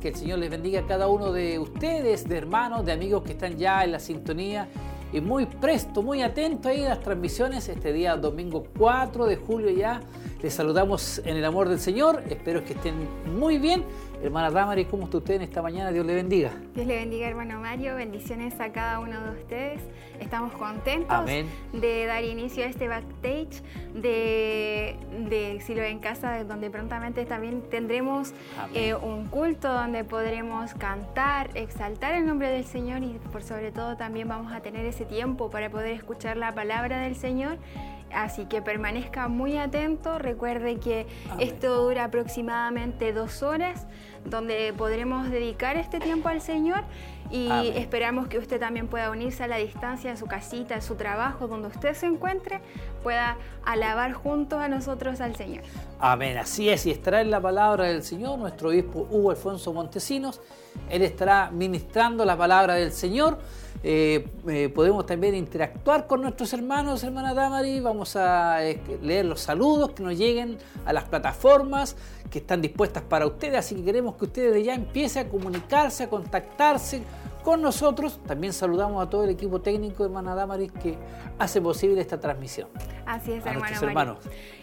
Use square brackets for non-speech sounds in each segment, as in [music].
Que el Señor les bendiga a cada uno de ustedes, de hermanos, de amigos que están ya en la sintonía y muy presto, muy atento ahí a las transmisiones este día domingo 4 de julio ya. Les saludamos en el amor del Señor. Espero que estén muy bien Hermana Damari, ¿cómo está usted en esta mañana? Dios le bendiga. Dios le bendiga, hermano Mario. Bendiciones a cada uno de ustedes. Estamos contentos de dar inicio a este backstage de, de Silo en Casa, donde prontamente también tendremos eh, un culto donde podremos cantar, exaltar el nombre del Señor y por sobre todo también vamos a tener ese tiempo para poder escuchar la palabra del Señor Así que permanezca muy atento, recuerde que esto dura aproximadamente dos horas, donde podremos dedicar este tiempo al Señor y esperamos que usted también pueda unirse a la distancia en su casita, en su trabajo, donde usted se encuentre, pueda alabar juntos a nosotros al Señor. Amén, así es, y estará en la palabra del Señor. Nuestro obispo Hugo Alfonso Montesinos, él estará ministrando la palabra del Señor. Eh, eh, podemos también interactuar con nuestros hermanos, hermana Damari. Vamos a eh, leer los saludos que nos lleguen a las plataformas que están dispuestas para ustedes. Así que queremos que ustedes ya empiecen a comunicarse, a contactarse con nosotros. También saludamos a todo el equipo técnico, hermana Damaris, que hace posible esta transmisión. Así es, hermano.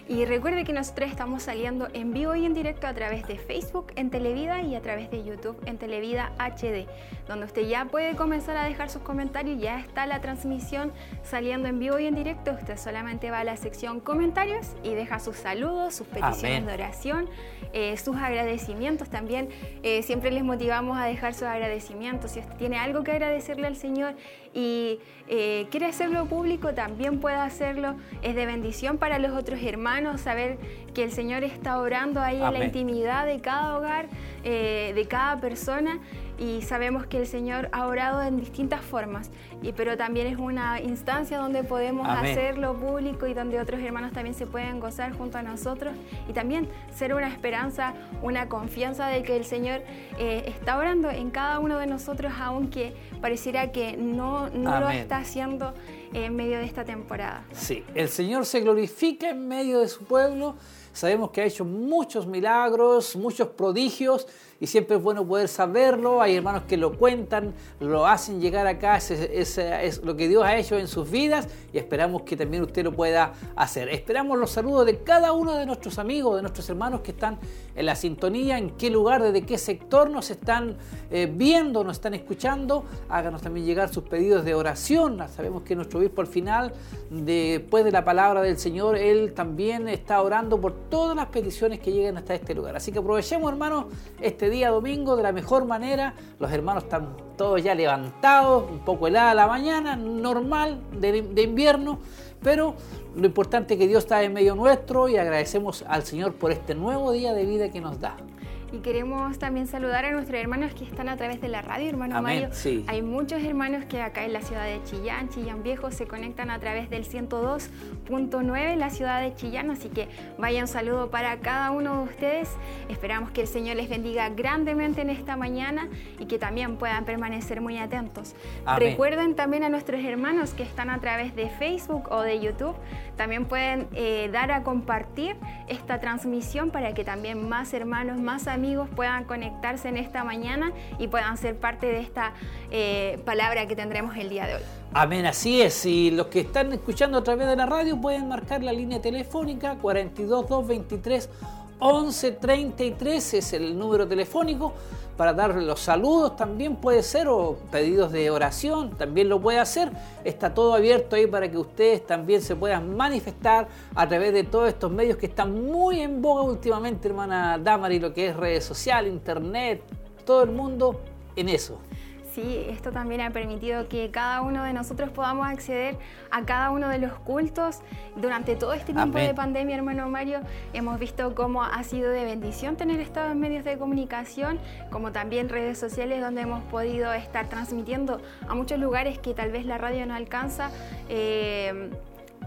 Y recuerde que nosotros estamos saliendo en vivo y en directo a través de Facebook en Televida y a través de YouTube en Televida HD, donde usted ya puede comenzar a dejar sus comentarios. Ya está la transmisión saliendo en vivo y en directo. Usted solamente va a la sección comentarios y deja sus saludos, sus peticiones de oración, eh, sus agradecimientos. También eh, siempre les motivamos a dejar sus agradecimientos. Si usted tiene algo que agradecerle al Señor y eh, quiere hacerlo público, también puede hacerlo. Es de bendición para los otros hermanos saber que el Señor está orando ahí en la intimidad de cada hogar, eh, de cada persona y sabemos que el Señor ha orado en distintas formas, y, pero también es una instancia donde podemos hacerlo público y donde otros hermanos también se pueden gozar junto a nosotros y también ser una esperanza, una confianza de que el Señor eh, está orando en cada uno de nosotros, aunque pareciera que no, no lo está haciendo en medio de esta temporada. Sí, el Señor se glorifica en medio de su pueblo. Sabemos que ha hecho muchos milagros, muchos prodigios y siempre es bueno poder saberlo. Hay hermanos que lo cuentan, lo hacen llegar acá, es, lo que Dios ha hecho en sus vidas y esperamos que también usted lo pueda hacer. Esperamos los saludos de cada uno de nuestros amigos, de nuestros hermanos que están en la sintonía, en qué lugar, desde qué sector nos están eh, viendo, nos están escuchando. Háganos también llegar sus pedidos de oración. Sabemos que nuestro obispo al final, después de la palabra del Señor, él también está orando por todas las peticiones que lleguen hasta este lugar. Así que aprovechemos, hermanos, este este día domingo de la mejor manera. Los hermanos están todos ya levantados, un poco helada la mañana, normal de, de invierno, pero lo importante es que Dios está en medio nuestro y agradecemos al Señor por este nuevo día de vida que nos da. Y queremos también saludar a nuestros hermanos que están a través de la radio, hermano Mario. Hay muchos hermanos que acá en la ciudad de Chillán, Chillán Viejo, se conectan a través del 102.9 en la ciudad de Chillán. Así que vaya un saludo para cada uno de ustedes. Esperamos que el Señor les bendiga grandemente en esta mañana y que también puedan permanecer muy atentos. Recuerden también a nuestros hermanos que están a través de Facebook o de YouTube. También pueden eh, dar a compartir esta transmisión para que también más hermanos, más amigos, puedan conectarse en esta mañana y puedan ser parte de esta eh, palabra que tendremos el día de hoy. Amén, así es. Y los que están escuchando a través de la radio pueden marcar la línea telefónica 42223 1133 es el número telefónico para dar los saludos también puede ser o pedidos de oración también lo puede hacer. Está todo abierto ahí para que ustedes también se puedan manifestar a través de todos estos medios que están muy en boga últimamente, hermana Damari, lo que es redes sociales, internet, todo el mundo en eso. Sí, esto también ha permitido que cada uno de nosotros podamos acceder a cada uno de los cultos. Durante todo este tiempo de pandemia, hermano Mario, hemos visto cómo ha sido de bendición tener estos medios de comunicación, como también redes sociales donde hemos podido estar transmitiendo a muchos lugares que tal vez la radio no alcanza. Eh,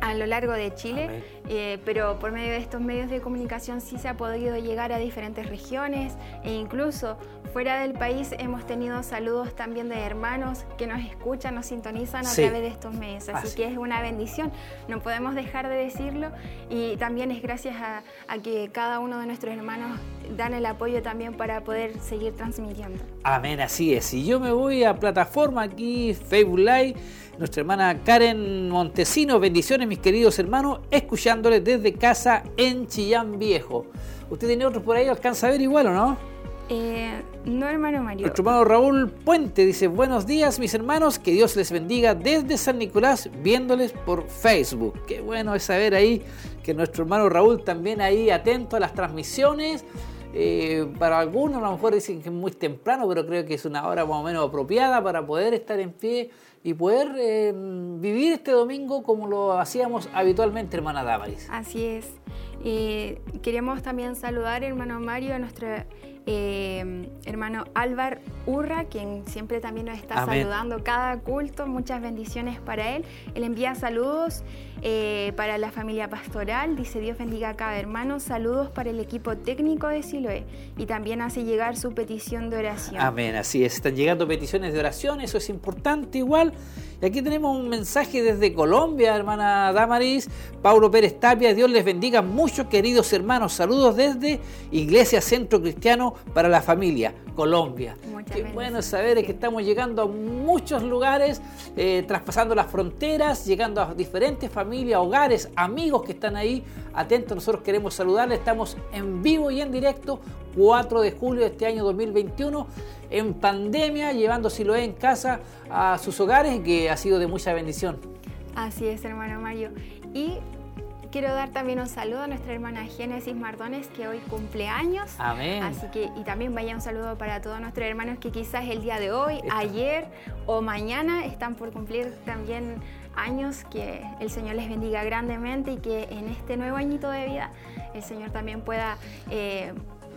a lo largo de Chile, eh, pero por medio de estos medios de comunicación sí se ha podido llegar a diferentes regiones e incluso fuera del país hemos tenido saludos también de hermanos que nos escuchan, nos sintonizan a través de estos medios, así, que es una bendición, no podemos dejar de decirlo. Y también es gracias a, que cada uno de nuestros hermanos dan el apoyo también para poder seguir transmitiendo. Amén, así es. Y yo me voy a plataforma aquí, Facebook Live, nuestra hermana Karen Montesino, bendiciones mis queridos hermanos, escuchándoles desde casa en Chillán Viejo. ¿Usted tiene otros por ahí? ¿Alcanza a ver igual o no? Eh, no, hermano Mario. Nuestro hermano Raúl Puente dice, buenos días mis hermanos, que Dios les bendiga desde San Nicolás, viéndoles por Facebook. Qué bueno es saber ahí que nuestro hermano Raúl también ahí atento a las transmisiones. Eh, para algunos a lo mejor dicen que es muy temprano, pero creo que es una hora más o menos apropiada para poder estar en pie y poder eh, vivir este domingo como lo hacíamos habitualmente, hermana Damaris. Así es. queremos también saludar, hermano Mario, a nuestra eh, hermano Álvar Urra, quien siempre también nos está saludando cada culto. Muchas bendiciones para él. Él envía saludos eh, para la familia pastoral. Dice Dios bendiga a cada hermano. Saludos para el equipo técnico de Siloé. Y también hace llegar su petición de oración. Amén, así es. Están llegando peticiones de oración. Eso es importante igual. Y aquí tenemos un mensaje desde Colombia, hermana Damaris. Paulo Pérez Tapia, Dios les bendiga mucho, queridos hermanos. Saludos desde Iglesia Centro Cristiano para la Familia, Colombia. Qué bueno saber que estamos llegando a muchos lugares, eh, traspasando las fronteras, llegando a diferentes familias, hogares, amigos que están ahí. Atentos, nosotros queremos saludarles. Estamos en vivo y en directo 4 de julio de este año 2021 en pandemia, llevando Siloé en casa a sus hogares, que ha sido de mucha bendición. Así es, hermano Mario. Y quiero dar también un saludo a nuestra hermana Génesis Mardones, que hoy cumple años. Amén. Así que, y también vaya un saludo para todos nuestros hermanos que quizás el día de hoy, ayer o mañana están por cumplir también años, que el Señor les bendiga grandemente y que en este nuevo añito de vida el Señor también pueda eh,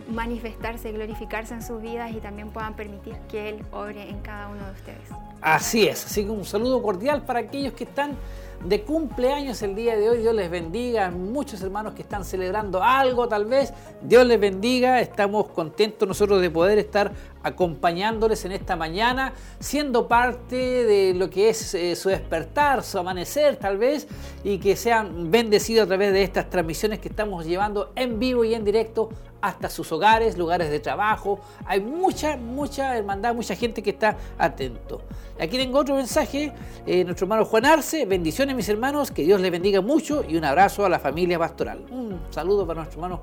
manifestarse, glorificarse en sus vidas y también puedan permitir que Él obre en cada uno de ustedes. Así es, así que un saludo cordial para aquellos que están de cumpleaños el día de hoy. Dios les bendiga. Muchos hermanos que están celebrando algo tal vez. Dios les bendiga. Estamos contentos nosotros de poder estar acompañándoles en esta mañana, siendo parte de lo que es eh, su despertar, su amanecer tal vez, y que sean bendecidos a través de estas transmisiones que estamos llevando en vivo y en directo hasta sus hogares, lugares de trabajo. Hay mucha, mucha hermandad, mucha gente que está atento. Aquí tengo otro mensaje, eh, nuestro hermano Juan Arce, bendiciones mis hermanos, que Dios les bendiga mucho y un abrazo a la familia pastoral. Un saludo para nuestro hermano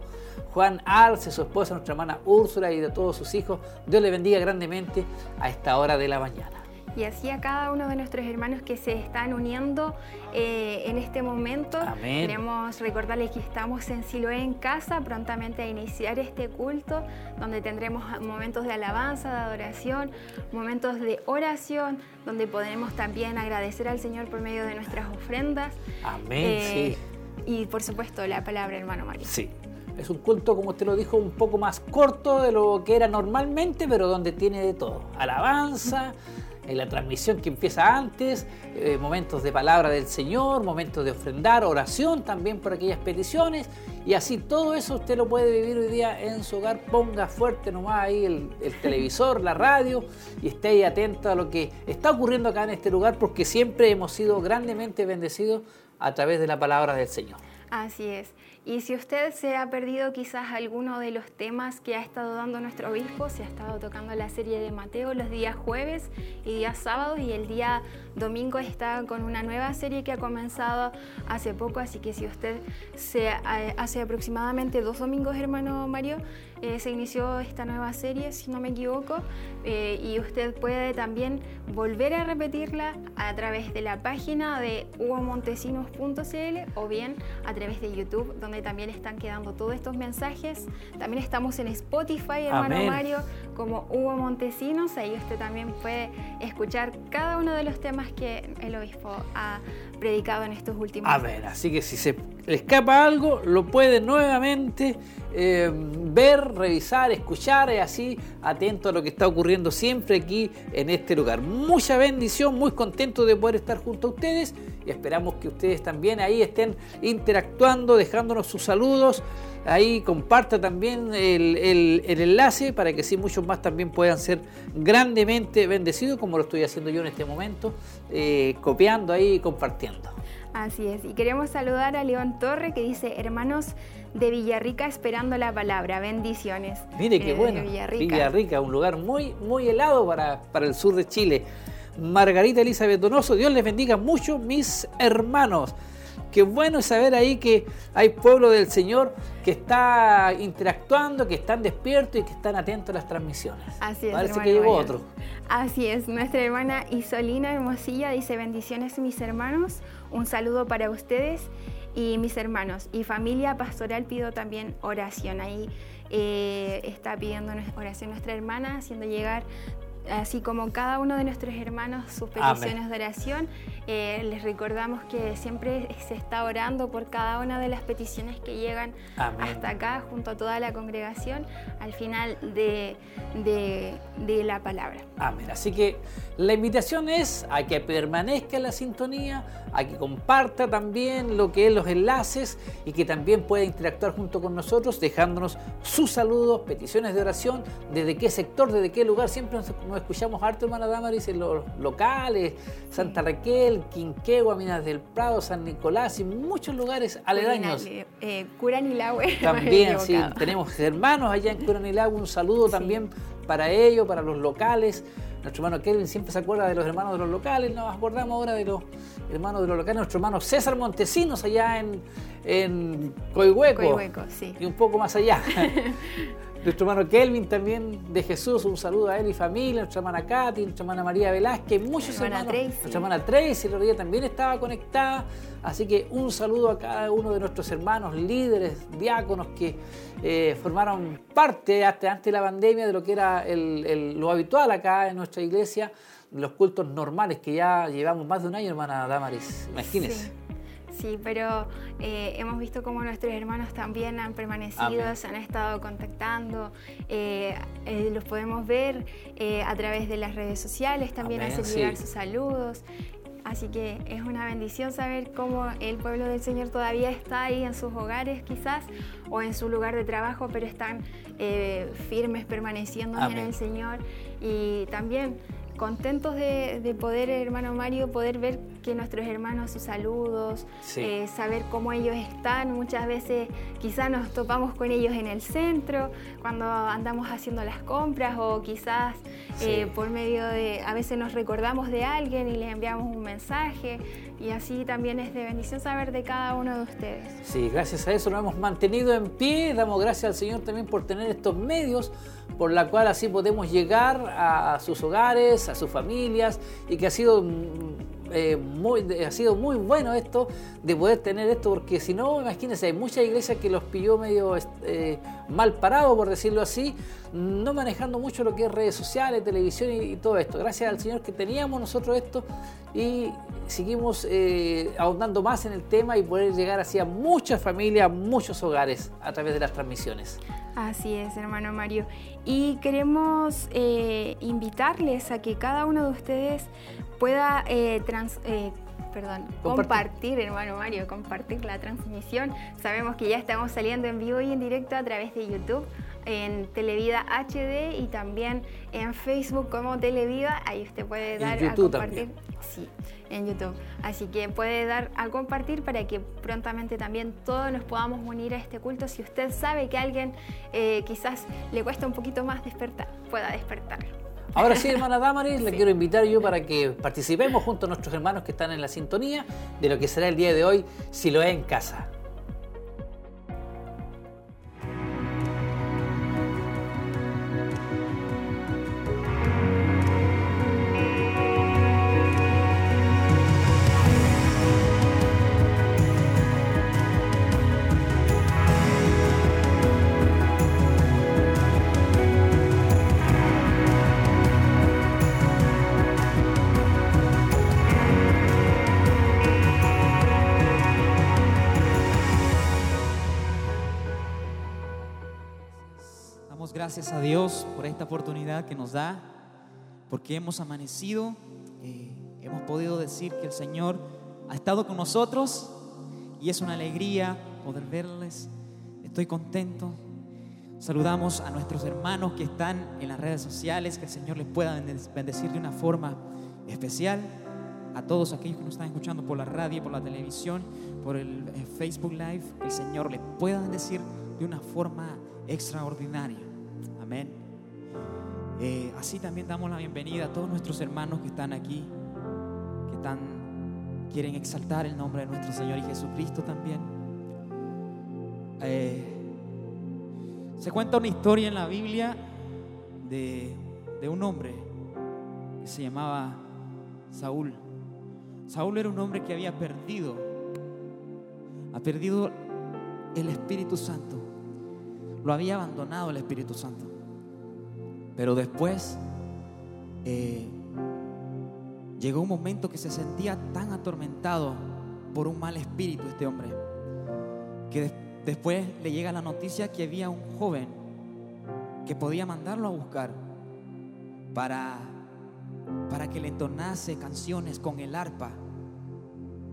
Juan Arce, su esposa, nuestra hermana Úrsula y de todos sus hijos. Dios les bendiga grandemente a esta hora de la mañana y así a cada uno de nuestros hermanos que se están uniendo eh, en este momento. Queremos recordarles que estamos en Siloé en casa, prontamente a iniciar este culto, donde tendremos momentos de alabanza, de adoración, momentos de oración, donde podremos también agradecer al Señor por medio de nuestras ofrendas. Amén. Eh, y por supuesto la palabra, hermano Mario. Sí. Es un culto, como usted lo dijo, un poco más corto de lo que era normalmente, pero donde tiene de todo. Alabanza, en la transmisión que empieza antes, eh, momentos de palabra del Señor, momentos de ofrendar, oración también por aquellas peticiones. Y así todo eso usted lo puede vivir hoy día en su hogar. Ponga fuerte nomás ahí el, el [laughs] televisor, la radio y esté ahí atento a lo que está ocurriendo acá en este lugar porque siempre hemos sido grandemente bendecidos a través de la palabra del Señor. Así es. Y si usted se ha perdido quizás alguno de los temas que ha estado dando nuestro obispo, se ha estado tocando la serie de Mateo los días jueves y días sábados y el día domingo está con una nueva serie que ha comenzado hace poco, así que si usted se eh, hace aproximadamente dos domingos, hermano Mario, eh, se inició esta nueva serie, si no me equivoco, eh, y usted puede también volver a repetirla a través de la página de hugomontesinos.cl o bien a través de YouTube, donde también están quedando todos estos mensajes. También estamos en Spotify, hermano Mario, como Hugo Montesinos. Ahí usted también puede escuchar cada uno de los temas que el obispo ha predicado en estos últimos A ver, así que si se le escapa algo, lo puede nuevamente eh, ver, revisar, escuchar, y así atento a lo que está ocurriendo siempre aquí en este lugar. Mucha bendición, muy contento de poder estar junto a ustedes y esperamos que ustedes también ahí estén interactuando, dejándonos sus saludos. Ahí comparta también el, enlace para que así muchos más también puedan ser grandemente bendecidos, como lo estoy haciendo yo en este momento, eh, copiando ahí y compartiendo. Así es, y queremos saludar a León Torre que dice, hermanos de Villarrica esperando la palabra, bendiciones. Mire qué bueno, Villarrica. Villarrica, un lugar muy, muy helado para, para el sur de Chile. Margarita Elizabeth Donoso, Dios les bendiga mucho mis hermanos. Qué bueno saber ahí que hay pueblo del Señor que está interactuando, que están despiertos y que están atentos a las transmisiones. Así es. Parece que llegó otro. Así es. Nuestra hermana Isolina Hermosilla dice: Bendiciones, mis hermanos. Un saludo para ustedes y mis hermanos. Y familia pastoral pido también oración. Ahí eh, está pidiendo oración nuestra hermana, haciendo llegar así como cada uno de nuestros hermanos sus peticiones de oración. Eh, les recordamos que siempre se está orando por cada una de las peticiones que llegan hasta acá, junto a toda la congregación, al final de, de, la palabra. Amén. Así que la invitación es a que permanezca en la sintonía, a que comparta también lo que es los enlaces y que también pueda interactuar junto con nosotros, dejándonos sus saludos, peticiones de oración, desde qué sector, desde qué lugar. Siempre nos, escuchamos harto, hermana Damaris, en los locales, Santa Raquel, Quinquegua, Minas del Prado, San Nicolás y muchos lugares aledaños. Eh, Curanilagüe. [laughs] También, sí, tenemos hermanos allá en Curanilagüe, un saludo también para ellos, para los locales. Nuestro hermano Kelvin siempre se acuerda de los hermanos de los locales, nos acordamos ahora de los hermanos de los locales. Nuestro hermano César Montesinos allá en, en Coihueco, Coihueco sí. y un poco más allá. [laughs] Nuestro hermano Kelvin también de Jesús, un saludo a él y familia, nuestra hermana Katy, nuestra hermana María Velázquez, muchos hermanos. Nuestra hermana Tracy, el otro día también estaba conectada. Así que un saludo a cada uno de nuestros hermanos, líderes, diáconos que eh, formaron parte hasta antes de la pandemia de lo que era lo habitual acá en nuestra iglesia, los cultos normales que ya llevamos más de un año, hermana Damaris. Imagínense. Sí, pero eh, hemos visto cómo nuestros hermanos también han permanecido, se han estado contactando, eh, eh, los podemos ver a través de las redes sociales, también hacen llegar sus saludos. Así que es una bendición saber cómo el pueblo del Señor todavía está ahí en sus hogares quizás o en su lugar de trabajo, pero están firmes, permaneciendo en el Señor. Y también contentos de, poder, hermano Mario, poder ver que nuestros hermanos sus saludos, eh, saber cómo ellos están. Muchas veces quizás nos topamos con ellos en el centro, cuando andamos haciendo las compras o quizás eh, por medio de, a veces nos recordamos de alguien y les enviamos un mensaje y así también es de bendición saber de cada uno de ustedes. Sí, gracias a eso nos hemos mantenido en pie, damos gracias al Señor también por tener estos medios por la cual así podemos llegar a sus hogares, a sus familias y que ha sido eh, ha sido muy bueno esto de poder tener esto, porque si no, imagínense, hay muchas iglesias que los pilló medio eh, mal parados, por decirlo así, no manejando mucho lo que es redes sociales, televisión y, todo esto. Gracias al Señor que teníamos nosotros esto y seguimos eh, ahondando más en el tema y poder llegar así a muchas familias, muchos hogares a través de las transmisiones. Así es, hermano Mario. Y queremos invitarles a que cada uno de ustedes pueda eh, eh, perdón, compartir. hermano Mario, compartir la transmisión. Sabemos que ya estamos saliendo en vivo y en directo a través de YouTube, en Televida HD y también en Facebook como Televida. Ahí usted puede dar a compartir. Sí, en YouTube. Así que puede dar a compartir para que prontamente también todos nos podamos unir a este culto. Si usted sabe que a alguien eh, quizás le cuesta un poquito más despertar, pueda despertar. Ahora sí, hermana Damaris, le [laughs] quiero invitar yo para que participemos junto a nuestros hermanos que están en la sintonía de lo que será el día de hoy, si lo es en casa. Gracias a Dios por esta oportunidad que nos da, porque hemos amanecido, eh, hemos podido decir que el Señor ha estado con nosotros y es una alegría poder verles. Estoy contento. Saludamos a nuestros hermanos que están en las redes sociales, que el Señor les pueda bendecir de una forma especial. a todos aquellos que nos están escuchando por la radio, por la televisión, por el eh, Facebook Live, que el Señor les pueda decir de una forma extraordinaria. Amén. Eh, así también damos la bienvenida a todos nuestros hermanos que están aquí, que están, quieren exaltar el nombre de nuestro Señor y Jesucristo también. Eh, se cuenta una historia en la Biblia de, de un hombre que se llamaba Saúl. Saúl era un hombre que había perdido, ha perdido el Espíritu Santo, lo había abandonado el Espíritu Santo. Pero después eh, llegó un momento que se sentía tan atormentado por un mal espíritu este hombre, que después le llega la noticia que había un joven que podía mandarlo a buscar para, para que le entonase canciones con el arpa.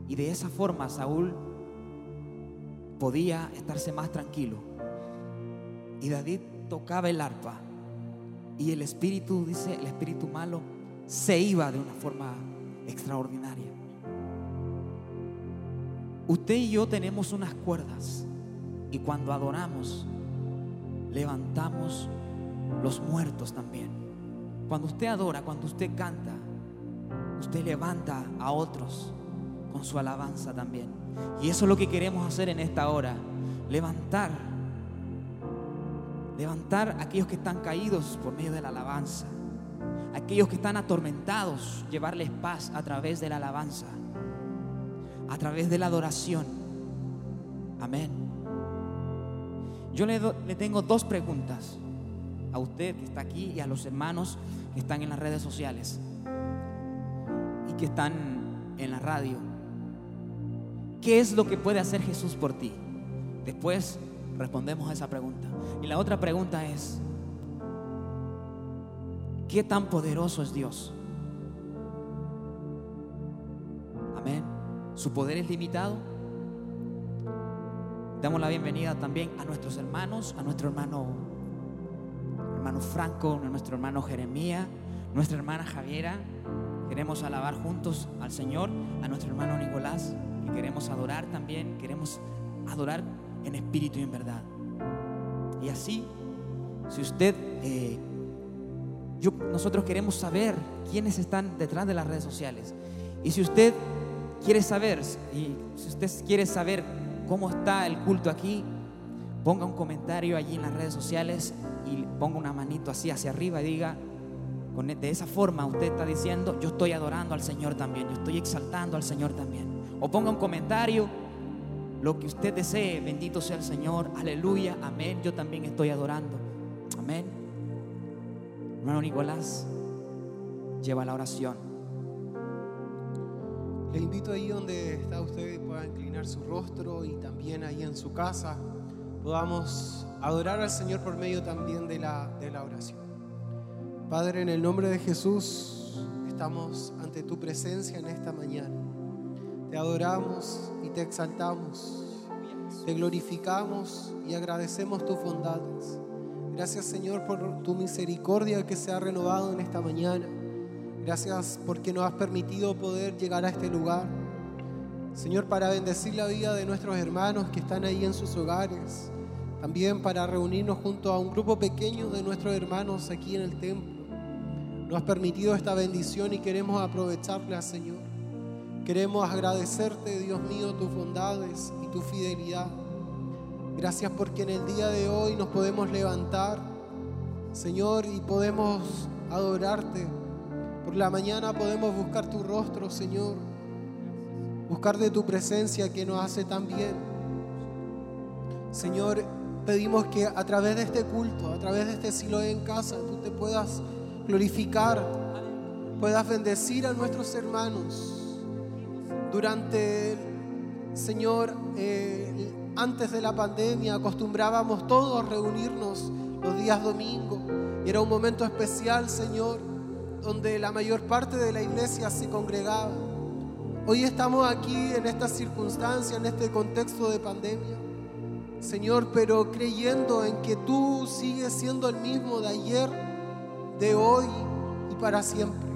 Y de esa forma Saúl podía estarse más tranquilo. Y David tocaba el arpa y el espíritu, dice, el espíritu malo se iba de una forma extraordinaria. Usted y yo tenemos unas cuerdas y cuando adoramos, levantamos los muertos también. Cuando usted adora, cuando usted canta, usted levanta a otros con su alabanza también. Y eso es lo que queremos hacer en esta hora, levantar levantar a aquellos que están caídos por medio de la alabanza, aquellos que están atormentados, llevarles paz a través de la alabanza, a través de la adoración. Amén. Yo le, le tengo dos preguntas a usted que está aquí y a los hermanos que están en las redes sociales y que están en la radio. ¿Qué es lo que puede hacer Jesús por ti? Después respondemos a esa pregunta. Y la otra pregunta es, ¿qué tan poderoso es Dios? Amén. ¿Su poder es limitado? Damos la bienvenida también a nuestros hermanos, a nuestro hermano, hermano Franco, a nuestro hermano Jeremía, nuestra hermana Javiera. Queremos alabar juntos al Señor, a nuestro hermano Nicolás, que queremos adorar también, queremos adorar en espíritu y en verdad. Y así, si usted, eh, nosotros queremos saber quiénes están detrás de las redes sociales. Y si usted quiere saber, y si usted quiere saber cómo está el culto aquí, ponga un comentario allí en las redes sociales y ponga una manito así hacia arriba y diga, de esa forma usted está diciendo, yo estoy adorando al Señor también, yo estoy exaltando al Señor también. O ponga un comentario lo que usted desee, bendito sea el Señor, aleluya, amén. Yo también estoy adorando, amén. Hermano Nicolás, lleva la oración. Le invito ahí donde está usted, pueda inclinar su rostro y también ahí en su casa podamos adorar al Señor por medio también de la, de la oración. Padre, en el nombre de Jesús, estamos ante tu presencia en esta mañana. Te adoramos y te exaltamos. Te glorificamos y agradecemos tus bondades. Gracias Señor por tu misericordia que se ha renovado en esta mañana. Gracias porque nos has permitido poder llegar a este lugar. Señor, para bendecir la vida de nuestros hermanos que están ahí en sus hogares. También para reunirnos junto a un grupo pequeño de nuestros hermanos aquí en el templo. Nos has permitido esta bendición y queremos aprovecharla, Señor. Queremos agradecerte, Dios mío, tus bondades y tu fidelidad. Gracias porque en el día de hoy nos podemos levantar, Señor, y podemos adorarte. Por la mañana podemos buscar tu rostro, Señor. Buscar de tu presencia que nos hace tan bien. Señor, pedimos que a través de este culto, a través de este silo en casa, tú te puedas glorificar, puedas bendecir a nuestros hermanos durante, Señor, antes de la pandemia acostumbrábamos todos reunirnos los días domingo. Y era un momento especial, Señor, donde la mayor parte de la iglesia se congregaba. Hoy estamos aquí en esta circunstancia, en este contexto de pandemia. Señor, pero creyendo en que tú sigues siendo el mismo de ayer, de hoy y para siempre.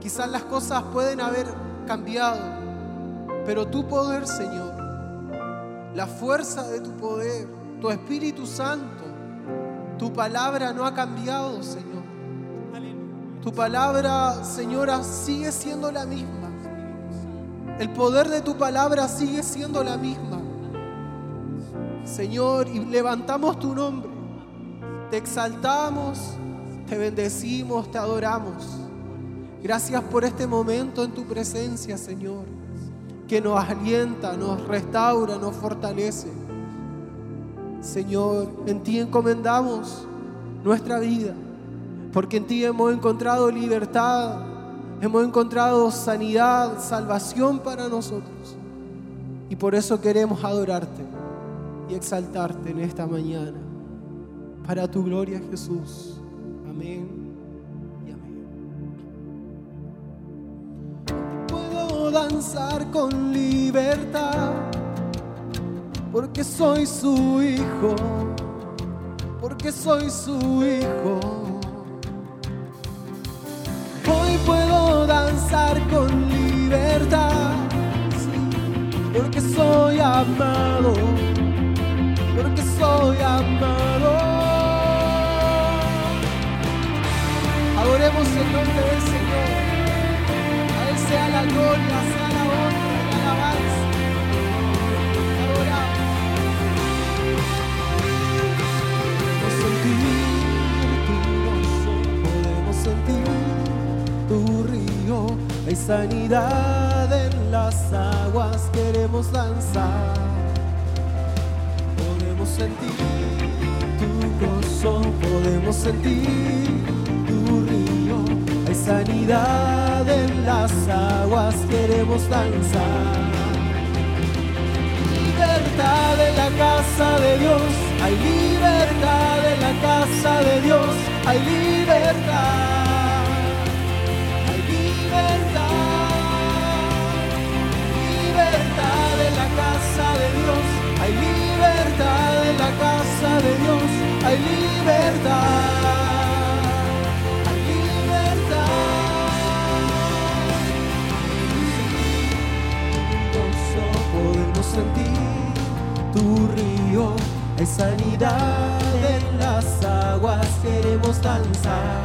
Quizás las cosas pueden haber pero tu poder, Señor, la fuerza de tu poder, tu Espíritu Santo, tu palabra no ha cambiado, Señor. Tu palabra, Señora, sigue siendo la misma. El poder de tu palabra sigue siendo la misma. Señor, y levantamos tu nombre. Te exaltamos, te bendecimos, te adoramos. Gracias por este momento en tu presencia, Señor, que nos alienta, nos restaura, nos fortalece. Señor, en ti encomendamos nuestra vida, porque en ti hemos encontrado libertad, hemos encontrado sanidad, salvación para nosotros. Y por eso queremos adorarte y exaltarte en esta mañana. Para tu gloria, Jesús. Amén danzar con libertad porque soy su hijo, porque soy su hijo. Hoy puedo danzar con libertad, porque soy amado, porque soy amado. Adoremos el nombre Él sea la gloria, sea la honra la alabanza. Adoramos. Podemos sentir tu río, hay sanidad en las aguas, queremos danzar. Podemos sentir tu gozo, podemos sentir tu sanidad en las aguas, queremos danzar libertad en la casa de Dios, hay libertad en la casa de Dios, hay libertad, hay libertad, libertad en la casa de Dios, hay libertad en la casa de Dios, hay libertad. Sentir tu río, hay sanidad en las aguas, queremos danzar.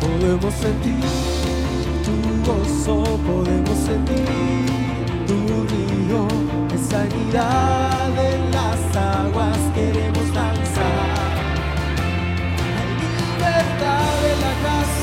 Podemos sentir tu gozo, podemos sentir tu río, hay sanidad en las aguas, queremos danzar. Hay libertad en la casa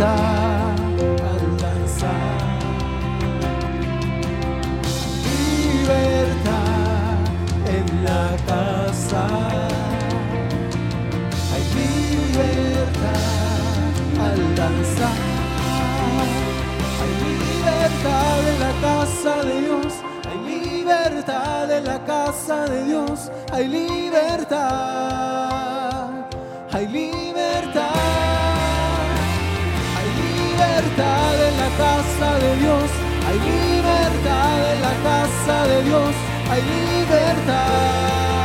libertad al danzar, libertad en la casa hay libertad al danzar, hay libertad en la casa de Dios. Hay libertad. En la casa de Dios, hay libertad, hay libertad, libertad en la casa de Dios, hay libertad en la casa de Dios, hay libertad,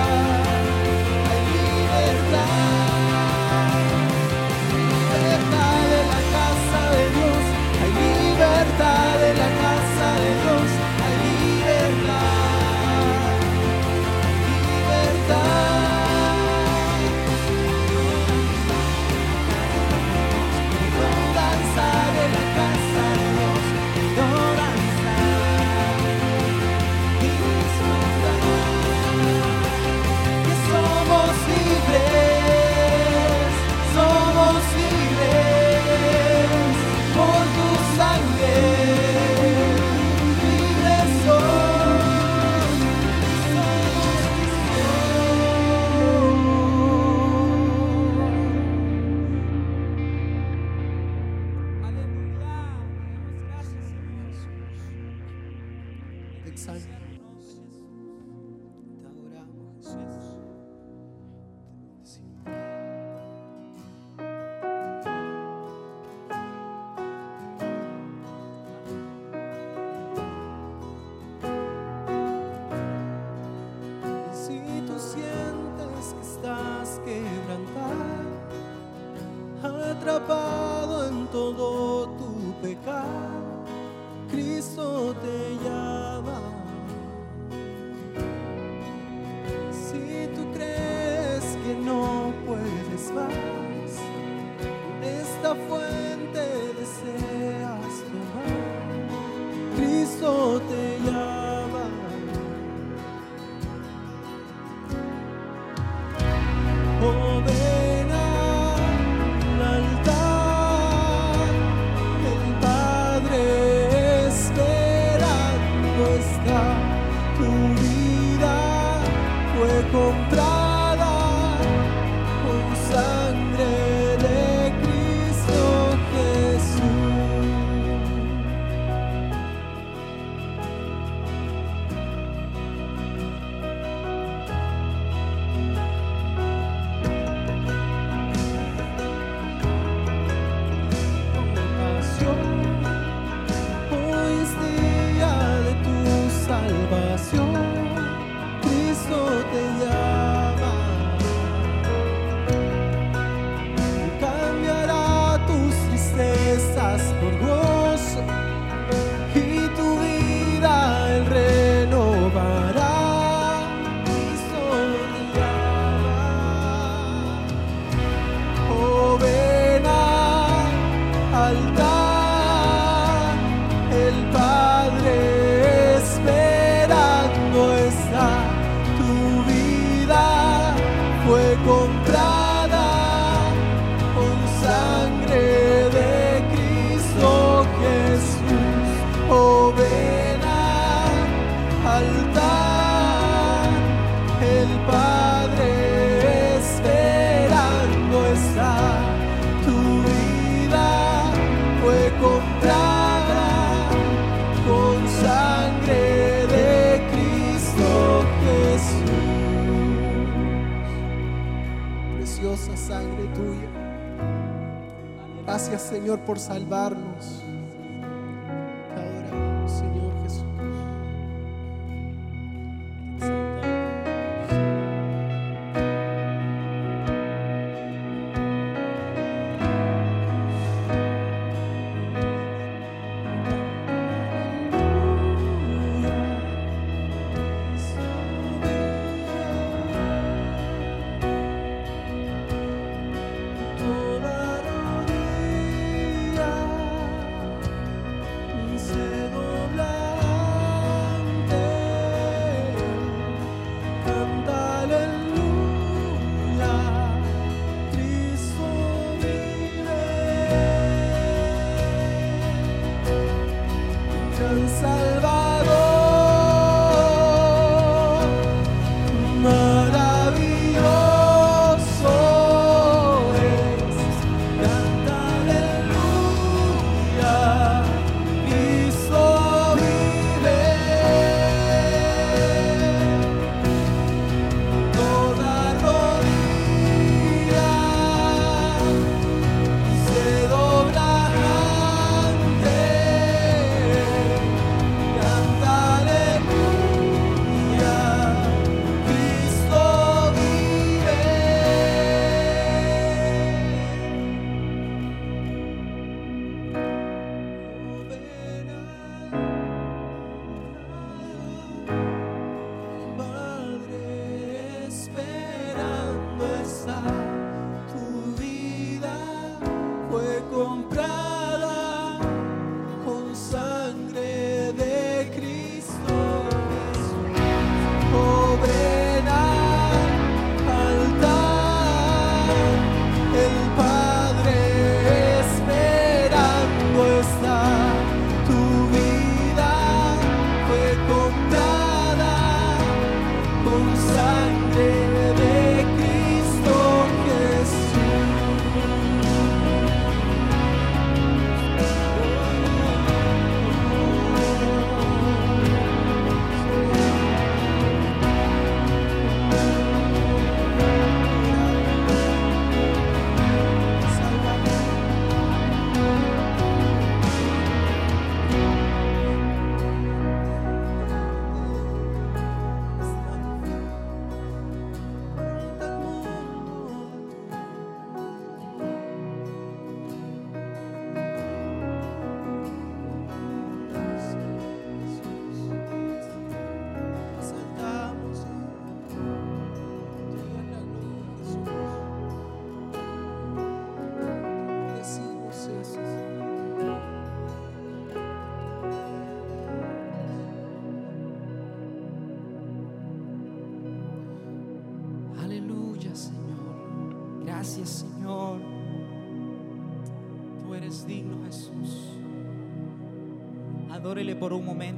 por salvarnos.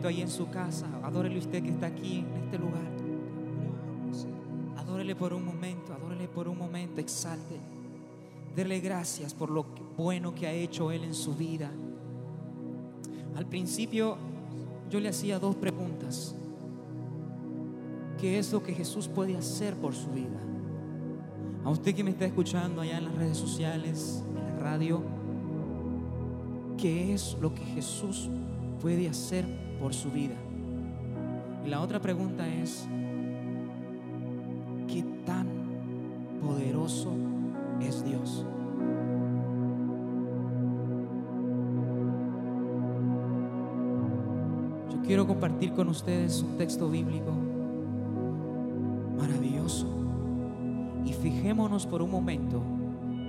Momento ahí en su casa. Adórele usted que está aquí en este lugar. Adórele por un momento, adórele por un momento, exalte. Dele gracias por lo bueno que ha hecho Él en su vida. Al principio yo le hacía dos preguntas. ¿Qué es lo que Jesús puede hacer por su vida? A usted que me está escuchando allá en las redes sociales, en la radio, ¿qué es lo que Jesús puede hacer por su vida? Y la otra pregunta es, ¿qué tan poderoso es Dios? Yo quiero compartir con ustedes un texto bíblico maravilloso y fijémonos por un momento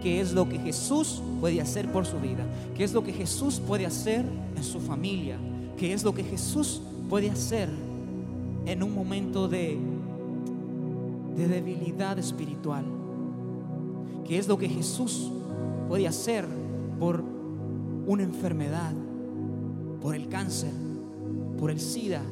qué es lo que Jesús puede hacer por su vida, qué es lo que Jesús puede hacer en su familia, qué es lo que Jesús puede hacer en un momento de, de debilidad espiritual, qué es lo que Jesús puede hacer por una enfermedad, por el cáncer, por el SIDA,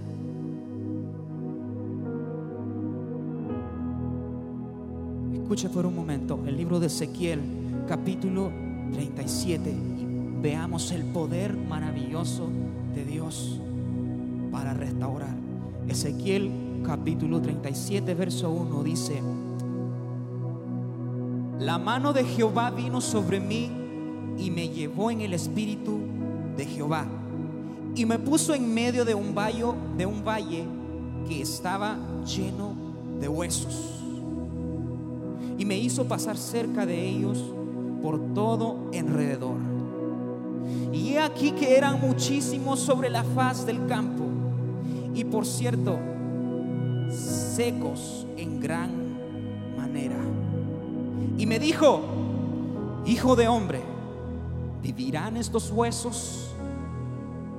Escuche por un momento el libro de Ezequiel, capítulo 37, y veamos el poder maravilloso de Dios para restaurar. Ezequiel, capítulo 37, verso 1 dice, la mano de Jehová vino sobre mí y me llevó en el espíritu de Jehová y me puso en medio de un valle, de un valle que estaba lleno de huesos y me hizo pasar cerca de ellos por todo alrededor. Y he aquí que eran muchísimos sobre la faz del campo, y por cierto, secos en gran manera. Y me dijo, hijo de hombre, ¿vivirán estos huesos?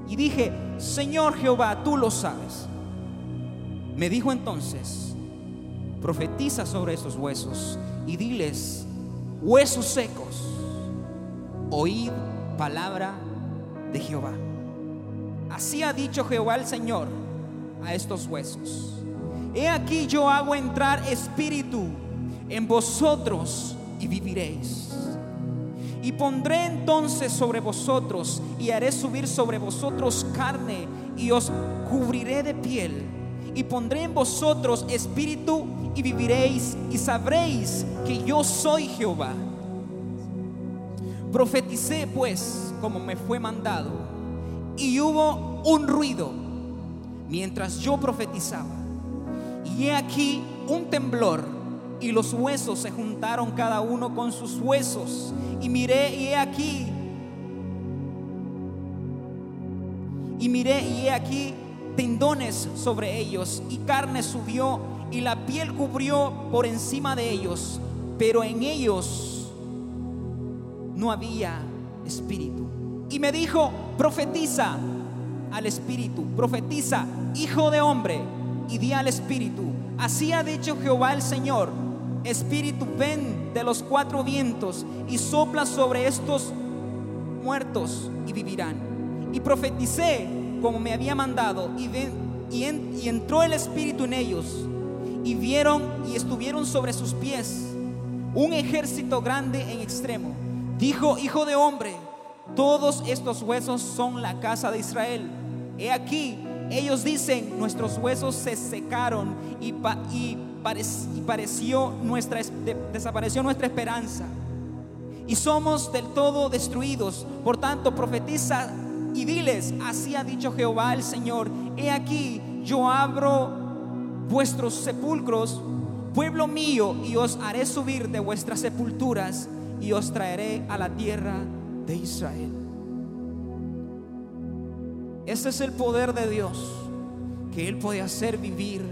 Y dije, Señor Jehová, tú lo sabes. Me dijo entonces, profetiza sobre esos huesos y diles, huesos secos, oíd palabra de Jehová. Así ha dicho Jehová el Señor a estos huesos. He aquí yo hago entrar espíritu en vosotros y viviréis. Y pondré entonces sobre vosotros y haré subir sobre vosotros carne y os cubriré de piel. Y pondré en vosotros espíritu y viviréis y sabréis que yo soy Jehová. Profeticé pues como me fue mandado y hubo un ruido mientras yo profetizaba. Y he aquí un temblor y los huesos se juntaron cada uno con sus huesos. Y miré y he aquí. Y miré y he aquí tendones sobre ellos y carne subió y la piel cubrió por encima de ellos, pero en ellos no había espíritu. Y me dijo, profetiza al espíritu, profetiza, hijo de hombre, y di al espíritu, así ha dicho Jehová el Señor, espíritu, ven de los cuatro vientos y sopla sobre estos muertos y vivirán. Y profeticé como me había mandado, y, y, y entró el espíritu en ellos y vieron y estuvieron sobre sus pies un ejército grande en extremo. Dijo, hijo de hombre, todos estos huesos son la casa de Israel. He aquí, ellos dicen, nuestros huesos se secaron y, y, pareció nuestra, desapareció nuestra esperanza. Y somos del todo destruidos. Por tanto, profetiza y diles, así ha dicho Jehová el Señor, he aquí, yo abro vuestros sepulcros, pueblo mío, y os haré subir de vuestras sepulturas y os traeré a la tierra de Israel. Ese es el poder de Dios, que Él puede hacer vivir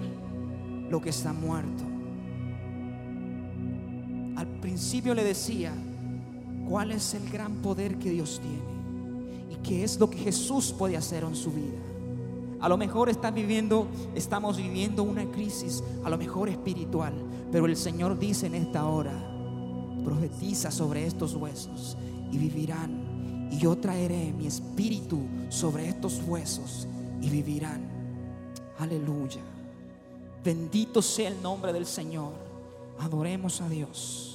lo que está muerto. Al principio le decía, ¿cuál es el gran poder que Dios tiene? ¿Y qué es lo que Jesús puede hacer en su vida? A lo mejor viviendo, estamos viviendo una crisis, a lo mejor espiritual, pero el Señor dice en esta hora, profetiza sobre estos huesos y vivirán y yo traeré mi espíritu sobre estos huesos y vivirán. Aleluya. Bendito sea el nombre del Señor. Adoremos a Dios.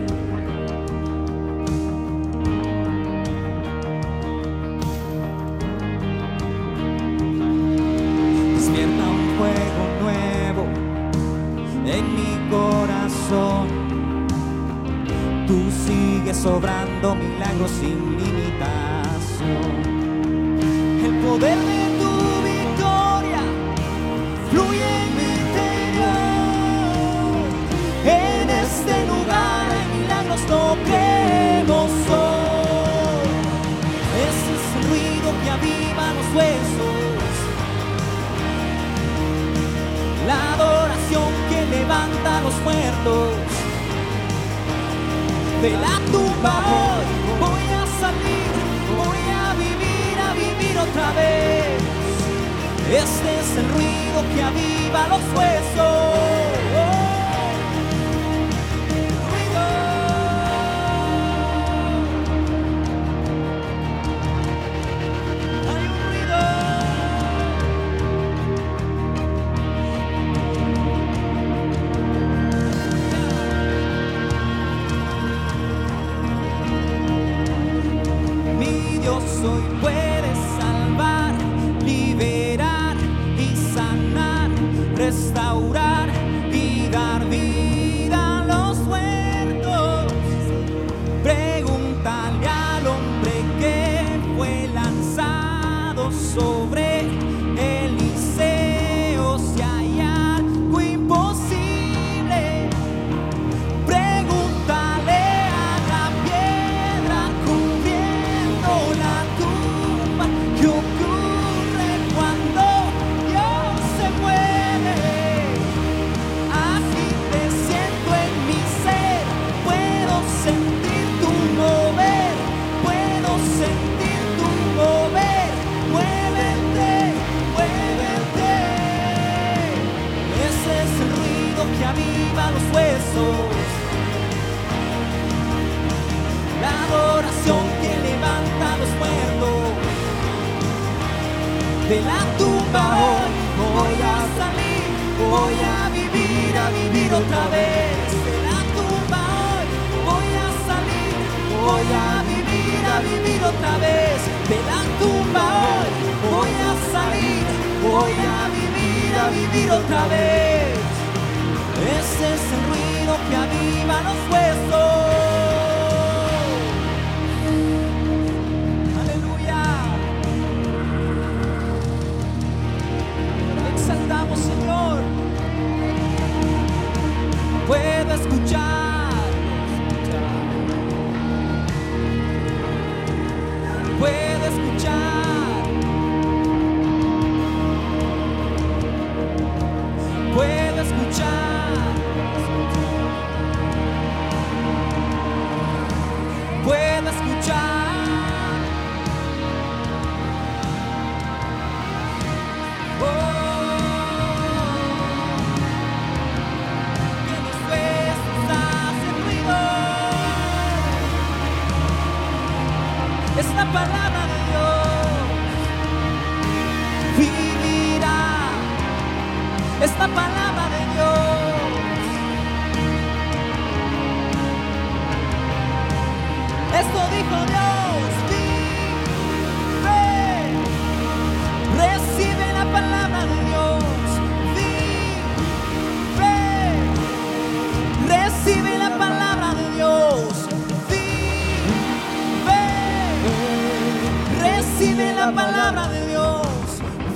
recibe la palabra de Dios,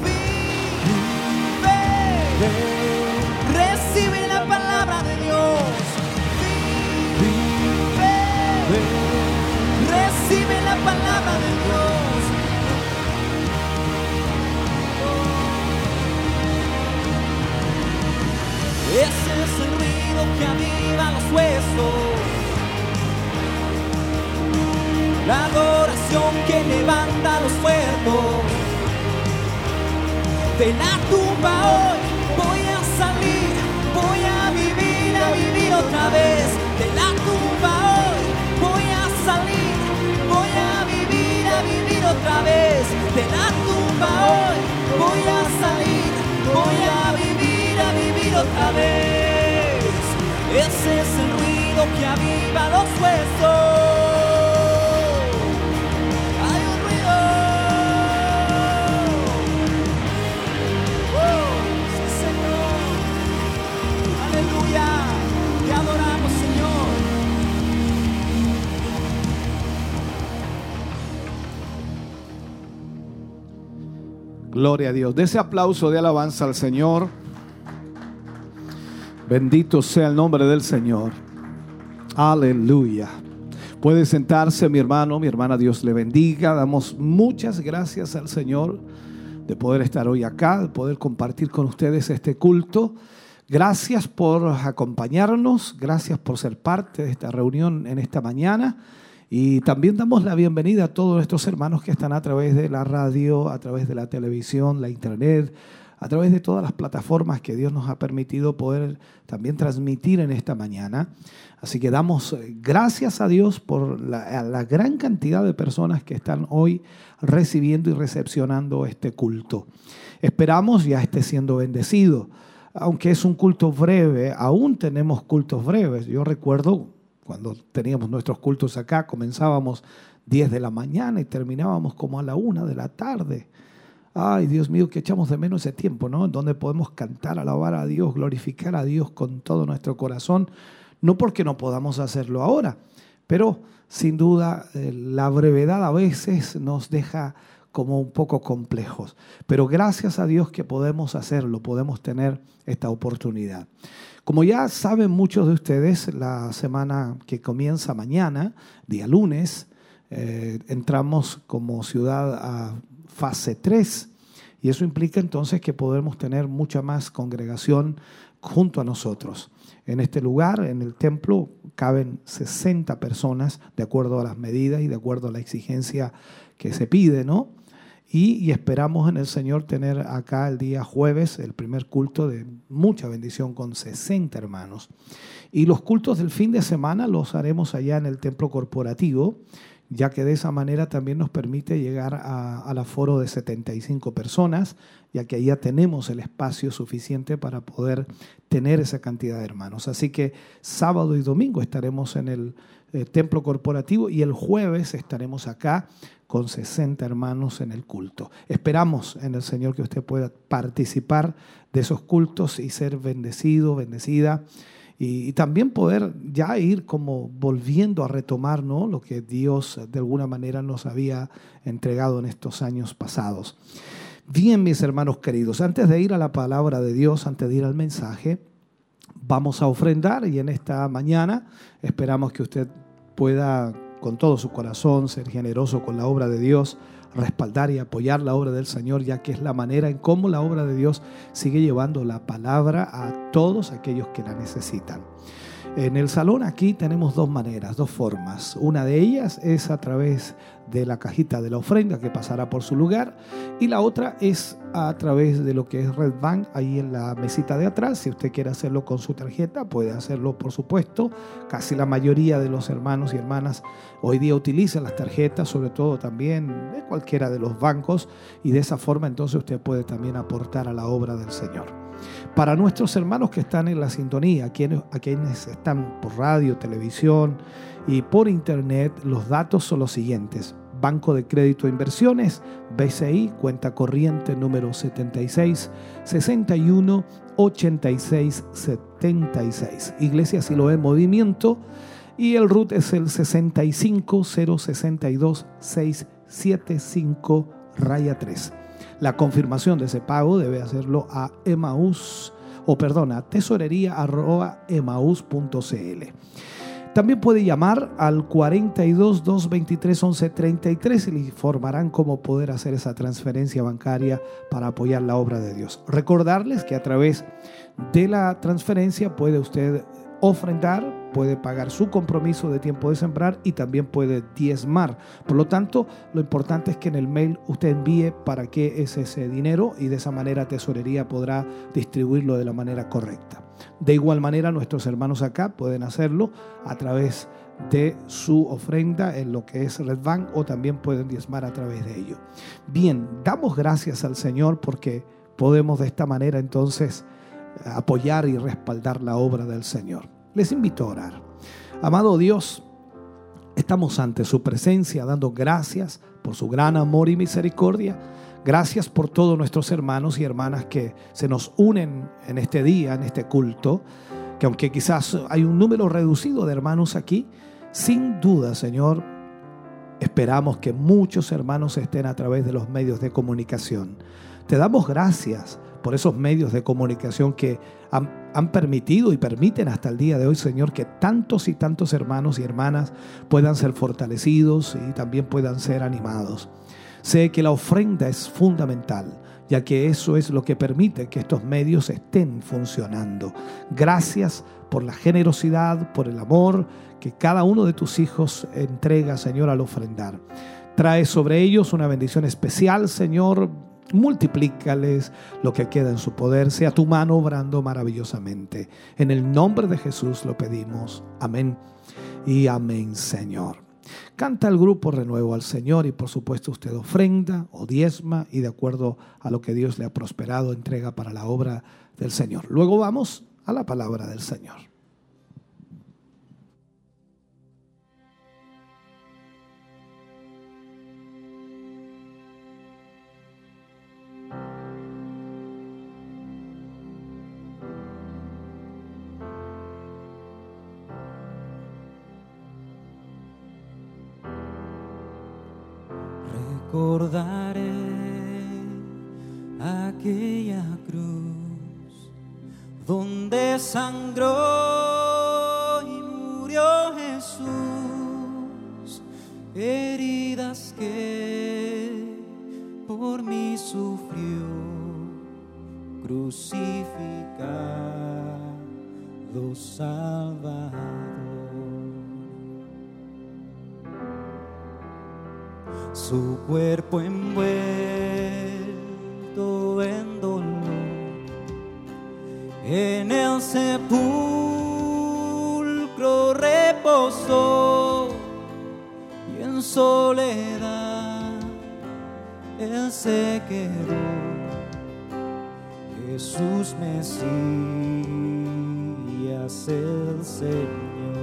vive, recibe la palabra de Dios, vive, recibe la palabra de Dios. Ese es el ruido que aviva los huesos. La adoración que levanta los muertos. De la tumba hoy voy a salir, voy a vivir, a vivir otra vez. De la tumba hoy voy a salir, voy a vivir, a vivir otra vez. De la tumba hoy voy a salir, voy a vivir, a vivir otra vez. Ese es el ruido que aviva los huesos. Gloria a Dios. De ese aplauso de alabanza al Señor. Bendito sea el nombre del Señor. Aleluya. Puede sentarse mi hermano, mi hermana, Dios le bendiga. Damos muchas gracias al Señor de poder estar hoy acá, de poder compartir con ustedes este culto. Gracias por acompañarnos, gracias por ser parte de esta reunión en esta mañana. Y también damos la bienvenida a todos estos hermanos que están a través de la radio, a través de la televisión, la internet, a través de todas las plataformas que Dios nos ha permitido poder también transmitir en esta mañana. Así que damos eh, gracias a Dios por la gran cantidad de personas que están hoy recibiendo y recepcionando este culto. Esperamos ya esté siendo bendecido. Aunque es un culto breve, aún tenemos cultos breves. Yo recuerdo cuando teníamos nuestros cultos acá, comenzábamos 10 de la mañana y terminábamos como a la 1 de la tarde. Ay, Dios mío, que echamos de menos ese tiempo, ¿no? Donde podemos cantar, alabar a Dios, glorificar a Dios con todo nuestro corazón. No porque no podamos hacerlo ahora, pero sin duda eh, la brevedad a veces nos deja como un poco complejos. Pero gracias a Dios que podemos hacerlo, podemos tener esta oportunidad. Como ya saben muchos de ustedes, la semana que comienza mañana, día lunes, eh, entramos como ciudad a fase 3 y eso implica entonces que podemos tener mucha más congregación junto a nosotros. En este lugar, en el templo, caben 60 personas de acuerdo a las medidas y de acuerdo a la exigencia que se pide, ¿no? Y, esperamos en el Señor tener acá el día jueves el primer culto de mucha bendición con 60 hermanos. Y los cultos del fin de semana los haremos allá en el templo corporativo, ya que de esa manera también nos permite llegar a, al aforo de 75 personas, ya que allá tenemos el espacio suficiente para poder tener esa cantidad de hermanos. Así que sábado y domingo estaremos en el eh, templo corporativo y el jueves estaremos acá con 60 hermanos en el culto. Esperamos en el Señor que usted pueda participar de esos cultos y ser bendecido, bendecida. Y, también poder ya ir como volviendo a retomar lo que Dios de alguna manera nos había entregado en estos años pasados. Bien, mis hermanos queridos, antes de ir a la palabra de Dios, antes de ir al mensaje, vamos a ofrendar y en esta mañana esperamos que usted pueda con todo su corazón ser generoso con la obra de Dios, respaldar y apoyar la obra del Señor, ya que es la manera en cómo la obra de Dios sigue llevando la palabra a todos aquellos que la necesitan. En el salón aquí tenemos dos maneras, dos formas. Una de ellas es a través de la cajita de la ofrenda que pasará por su lugar y la otra es a través de lo que es Red Bank ahí en la mesita de atrás. Si usted quiere hacerlo con su tarjeta, puede hacerlo por supuesto. Casi la mayoría de los hermanos y hermanas hoy día utilizan las tarjetas, sobre todo también de cualquiera de los bancos y de esa forma entonces usted puede también aportar a la obra del Señor. Para nuestros hermanos que están en la sintonía, a quienes, quienes están por radio, televisión y por internet, los datos son los siguientes. Banco de Crédito e Inversiones, BCI, cuenta corriente número 76 61 86 76. Iglesia Siloé Movimiento y el RUT es el 65 062 675 raya 3. La confirmación de ese pago debe hacerlo a Emaús o perdona, tesorería también puede llamar al 42 223 11 33 y le informarán cómo poder hacer esa transferencia bancaria para apoyar la obra de Dios. Recordarles que a través de la transferencia puede usted ofrendar, puede pagar su compromiso de tiempo de sembrar y también puede diezmar. Por lo tanto, lo importante es que en el mail usted envíe para qué es ese dinero y de esa manera Tesorería podrá distribuirlo de la manera correcta. De igual manera, nuestros hermanos acá pueden hacerlo a través de su ofrenda en lo que es Red Bank o también pueden diezmar a través de ello. Bien, damos gracias al Señor porque podemos de esta manera entonces apoyar y respaldar la obra del Señor. Les invito a orar. Amado Dios, estamos ante su presencia dando gracias por su gran amor y misericordia. Gracias por todos nuestros hermanos y hermanas que se nos unen en este día, en este culto, que aunque quizás hay un número reducido de hermanos aquí, sin duda, Señor, esperamos que muchos hermanos estén a través de los medios de comunicación. Te damos gracias por esos medios de comunicación que han, permitido y permiten hasta el día de hoy, Señor, que tantos y tantos hermanos y hermanas puedan ser fortalecidos y también puedan ser animados. Sé que la ofrenda es fundamental, ya que eso es lo que permite que estos medios estén funcionando. Gracias por la generosidad, por el amor que cada uno de tus hijos entrega, Señor, al ofrendar. Trae sobre ellos una bendición especial, Señor, multiplícales lo que queda en su poder, sea tu mano obrando maravillosamente. En el nombre de Jesús lo pedimos. Amén y amén, Señor. Canta el grupo renuevo al Señor y por supuesto usted ofrenda o diezma y de acuerdo a lo que Dios le ha prosperado entrega para la obra del Señor. Luego vamos a la palabra del Señor. Recordaré aquella cruz donde sangró y murió Jesús, heridas que por mí sufrió, crucificado Salvador. Su cuerpo envuelto en dolor, en el sepulcro reposó y en soledad él se quedó. Jesús Mesías el Señor.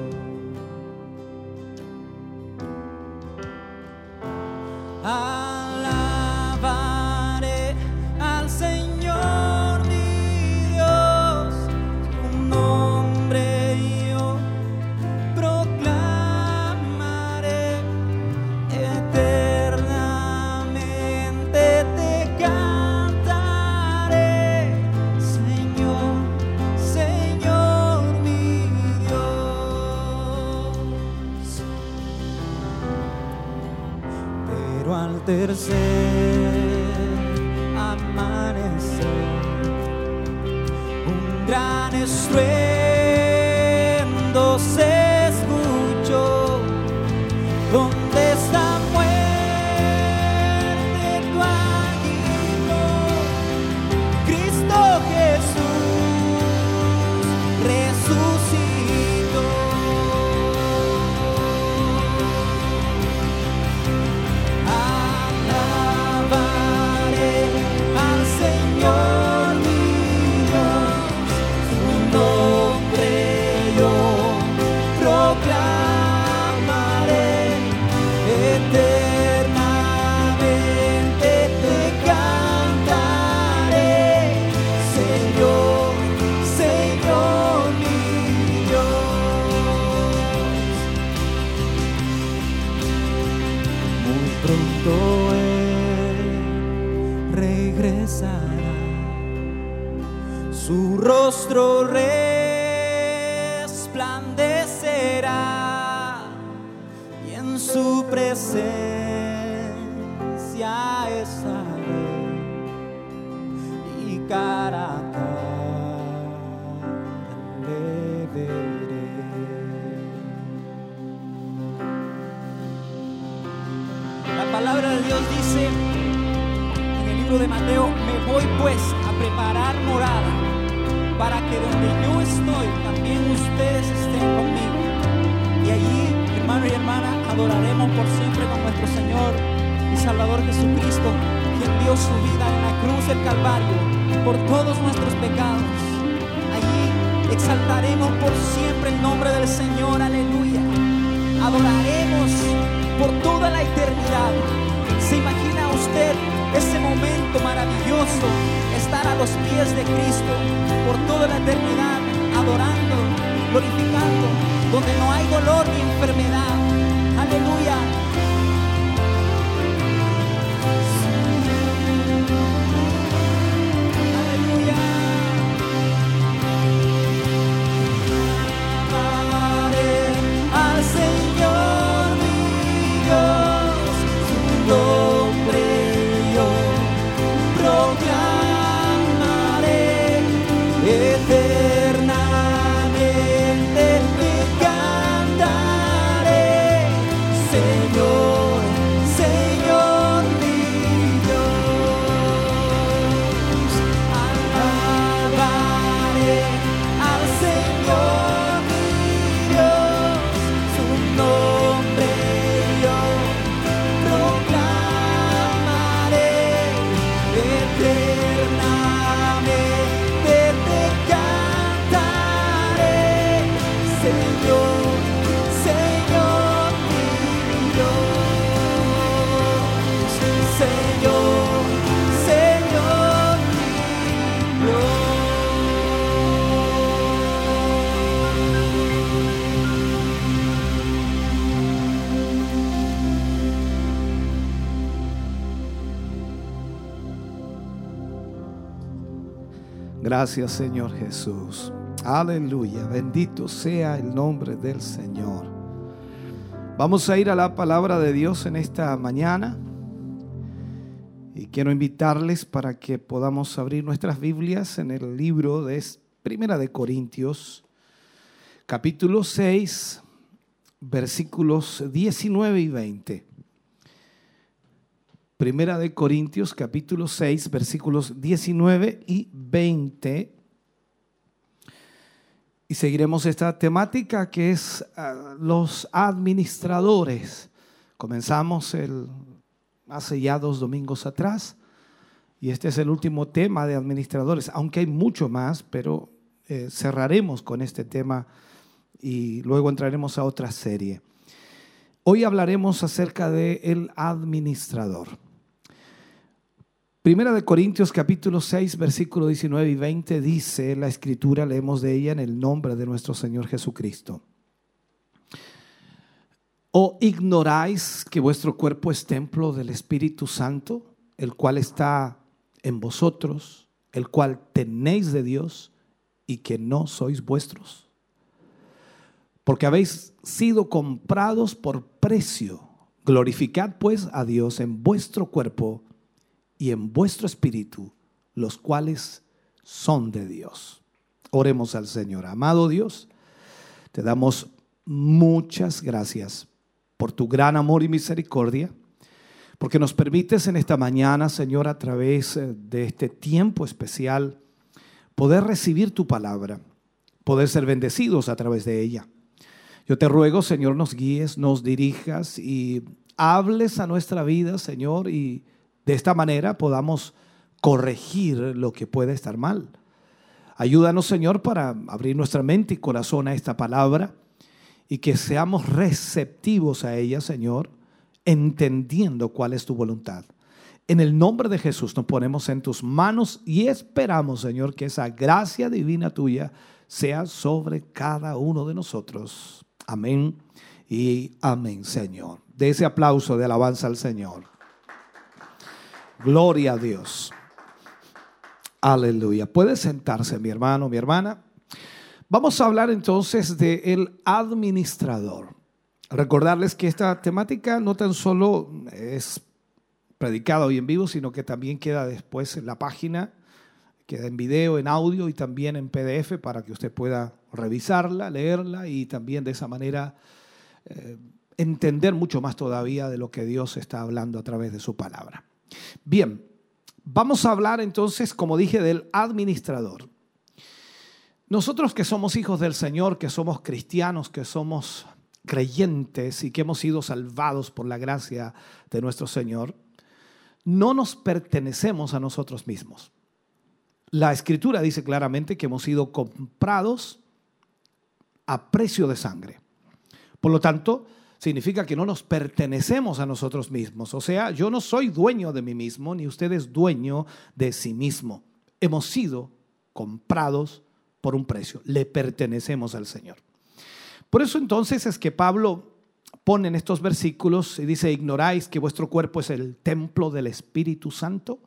Gracias Señor Jesús. Aleluya. Bendito sea el nombre del Señor. Vamos a ir a la palabra de Dios en esta mañana. Y quiero invitarles para que podamos abrir nuestras Biblias en el libro de Primera de Corintios, capítulo 6, versículos 19 y 20. Primera de Corintios capítulo 6 versículos 19 y 20. Y seguiremos esta temática que es uh, los administradores. Comenzamos el, hace ya dos domingos atrás y este es el último tema de administradores, aunque hay mucho más, pero eh, cerraremos con este tema y luego entraremos a otra serie. Hoy hablaremos acerca de el administrador. Primera de Corintios capítulo 6 versículo 19 y 20 dice la escritura, leemos de ella en el nombre de nuestro Señor Jesucristo. ¿O ignoráis que vuestro cuerpo es templo del Espíritu Santo, el cual está en vosotros, el cual tenéis de Dios y que no sois vuestros? Porque habéis sido comprados por precio. Glorificad pues a Dios en vuestro cuerpo y en vuestro espíritu, los cuales son de Dios. Oremos al Señor. Amado Dios, te damos muchas gracias por tu gran amor y misericordia, porque nos permites en esta mañana, Señor, a través de este tiempo especial, poder recibir tu palabra, poder ser bendecidos a través de ella. Yo te ruego, Señor, nos guíes, nos dirijas y hables a nuestra vida, Señor, y de esta manera podamos corregir lo que puede estar mal. Ayúdanos, Señor, para abrir nuestra mente y corazón a esta palabra y que seamos receptivos a ella, Señor, entendiendo cuál es tu voluntad. En el nombre de Jesús nos ponemos en tus manos y esperamos, Señor, que esa gracia divina tuya sea sobre cada uno de nosotros. Amén y amén, Señor. De ese aplauso de alabanza al Señor. Gloria a Dios. Aleluya. Puede sentarse, mi hermano, mi hermana. Vamos a hablar entonces de el administrador. Recordarles que esta temática no tan solo es predicada hoy en vivo, sino que también queda después en la página, queda en video, en audio y también en PDF para que usted pueda revisarla, leerla y también de esa manera eh, entender mucho más todavía de lo que Dios está hablando a través de su palabra. Bien, vamos a hablar entonces, como dije, del administrador. Nosotros que somos hijos del Señor, que somos cristianos, que somos creyentes y que hemos sido salvados por la gracia de nuestro Señor, no nos pertenecemos a nosotros mismos. La escritura dice claramente que hemos sido comprados a precio de sangre. Por lo tanto, significa que no nos pertenecemos a nosotros mismos. O sea, yo no soy dueño de mí mismo, ni usted es dueño de sí mismo. Hemos sido comprados por un precio. Le pertenecemos al Señor. Por eso entonces es que Pablo pone en estos versículos y dice, ignoráis que vuestro cuerpo es el templo del Espíritu Santo,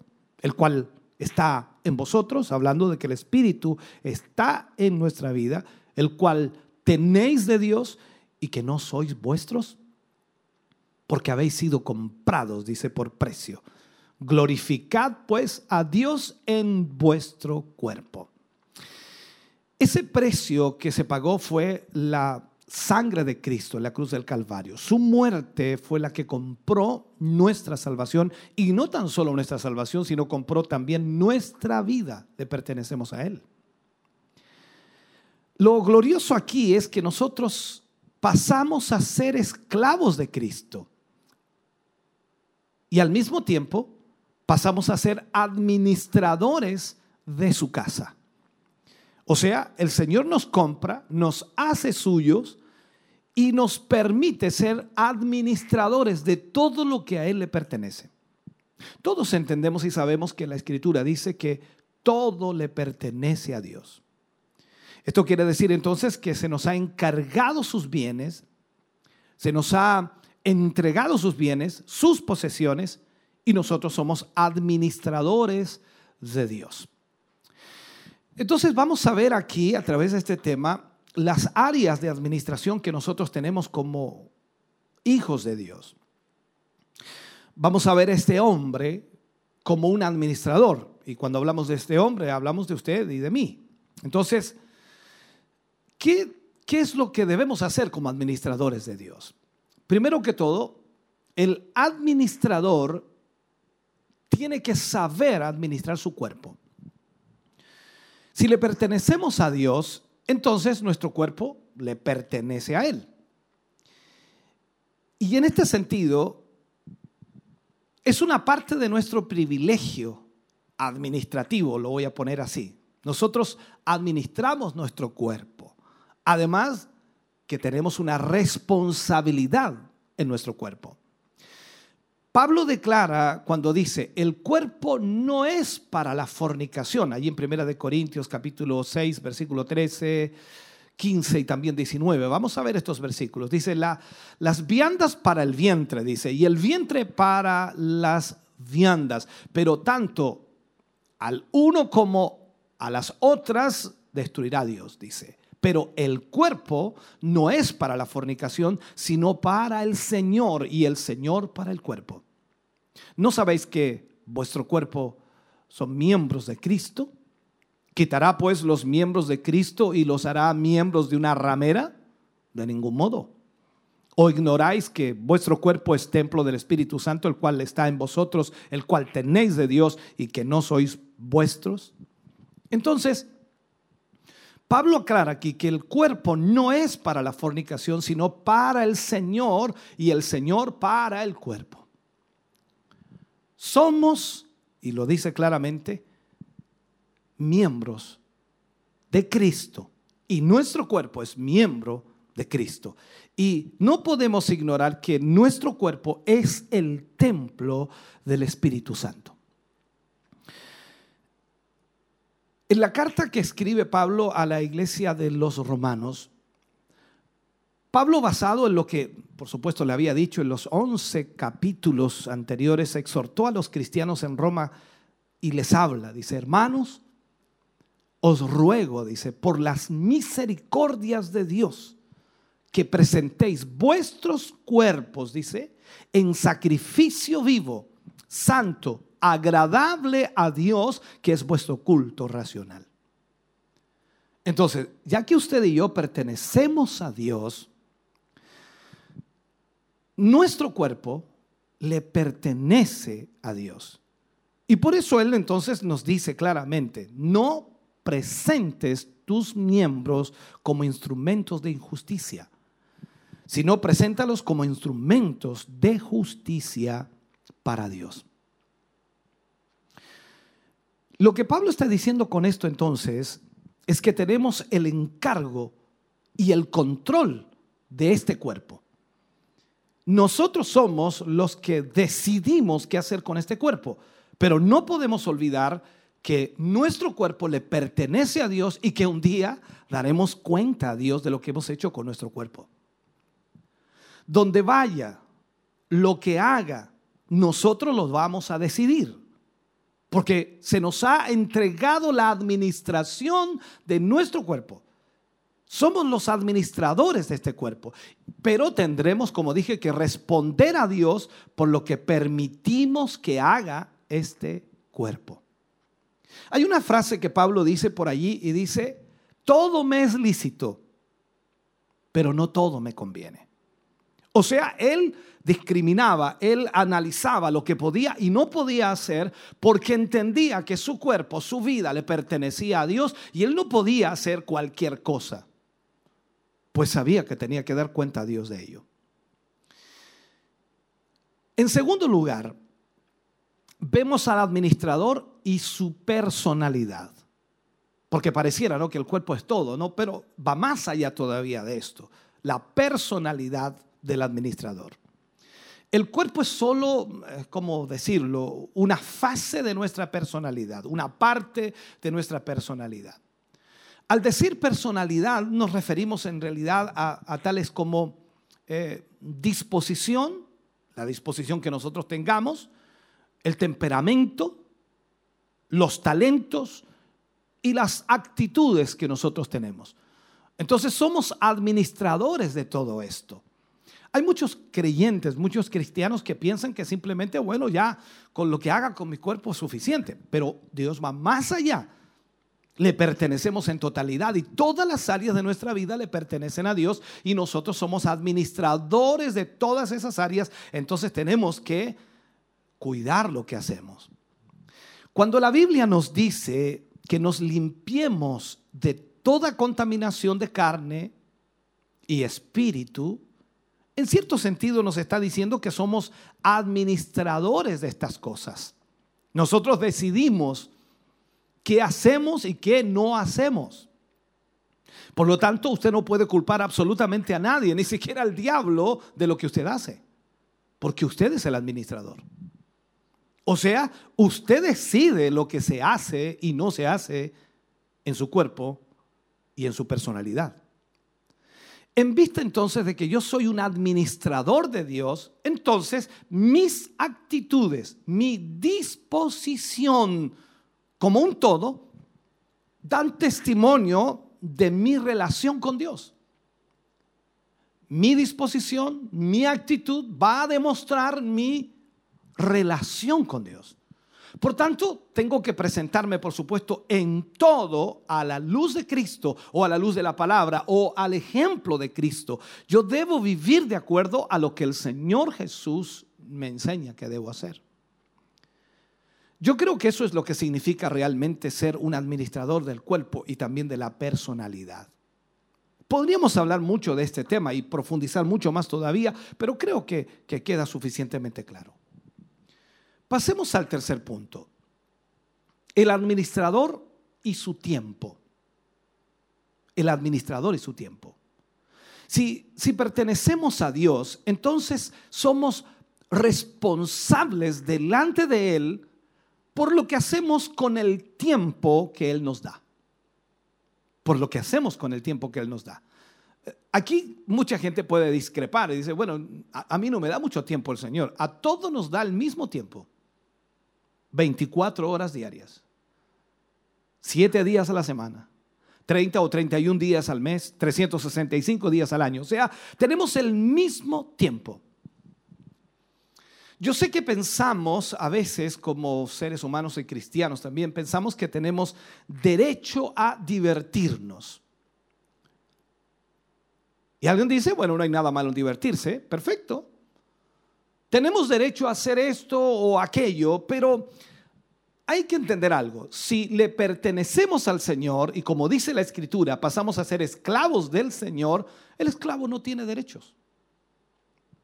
el cual está en vosotros, hablando de que el Espíritu está en nuestra vida, el cual tenéis de Dios y que no sois vuestros, porque habéis sido comprados, dice, por precio. Glorificad pues a Dios en vuestro cuerpo. Ese precio que se pagó fue la sangre de Cristo en la cruz del Calvario. Su muerte fue la que compró nuestra salvación y no tan solo nuestra salvación, sino compró también nuestra vida. Le pertenecemos a Él. Lo glorioso aquí es que nosotros pasamos a ser esclavos de Cristo y al mismo tiempo pasamos a ser administradores de su casa. O sea, el Señor nos compra, nos hace suyos y nos permite ser administradores de todo lo que a Él le pertenece. Todos entendemos y sabemos que la Escritura dice que todo le pertenece a Dios. Esto quiere decir entonces que se nos ha encargado sus bienes, se nos ha entregado sus bienes, sus posesiones, y nosotros somos administradores de Dios. Entonces vamos a ver aquí a través de este tema las áreas de administración que nosotros tenemos como hijos de Dios. Vamos a ver a este hombre como un administrador. Y cuando hablamos de este hombre, hablamos de usted y de mí. Entonces, ¿qué, es lo que debemos hacer como administradores de Dios? Primero que todo, el administrador tiene que saber administrar su cuerpo. Si le pertenecemos a Dios, entonces nuestro cuerpo le pertenece a Él. Y en este sentido, es una parte de nuestro privilegio administrativo, lo voy a poner así. Nosotros administramos nuestro cuerpo. Además, que tenemos una responsabilidad en nuestro cuerpo. Pablo declara cuando dice, el cuerpo no es para la fornicación, allí en Primera de Corintios capítulo 6, versículo 13, 15 y también 19. Vamos a ver estos versículos. Dice, la, las viandas para el vientre, dice, y el vientre para las viandas, pero tanto al uno como a las otras destruirá Dios, dice. Pero el cuerpo no es para la fornicación, sino para el Señor y el Señor para el cuerpo. ¿No sabéis que vuestro cuerpo son miembros de Cristo? ¿Quitará pues los miembros de Cristo y los hará miembros de una ramera? De ningún modo. ¿O ignoráis que vuestro cuerpo es templo del Espíritu Santo, el cual está en vosotros, el cual tenéis de Dios y que no sois vuestros? Entonces, Pablo aclara aquí que el cuerpo no es para la fornicación, sino para el Señor y el Señor para el cuerpo. Somos, y lo dice claramente, miembros de Cristo. Y nuestro cuerpo es miembro de Cristo. Y no podemos ignorar que nuestro cuerpo es el templo del Espíritu Santo. En la carta que escribe Pablo a la iglesia de los romanos, Pablo, basado en lo que, por supuesto, le había dicho en los 11 capítulos anteriores, exhortó a los cristianos en Roma y les habla. Dice, hermanos, os ruego, dice, por las misericordias de Dios, que presentéis vuestros cuerpos, dice, en sacrificio vivo, santo, agradable a Dios, que es vuestro culto racional. Entonces, ya que usted y yo pertenecemos a Dios, nuestro cuerpo le pertenece a Dios. Y por eso Él entonces nos dice claramente, no presentes tus miembros como instrumentos de injusticia, sino preséntalos como instrumentos de justicia para Dios. Lo que Pablo está diciendo con esto entonces es que tenemos el encargo y el control de este cuerpo. Nosotros somos los que decidimos qué hacer con este cuerpo, pero no podemos olvidar que nuestro cuerpo le pertenece a Dios y que un día daremos cuenta a Dios de lo que hemos hecho con nuestro cuerpo. Donde vaya, lo que haga, nosotros lo vamos a decidir. Porque se nos ha entregado la administración de nuestro cuerpo. Somos los administradores de este cuerpo, pero tendremos, como dije, que responder a Dios por lo que permitimos que haga este cuerpo. Hay una frase que Pablo dice por allí y dice, todo me es lícito, pero no todo me conviene. O sea, él discriminaba, él analizaba lo que podía y no podía hacer porque entendía que su cuerpo, su vida le pertenecía a Dios y él no podía hacer cualquier cosa pues sabía que tenía que dar cuenta a Dios de ello. En segundo lugar, vemos al administrador y su personalidad. Porque pareciera ¿no? que el cuerpo es todo, ¿no? pero va más allá todavía de esto. La personalidad del administrador. El cuerpo es solo, eh, ¿cómo decirlo?, una fase de nuestra personalidad, una parte de nuestra personalidad. Al decir personalidad nos referimos en realidad a, tales como eh, disposición, la disposición que nosotros tengamos, el temperamento, los talentos y las actitudes que nosotros tenemos. Entonces somos administradores de todo esto. Hay muchos creyentes, muchos cristianos que piensan que simplemente, bueno, ya con lo que haga con mi cuerpo es suficiente, pero Dios va más allá le pertenecemos en totalidad y todas las áreas de nuestra vida le pertenecen a Dios y nosotros somos administradores de todas esas áreas, entonces tenemos que cuidar lo que hacemos. Cuando la Biblia nos dice que nos limpiemos de toda contaminación de carne y espíritu, en cierto sentido nos está diciendo que somos administradores de estas cosas. Nosotros decidimos qué hacemos y qué no hacemos. Por lo tanto, usted no puede culpar absolutamente a nadie, ni siquiera al diablo, de lo que usted hace, porque usted es el administrador. O sea, usted decide lo que se hace y no se hace en su cuerpo y en su personalidad. En vista entonces de que yo soy un administrador de Dios, entonces mis actitudes, mi disposición como un todo, dan testimonio de mi relación con Dios. Mi disposición, mi actitud va a demostrar mi relación con Dios. Por tanto, tengo que presentarme, por supuesto, en todo a la luz de Cristo o a la luz de la palabra o al ejemplo de Cristo. Yo debo vivir de acuerdo a lo que el Señor Jesús me enseña que debo hacer. Yo creo que eso es lo que significa realmente ser un administrador del cuerpo y también de la personalidad. Podríamos hablar mucho de este tema y profundizar mucho más todavía, pero creo que, queda suficientemente claro. Pasemos al tercer punto. El administrador y su tiempo. El administrador y su tiempo. Si, si pertenecemos a Dios, entonces somos responsables delante de Él por lo que hacemos con el tiempo que Él nos da. Por lo que hacemos con el tiempo que Él nos da. Aquí mucha gente puede discrepar y dice, bueno, a, mí no me da mucho tiempo el Señor. A todos nos da el mismo tiempo. 24 horas diarias. 7 días a la semana. 30 o 31 días al mes, 365 días al año. O sea, tenemos el mismo tiempo. Yo sé que pensamos a veces como seres humanos y cristianos también, pensamos que tenemos derecho a divertirnos. Y alguien dice, bueno, no hay nada malo en divertirse, perfecto. Tenemos derecho a hacer esto o aquello, pero hay que entender algo. Si le pertenecemos al Señor y como dice la Escritura, pasamos a ser esclavos del Señor, el esclavo no tiene derechos.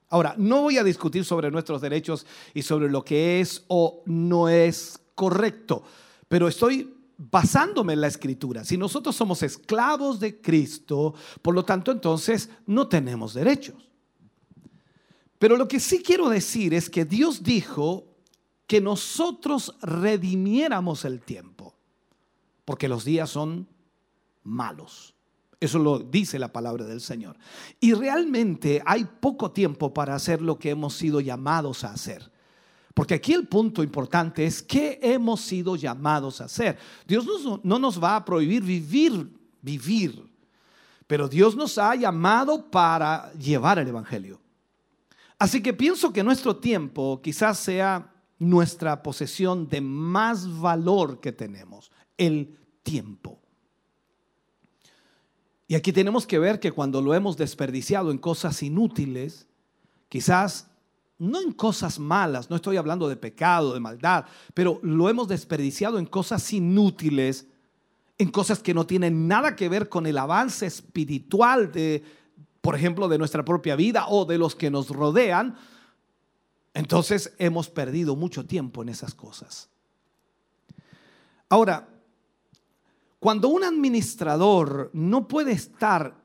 Ahora, no voy a discutir sobre nuestros derechos y sobre lo que es o no es correcto, pero estoy basándome en la escritura. Si nosotros somos esclavos de Cristo, por lo tanto entonces no tenemos derechos. Pero lo que sí quiero decir es que Dios dijo que nosotros redimiéramos el tiempo, porque los días son malos. Eso lo dice la palabra del Señor. Y realmente hay poco tiempo para hacer lo que hemos sido llamados a hacer. Porque aquí el punto importante es qué hemos sido llamados a hacer. Dios no nos va a prohibir vivir, vivir, pero Dios nos ha llamado para llevar el Evangelio. Así que pienso que nuestro tiempo quizás sea nuestra posesión de más valor que tenemos, el tiempo. Y aquí tenemos que ver que cuando lo hemos desperdiciado en cosas inútiles, quizás no en cosas malas, no estoy hablando de pecado, de maldad, pero lo hemos desperdiciado en cosas inútiles, en cosas que no tienen nada que ver con el avance espiritual de, por ejemplo, de nuestra propia vida o de los que nos rodean, entonces hemos perdido mucho tiempo en esas cosas. Ahora, cuando un administrador no puede estar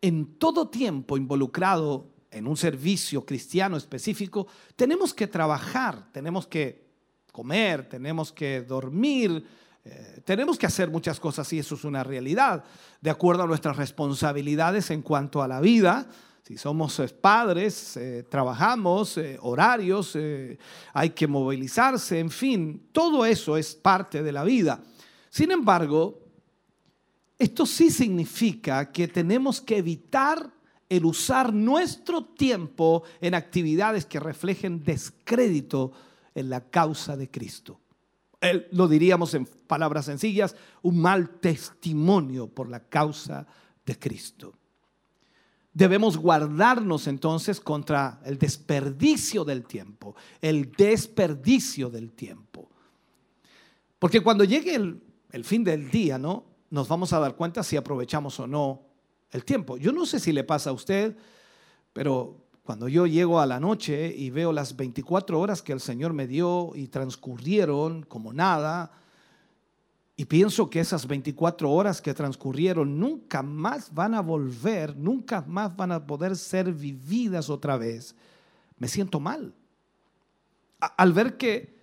en todo tiempo involucrado en un servicio cristiano específico, tenemos que trabajar, tenemos que comer, tenemos que dormir, eh, tenemos que hacer muchas cosas y eso es una realidad, de acuerdo a nuestras responsabilidades en cuanto a la vida. Si somos eh, padres, eh, trabajamos, horarios, hay que movilizarse, en fin, todo eso es parte de la vida. Sin embargo, esto sí significa que tenemos que evitar el usar nuestro tiempo en actividades que reflejen descrédito en la causa de Cristo. Lo diríamos en palabras sencillas, un mal testimonio por la causa de Cristo. Debemos guardarnos entonces contra el desperdicio del tiempo, el desperdicio del tiempo. Porque cuando llegue el, el fin del día, ¿no? Nos vamos a dar cuenta si aprovechamos o no el tiempo. Yo no sé si le pasa a usted, pero cuando yo llego a la noche y veo las 24 horas que el Señor me dio y transcurrieron como nada, y pienso que esas 24 horas que transcurrieron nunca más van a volver, nunca más van a poder ser vividas otra vez, me siento mal. Al ver que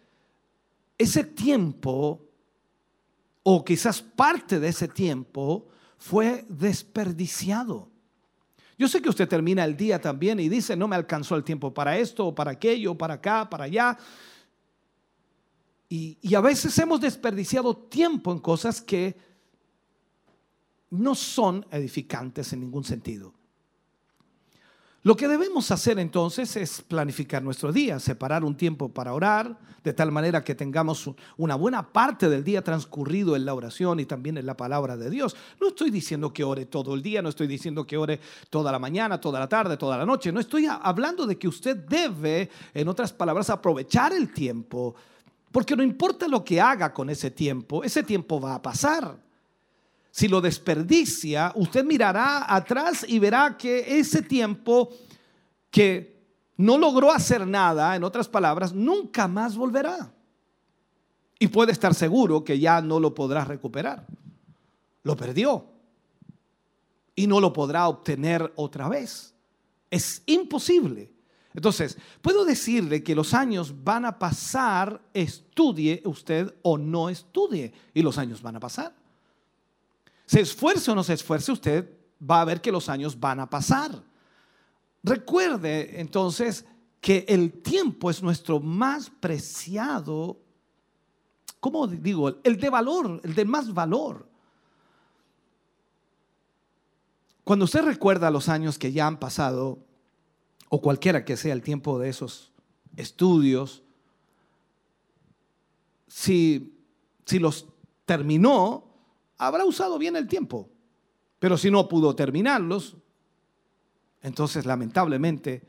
ese tiempo o quizás parte de ese tiempo fue desperdiciado. Yo sé que usted termina el día también y dice, no me alcanzó el tiempo para esto para aquello, para acá, para allá. Y, y, a veces hemos desperdiciado tiempo en cosas que no son edificantes en ningún sentido. Lo que debemos hacer entonces es planificar nuestro día, separar un tiempo para orar, de tal manera que tengamos una buena parte del día transcurrido en la oración y también en la palabra de Dios. No estoy diciendo que ore todo el día, no estoy diciendo que ore toda la mañana, toda la tarde, toda la noche, no estoy hablando de que usted debe, en otras palabras, aprovechar el tiempo, porque no importa lo que haga con ese tiempo, ese tiempo va a pasar si lo desperdicia, usted mirará atrás y verá que ese tiempo que no logró hacer nada, en otras palabras, nunca más volverá. Y puede estar seguro que ya no lo podrá recuperar. Lo perdió. Y no lo podrá obtener otra vez. Es imposible. Entonces, puedo decirle que los años van a pasar, estudie usted o no estudie, y los años van a pasar. Se esfuerce o no se esfuerce, usted va a ver que los años van a pasar. Recuerde entonces que el tiempo es nuestro más preciado, ¿cómo digo? El de valor, el de más valor. Cuando usted recuerda los años que ya han pasado, o cualquiera que sea el tiempo de esos estudios, si, si los terminó, habrá usado bien el tiempo. Pero si no pudo terminarlos, entonces lamentablemente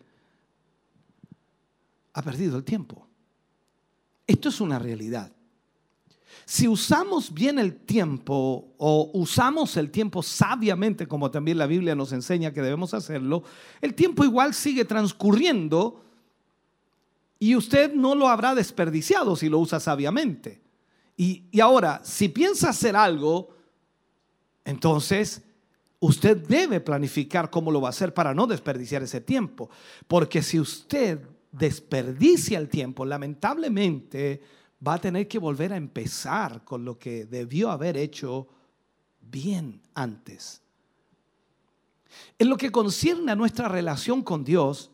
ha perdido el tiempo. Esto es una realidad. Si usamos bien el tiempo o usamos el tiempo sabiamente, como también la Biblia nos enseña que debemos hacerlo, el tiempo igual sigue transcurriendo y usted no lo habrá desperdiciado si lo usa sabiamente. Y, ahora, si piensa hacer algo, entonces usted debe planificar cómo lo va a hacer para no desperdiciar ese tiempo. Porque si usted desperdicia el tiempo, lamentablemente va a tener que volver a empezar con lo que debió haber hecho bien antes. En lo que concierne a nuestra relación con Dios,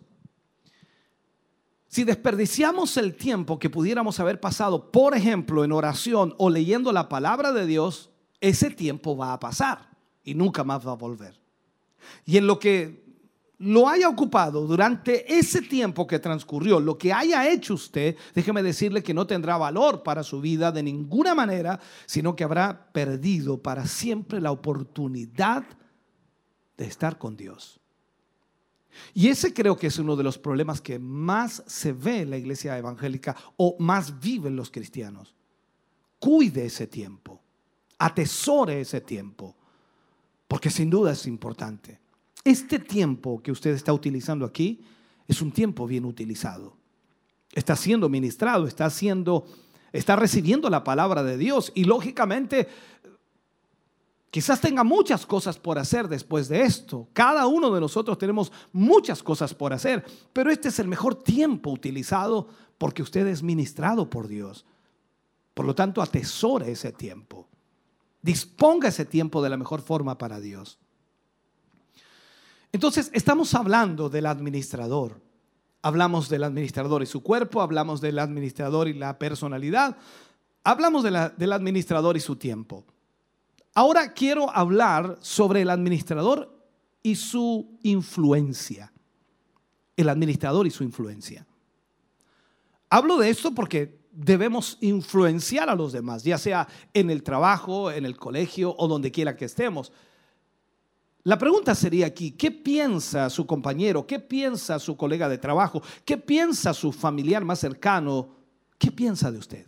si desperdiciamos el tiempo que pudiéramos haber pasado, por ejemplo, en oración o leyendo la palabra de Dios, ese tiempo va a pasar y nunca más va a volver. Y en lo que lo haya ocupado durante ese tiempo que transcurrió, lo que haya hecho usted, déjeme decirle que no tendrá valor para su vida de ninguna manera, sino que habrá perdido para siempre la oportunidad de estar con Dios. Y ese creo que es uno de los problemas que más se ve en la iglesia evangélica o más viven los cristianos. Cuide ese tiempo, atesore ese tiempo, porque sin duda es importante. Este tiempo que usted está utilizando aquí es un tiempo bien utilizado. Está siendo ministrado, está siendo está recibiendo la palabra de Dios y lógicamente quizás tenga muchas cosas por hacer después de esto. Cada uno de nosotros tenemos muchas cosas por hacer, pero este es el mejor tiempo utilizado porque usted es ministrado por Dios. Por lo tanto, atesore ese tiempo. Disponga ese tiempo de la mejor forma para Dios. Entonces, estamos hablando del administrador. Hablamos del administrador y su cuerpo, hablamos del administrador y la personalidad, hablamos del administrador y su tiempo. Ahora quiero hablar sobre el administrador y su influencia. El administrador y su influencia. Hablo de esto porque debemos influenciar a los demás, ya sea en el trabajo, en el colegio o donde quiera que estemos. La pregunta sería aquí, ¿qué piensa su compañero? ¿Qué piensa su colega de trabajo? ¿Qué piensa su familiar más cercano? ¿Qué piensa de usted?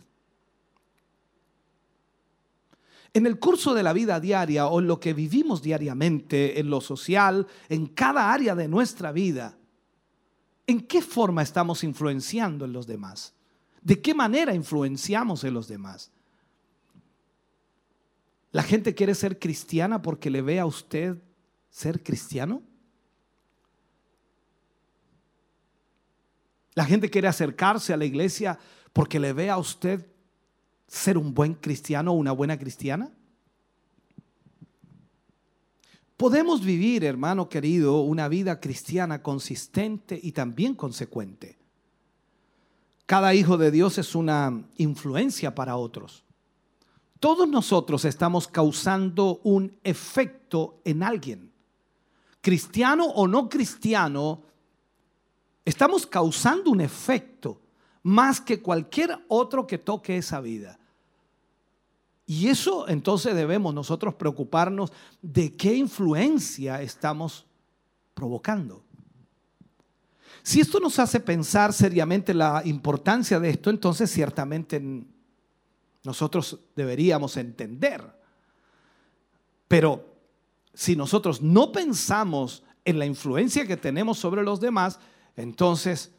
En el curso de la vida diaria o en lo que vivimos diariamente, en lo social, en cada área de nuestra vida, ¿en qué forma estamos influenciando en los demás? ¿De qué manera influenciamos en los demás? ¿La gente quiere ser cristiana porque le ve a usted ser cristiano? La gente quiere acercarse a la iglesia porque le ve a usted ser un buen cristiano o una buena cristiana. Podemos vivir, hermano querido, una vida cristiana consistente y también consecuente. Cada hijo de Dios es una influencia para otros. Todos nosotros estamos causando un efecto en alguien cristiano o no cristiano, estamos causando un efecto más que cualquier otro que toque esa vida. Y eso entonces debemos nosotros preocuparnos de qué influencia estamos provocando. Si esto nos hace pensar seriamente la importancia de esto, entonces ciertamente nosotros deberíamos entender. Pero si nosotros no pensamos en la influencia que tenemos sobre los demás, entonces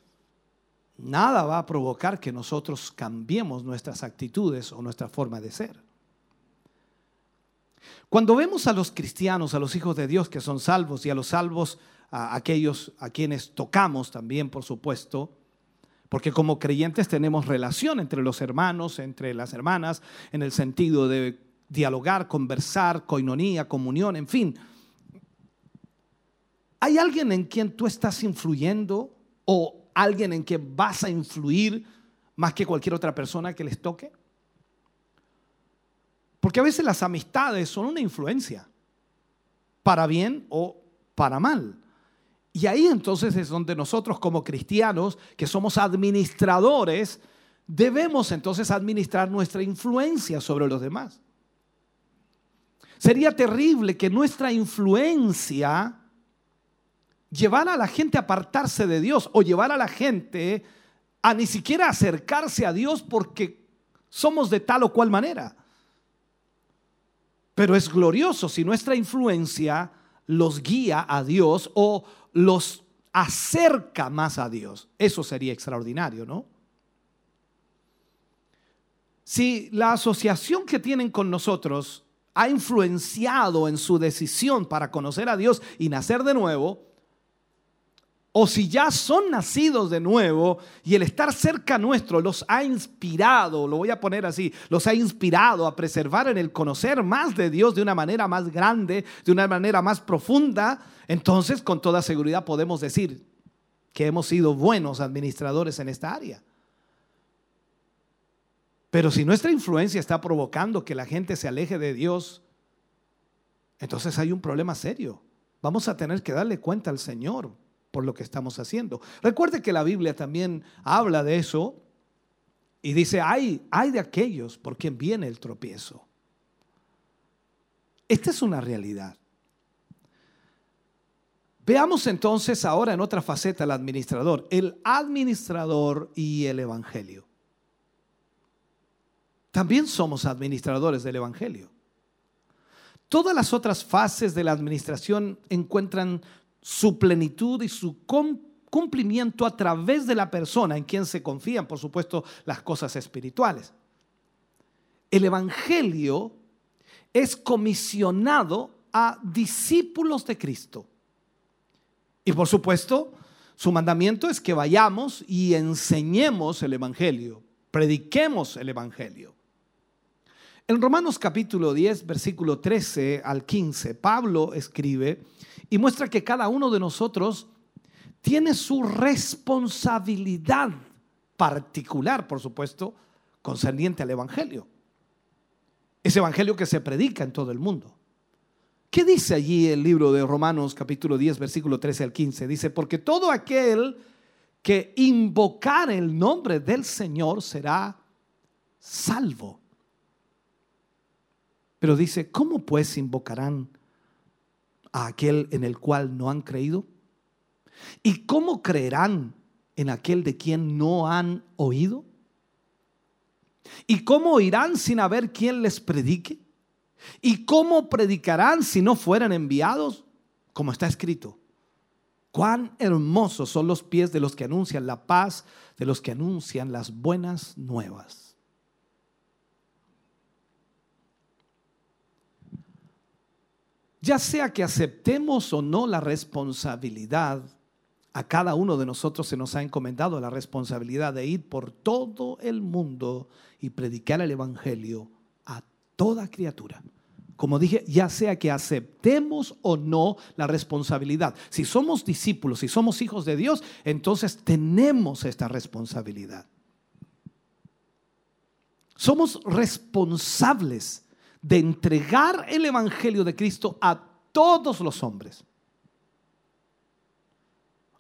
nada va a provocar que nosotros cambiemos nuestras actitudes o nuestra forma de ser. Cuando vemos a los cristianos, a los hijos de Dios que son salvos y a los salvos, a aquellos a quienes tocamos también, por supuesto, porque como creyentes tenemos relación entre los hermanos, entre las hermanas, en el sentido de dialogar, conversar, coinonía, comunión, en fin. ¿Hay alguien en quien tú estás influyendo o alguien en quien vas a influir más que cualquier otra persona que les toque? Porque a veces las amistades son una influencia, para bien o para mal. Y ahí entonces es donde nosotros como cristianos, que somos administradores, debemos entonces administrar nuestra influencia sobre los demás. Sería terrible que nuestra influencia llevara a la gente a apartarse de Dios o llevar a la gente a ni siquiera acercarse a Dios porque somos de tal o cual manera. Pero es glorioso si nuestra influencia los guía a Dios o los acerca más a Dios. Eso sería extraordinario, ¿no? Si la asociación que tienen con nosotros ha influenciado en su decisión para conocer a Dios y nacer de nuevo, o si ya son nacidos de nuevo y el estar cerca nuestro los ha inspirado, lo voy a poner así, los ha inspirado a preservar en el conocer más de Dios de una manera más grande, de una manera más profunda, entonces con toda seguridad podemos decir que hemos sido buenos administradores en esta área. Pero si nuestra influencia está provocando que la gente se aleje de Dios, entonces hay un problema serio. Vamos a tener que darle cuenta al Señor por lo que estamos haciendo. Recuerde que la Biblia también habla de eso y dice, hay, hay de aquellos por quien viene el tropiezo. Esta es una realidad. Veamos entonces ahora en otra faceta el administrador, el administrador y el evangelio. También somos administradores del evangelio. Todas las otras fases de la administración encuentran su plenitud y su cumplimiento a través de la persona en quien se confían, por supuesto, las cosas espirituales. El Evangelio es comisionado a discípulos de Cristo. Y por supuesto, su mandamiento es que vayamos y enseñemos el Evangelio, prediquemos el Evangelio. En Romanos capítulo 10, versículo 13 al 15, Pablo escribe y muestra que cada uno de nosotros tiene su responsabilidad particular, por supuesto, concerniente al Evangelio. Ese Evangelio que se predica en todo el mundo. ¿Qué dice allí el libro de Romanos capítulo 10, versículo 13 al 15? Dice, porque todo aquel que invocar el nombre del Señor será salvo. Pero dice, ¿cómo pues invocarán a aquel en el cual no han creído? ¿Y cómo creerán en aquel de quien no han oído? ¿Y cómo oirán sin haber quien les predique? ¿Y cómo predicarán si no fueran enviados? Como está escrito. Cuán hermosos son los pies de los que anuncian la paz, de los que anuncian las buenas nuevas. Ya sea que aceptemos o no la responsabilidad, a cada uno de nosotros se nos ha encomendado la responsabilidad de ir por todo el mundo y predicar el Evangelio a toda criatura. Como dije, ya sea que aceptemos o no la responsabilidad. Si somos discípulos, si somos hijos de Dios, entonces tenemos esta responsabilidad. Somos responsables de entregar el Evangelio de Cristo a todos los hombres.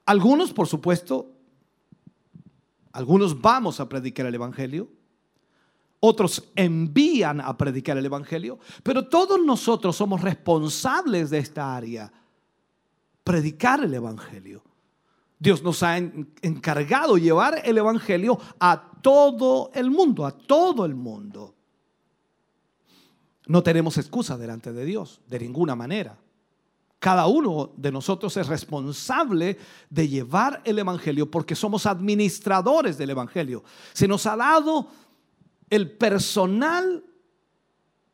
Algunos, por supuesto, algunos vamos a predicar el Evangelio, otros envían a predicar el Evangelio, pero todos nosotros somos responsables de esta área, predicar el Evangelio. Dios nos ha encargado llevar el Evangelio a todo el mundo, a todo el mundo. No tenemos excusa delante de Dios, de ninguna manera. Cada uno de nosotros es responsable de llevar el Evangelio porque somos administradores del Evangelio. Se nos ha dado el personal,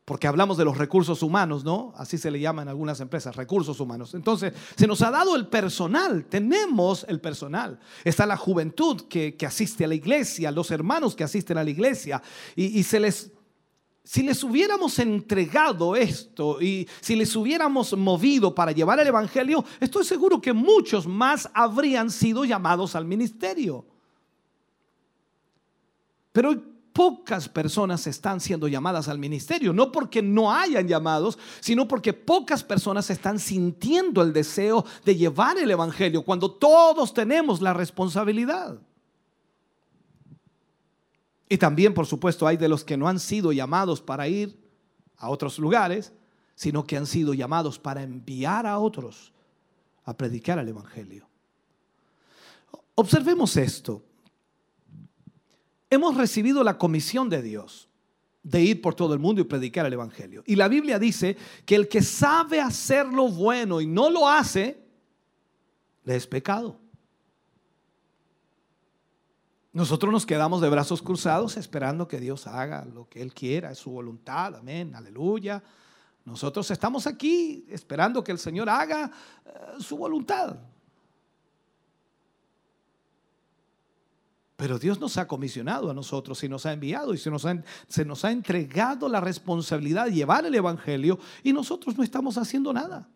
porque hablamos de los recursos humanos, ¿no? Así se le llama en algunas empresas, recursos humanos. Entonces, se nos ha dado el personal, tenemos el personal. Está la juventud que, asiste a la iglesia, los hermanos que asisten a la iglesia, y se les si les hubiéramos entregado esto y si les hubiéramos movido para llevar el Evangelio, estoy seguro que muchos más habrían sido llamados al ministerio. Pero pocas personas están siendo llamadas al ministerio, no porque no hayan llamados, sino porque pocas personas están sintiendo el deseo de llevar el Evangelio cuando todos tenemos la responsabilidad. Y también, por supuesto, hay de los que no han sido llamados para ir a otros lugares, sino que han sido llamados para enviar a otros a predicar el Evangelio. Observemos esto hemos recibido la comisión de Dios de ir por todo el mundo y predicar el Evangelio. Y la Biblia dice que el que sabe hacer lo bueno y no lo hace, le es pecado. Nosotros nos quedamos de brazos cruzados esperando que Dios haga lo que Él quiera, es su voluntad, amén, aleluya. Nosotros estamos aquí esperando que el Señor haga eh, su voluntad. Pero Dios nos ha comisionado a nosotros y nos ha enviado y se nos ha, se nos ha entregado la responsabilidad de llevar el Evangelio y nosotros no estamos haciendo nada.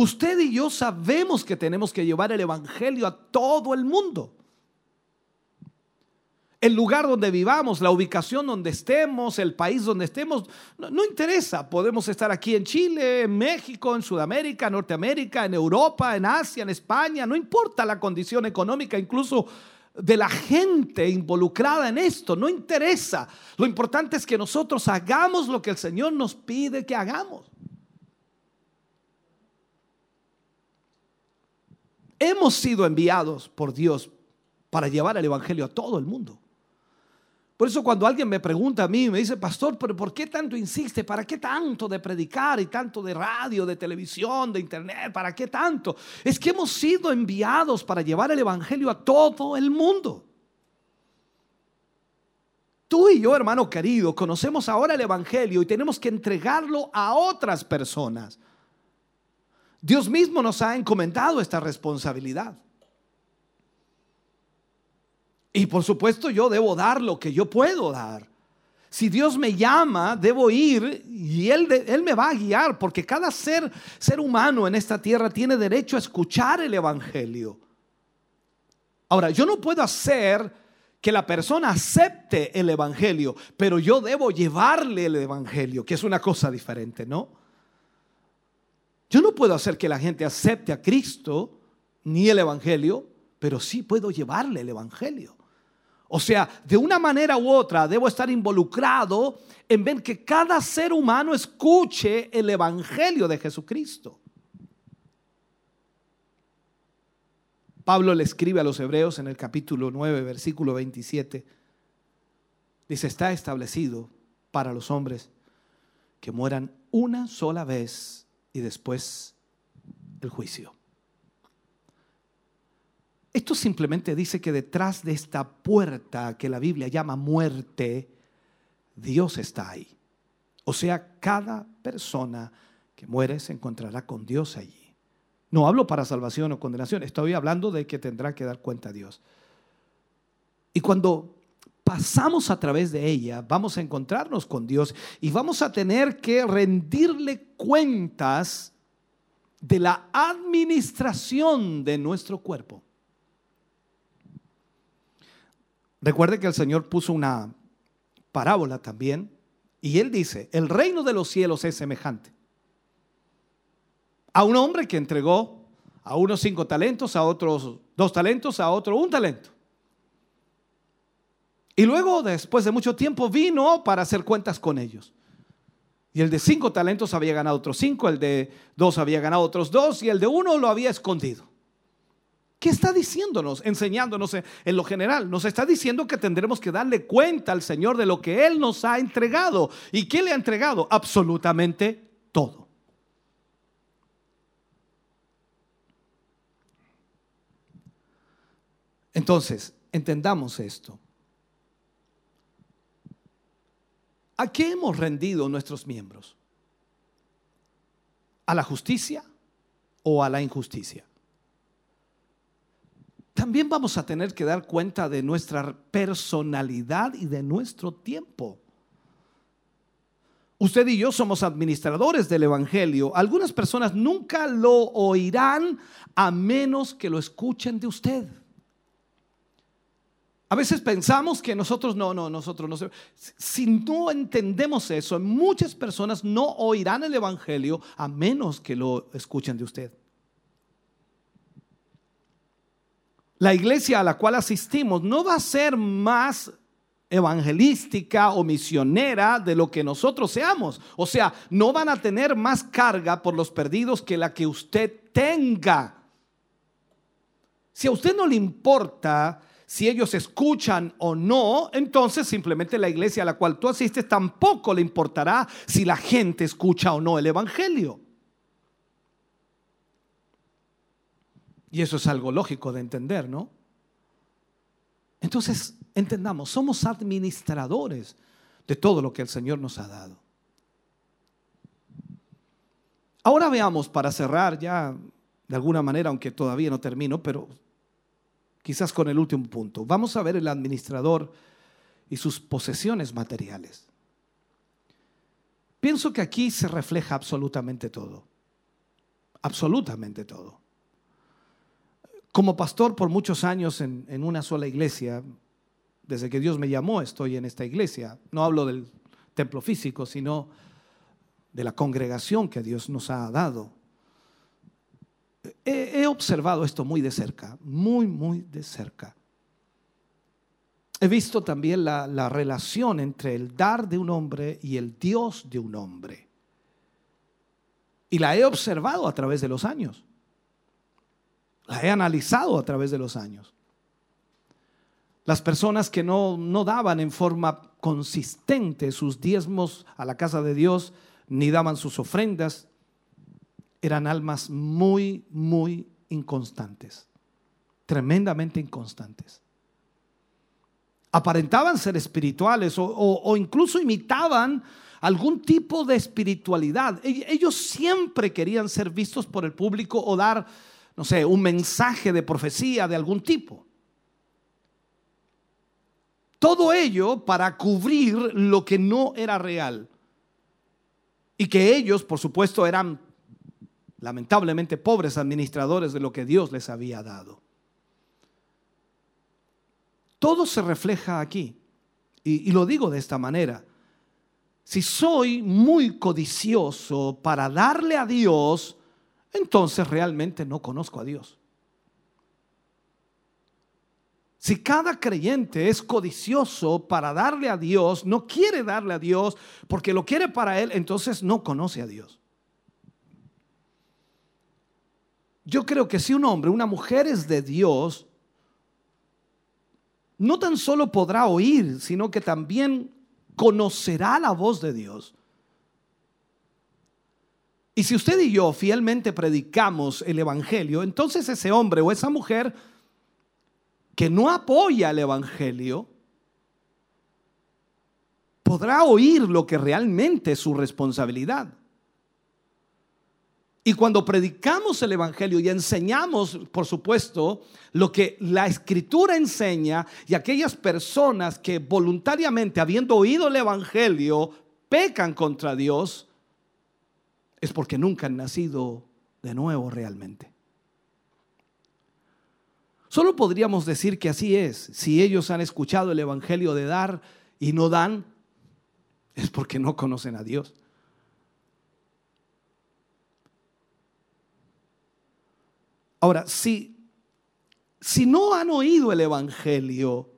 Usted y yo sabemos que tenemos que llevar el Evangelio a todo el mundo el lugar donde vivamos, la ubicación donde estemos, el país donde estemos, no, interesa. Podemos estar aquí en Chile, en México, en Sudamérica, Norteamérica, en Europa, en Asia, en España, no importa la condición económica, incluso de la gente involucrada en esto, no interesa. Lo importante es que nosotros hagamos lo que el Señor nos pide que hagamos. Hemos sido enviados por Dios para llevar el Evangelio a todo el mundo. Por eso cuando alguien me pregunta a mí, me dice, pastor, pero ¿por qué tanto insiste? ¿Para qué tanto de predicar y tanto de radio, de televisión, de internet? ¿Para qué tanto? Es que hemos sido enviados para llevar el Evangelio a todo el mundo. Tú y yo, hermano querido, conocemos ahora el Evangelio y tenemos que entregarlo a otras personas. Dios mismo nos ha encomendado esta responsabilidad. Y por supuesto yo debo dar lo que yo puedo dar. Si Dios me llama, debo ir y Él, él me va a guiar, porque cada ser, ser humano en esta tierra tiene derecho a escuchar el Evangelio. Ahora, yo no puedo hacer que la persona acepte el Evangelio, pero yo debo llevarle el Evangelio, que es una cosa diferente, ¿no? Yo no puedo hacer que la gente acepte a Cristo ni el Evangelio, pero sí puedo llevarle el Evangelio. O sea, de una manera u otra debo estar involucrado en ver que cada ser humano escuche el Evangelio de Jesucristo. Pablo le escribe a los hebreos en el capítulo 9, versículo 27. Dice, está establecido para los hombres que mueran una sola vez y después el juicio. Esto simplemente dice que detrás de esta puerta que la Biblia llama muerte, Dios está ahí. O sea, cada persona que muere se encontrará con Dios allí. No hablo para salvación o condenación, estoy hablando de que tendrá que dar cuenta a Dios. Y cuando pasamos a través de ella, vamos a encontrarnos con Dios y vamos a tener que rendirle cuentas de la administración de nuestro cuerpo. Recuerde que el Señor puso una parábola también y él dice, el reino de los cielos es semejante a un hombre que entregó a unos cinco talentos, a otros dos talentos, a otro un talento. Y luego, después de mucho tiempo, vino para hacer cuentas con ellos. Y el de cinco talentos había ganado otros cinco, el de dos había ganado otros dos y el de uno lo había escondido. ¿Qué está diciéndonos, enseñándonos en lo general? Nos está diciendo que tendremos que darle cuenta al Señor de lo que Él nos ha entregado. ¿Y qué le ha entregado? Absolutamente todo. Entonces, entendamos esto. ¿A qué hemos rendido nuestros miembros? ¿A la justicia o a la injusticia? también vamos a tener que dar cuenta de nuestra personalidad y de nuestro tiempo. Usted y yo somos administradores del Evangelio. Algunas personas nunca lo oirán a menos que lo escuchen de usted. A veces pensamos que nosotros no, no, nosotros no. Si no entendemos eso, muchas personas no oirán el Evangelio a menos que lo escuchen de usted. La iglesia a la cual asistimos no va a ser más evangelística o misionera de lo que nosotros seamos. O sea, no van a tener más carga por los perdidos que la que usted tenga. Si a usted no le importa si ellos escuchan o no, entonces simplemente la iglesia a la cual tú asistes tampoco le importará si la gente escucha o no el Evangelio. Y eso es algo lógico de entender, ¿no? Entonces, entendamos, somos administradores de todo lo que el Señor nos ha dado. Ahora veamos, para cerrar ya de alguna manera, aunque todavía no termino, pero quizás con el último punto. Vamos a ver el administrador y sus posesiones materiales. Pienso que aquí se refleja absolutamente todo. Absolutamente todo. Como pastor por muchos años en, en, una sola iglesia, desde que Dios me llamó estoy en esta iglesia. No hablo del templo físico, sino de la congregación que Dios nos ha dado he, observado esto muy de cerca, muy, muy de cerca. He visto también la, la, relación entre el dar de un hombre y el Dios de un hombre. Y la he observado a través de los años. La he analizado a través de los años. Las personas que no, no daban en forma consistente sus diezmos a la casa de Dios, ni daban sus ofrendas, eran almas muy, muy inconstantes, tremendamente inconstantes. Aparentaban ser espirituales o, incluso imitaban algún tipo de espiritualidad. Ellos siempre querían ser vistos por el público o dar, no sé, un mensaje de profecía de algún tipo. Todo ello para cubrir lo que no era real. Y que ellos, por supuesto, eran lamentablemente pobres administradores de lo que Dios les había dado. Todo se refleja aquí. Y, lo digo de esta manera. Si soy muy codicioso para darle a Dios, entonces realmente no conozco a Dios. Si cada creyente es codicioso para darle a Dios, no quiere darle a Dios porque lo quiere para Él, entonces no conoce a Dios. Yo creo que si un hombre, una mujer es de Dios, no tan solo podrá oír, sino que también conocerá la voz de Dios. Y si usted y yo fielmente predicamos el Evangelio, entonces ese hombre o esa mujer que no apoya el Evangelio podrá oír lo que realmente es su responsabilidad. Y cuando predicamos el Evangelio y enseñamos, por supuesto, lo que la Escritura enseña y aquellas personas que voluntariamente, habiendo oído el Evangelio, pecan contra Dios, es porque nunca han nacido de nuevo realmente. Solo podríamos decir que así es. Si ellos han escuchado el Evangelio de dar y no dan, es porque no conocen a Dios. Ahora, si, si no han oído el Evangelio,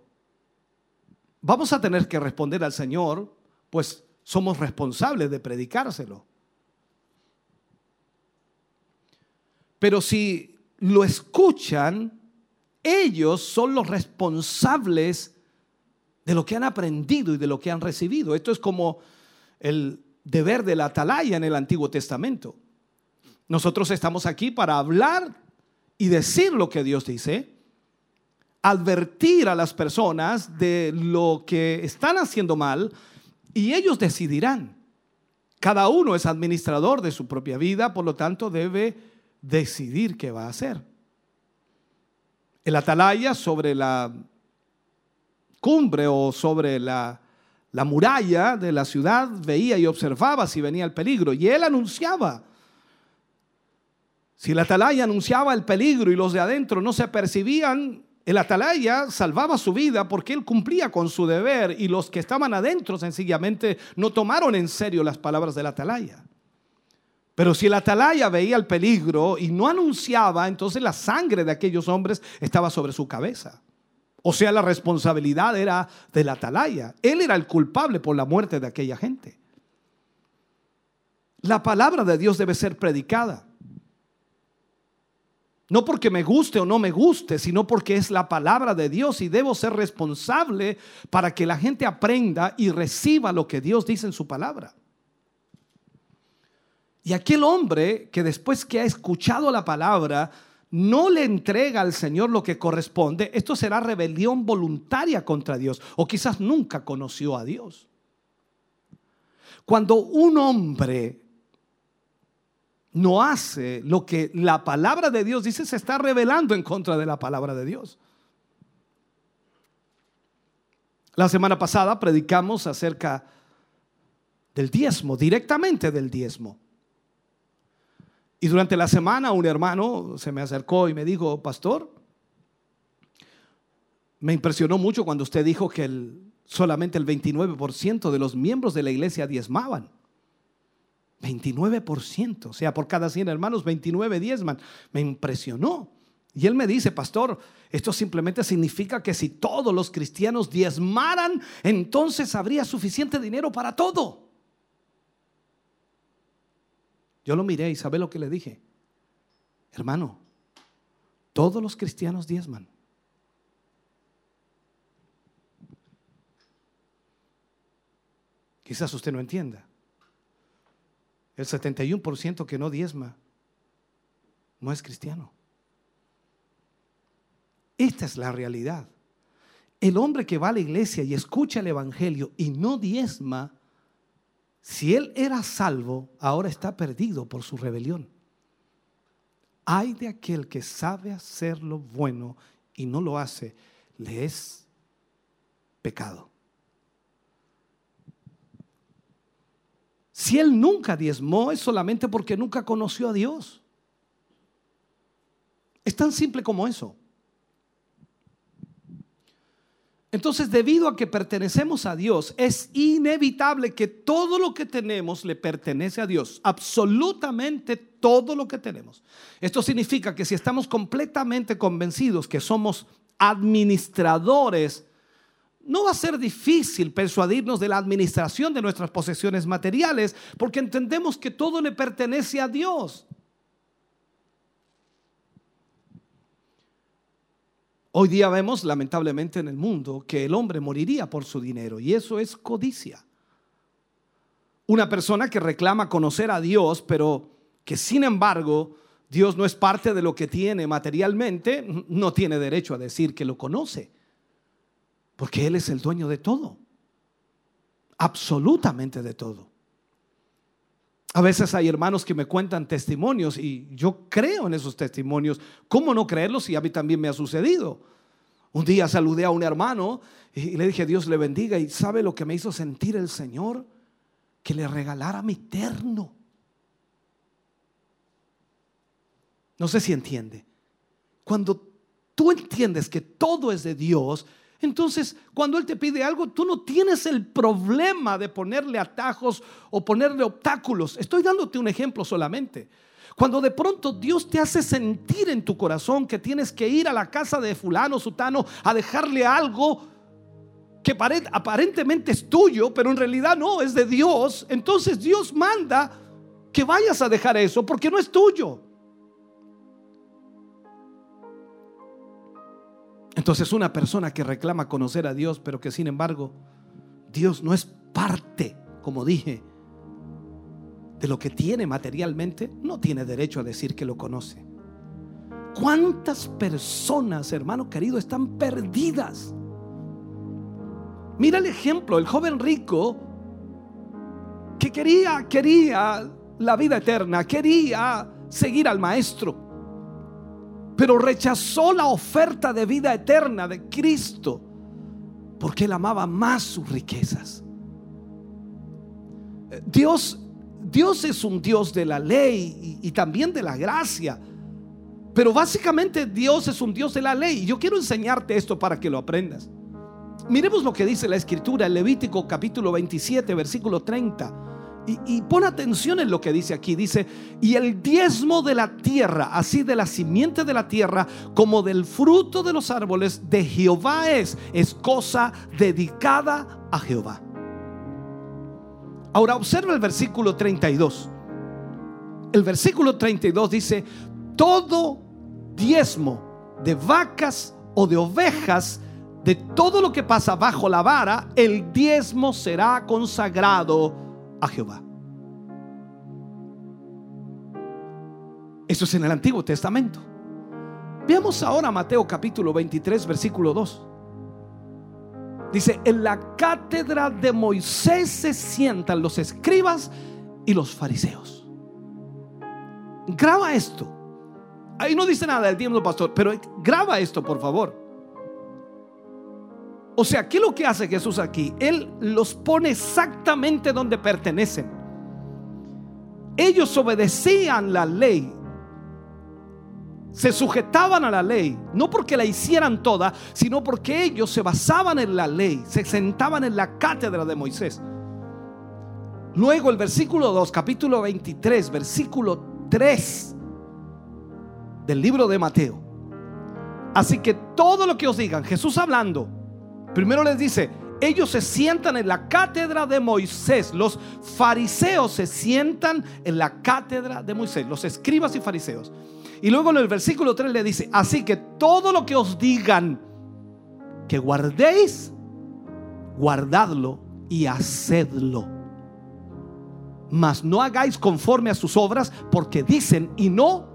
vamos a tener que responder al Señor, pues somos responsables de predicárselo. Pero si lo escuchan, ellos son los responsables de lo que han aprendido y de lo que han recibido. Esto es como el deber de la atalaya en el Antiguo Testamento. Nosotros estamos aquí para hablar y decir lo que Dios dice, advertir a las personas de lo que están haciendo mal y ellos decidirán. Cada uno es administrador de su propia vida, por lo tanto debe decidir qué va a hacer. El atalaya sobre la cumbre o sobre la, la muralla de la ciudad veía y observaba si venía el peligro y él anunciaba. Si el atalaya anunciaba el peligro y los de adentro no se percibían, el atalaya salvaba su vida porque él cumplía con su deber y los que estaban adentro sencillamente no tomaron en serio las palabras del atalaya. Pero si el atalaya veía el peligro y no anunciaba, entonces la sangre de aquellos hombres estaba sobre su cabeza. O sea, la responsabilidad era del atalaya. Él era el culpable por la muerte de aquella gente. La palabra de Dios debe ser predicada. No porque me guste o no me guste, sino porque es la palabra de Dios y debo ser responsable para que la gente aprenda y reciba lo que Dios dice en su palabra. Y aquel hombre que después que ha escuchado la palabra, no le entrega al Señor lo que corresponde, esto será rebelión voluntaria contra Dios o quizás nunca conoció a Dios. Cuando un hombre no hace lo que la palabra de Dios dice, se está rebelando en contra de la palabra de Dios. La semana pasada predicamos acerca del diezmo, directamente del diezmo. Y durante la semana un hermano se me acercó y me dijo, pastor, me impresionó mucho cuando usted dijo que solamente el 29% de los miembros de la iglesia diezmaban. 29%, o sea, por cada 100 hermanos, 29 diezman. Me impresionó. Y él me dice, pastor, esto simplemente significa que si todos los cristianos diezmaran, entonces habría suficiente dinero para todo. Yo lo miré y sabe lo que le dije. Hermano, todos los cristianos diezman. Quizás usted no entienda. El 71% que no diezma no es cristiano. Esta es la realidad. El hombre que va a la iglesia y escucha el Evangelio y no diezma, si él era salvo, ahora está perdido por su rebelión. Hay de aquel que sabe hacer lo bueno y no lo hace, le es pecado. Si él nunca diezmó es solamente porque nunca conoció a Dios. Es tan simple como eso. Entonces, debido a que pertenecemos a Dios, es inevitable que todo lo que tenemos le pertenece a Dios. Absolutamente todo lo que tenemos. Esto significa que si estamos completamente convencidos que somos administradores no va a ser difícil persuadirnos de la administración de nuestras posesiones materiales porque entendemos que todo le pertenece a Dios. Hoy día vemos lamentablemente en el mundo que el hombre moriría por su dinero y eso es codicia. Una persona que reclama conocer a Dios, pero que sin embargo Dios no es parte de lo que tiene materialmente, no tiene derecho a decir que lo conoce. Porque Él es el dueño de todo. Absolutamente de todo. A veces hay hermanos que me cuentan testimonios y yo creo en esos testimonios. ¿Cómo no creerlos si a mí también me ha sucedido? Un día saludé a un hermano y le dije, Dios le bendiga. ¿Y sabe lo que me hizo sentir el Señor? Que le regalara mi terno. No sé si entiende. Cuando tú entiendes que todo es de Dios, entonces, cuando Él te pide algo, tú no tienes el problema de ponerle atajos o ponerle obstáculos. Estoy dándote un ejemplo solamente. Cuando de pronto Dios te hace sentir en tu corazón que tienes que ir a la casa de fulano, sutano, a dejarle algo que aparentemente es tuyo, pero en realidad no, es de Dios, entonces Dios manda que vayas a dejar eso porque no es tuyo. Entonces una persona que reclama conocer a Dios, pero que sin embargo Dios no es parte, como dije, de lo que tiene materialmente, no tiene derecho a decir que lo conoce. ¿Cuántas personas, hermano querido, están perdidas? Mira el ejemplo, el joven rico que quería, quería la vida eterna, quería seguir al maestro pero rechazó la oferta de vida eterna de Cristo porque él amaba más sus riquezas. Dios, Dios es un Dios de la ley y, y también de la gracia. Pero básicamente Dios es un Dios de la ley. Y yo quiero enseñarte esto para que lo aprendas. Miremos lo que dice la escritura Levítico capítulo 27, versículo 30. Y, pon atención en lo que dice aquí. Dice, y el diezmo de la tierra, así de la simiente de la tierra, como del fruto de los árboles de Jehová es, es cosa dedicada a Jehová. Ahora observa el versículo 32. El versículo 32 dice, todo diezmo de vacas o de ovejas, de todo lo que pasa bajo la vara, el diezmo será consagrado a Jehová. Eso es en el Antiguo Testamento. Veamos ahora Mateo capítulo 23, versículo 2. Dice, en la cátedra de Moisés se sientan los escribas y los fariseos. Graba esto. Ahí no dice nada del tiempo, pastor, pero graba esto, por favor. O sea, ¿qué es lo que hace Jesús aquí? Él los pone exactamente donde pertenecen. Ellos obedecían la ley. Se sujetaban a la ley, no porque la hicieran toda, sino porque ellos se basaban en la ley, se sentaban en la cátedra de Moisés. Luego el versículo 2, capítulo 23, versículo 3 del libro de Mateo. Así que todo lo que os digan, Jesús hablando, Primero les dice, ellos se sientan en la cátedra de Moisés. Los fariseos se sientan en la cátedra de Moisés, los escribas y fariseos. Y luego en el versículo 3 le dice, así que todo lo que os digan que guardéis, guardadlo y hacedlo. Mas no hagáis conforme a sus obras porque dicen y no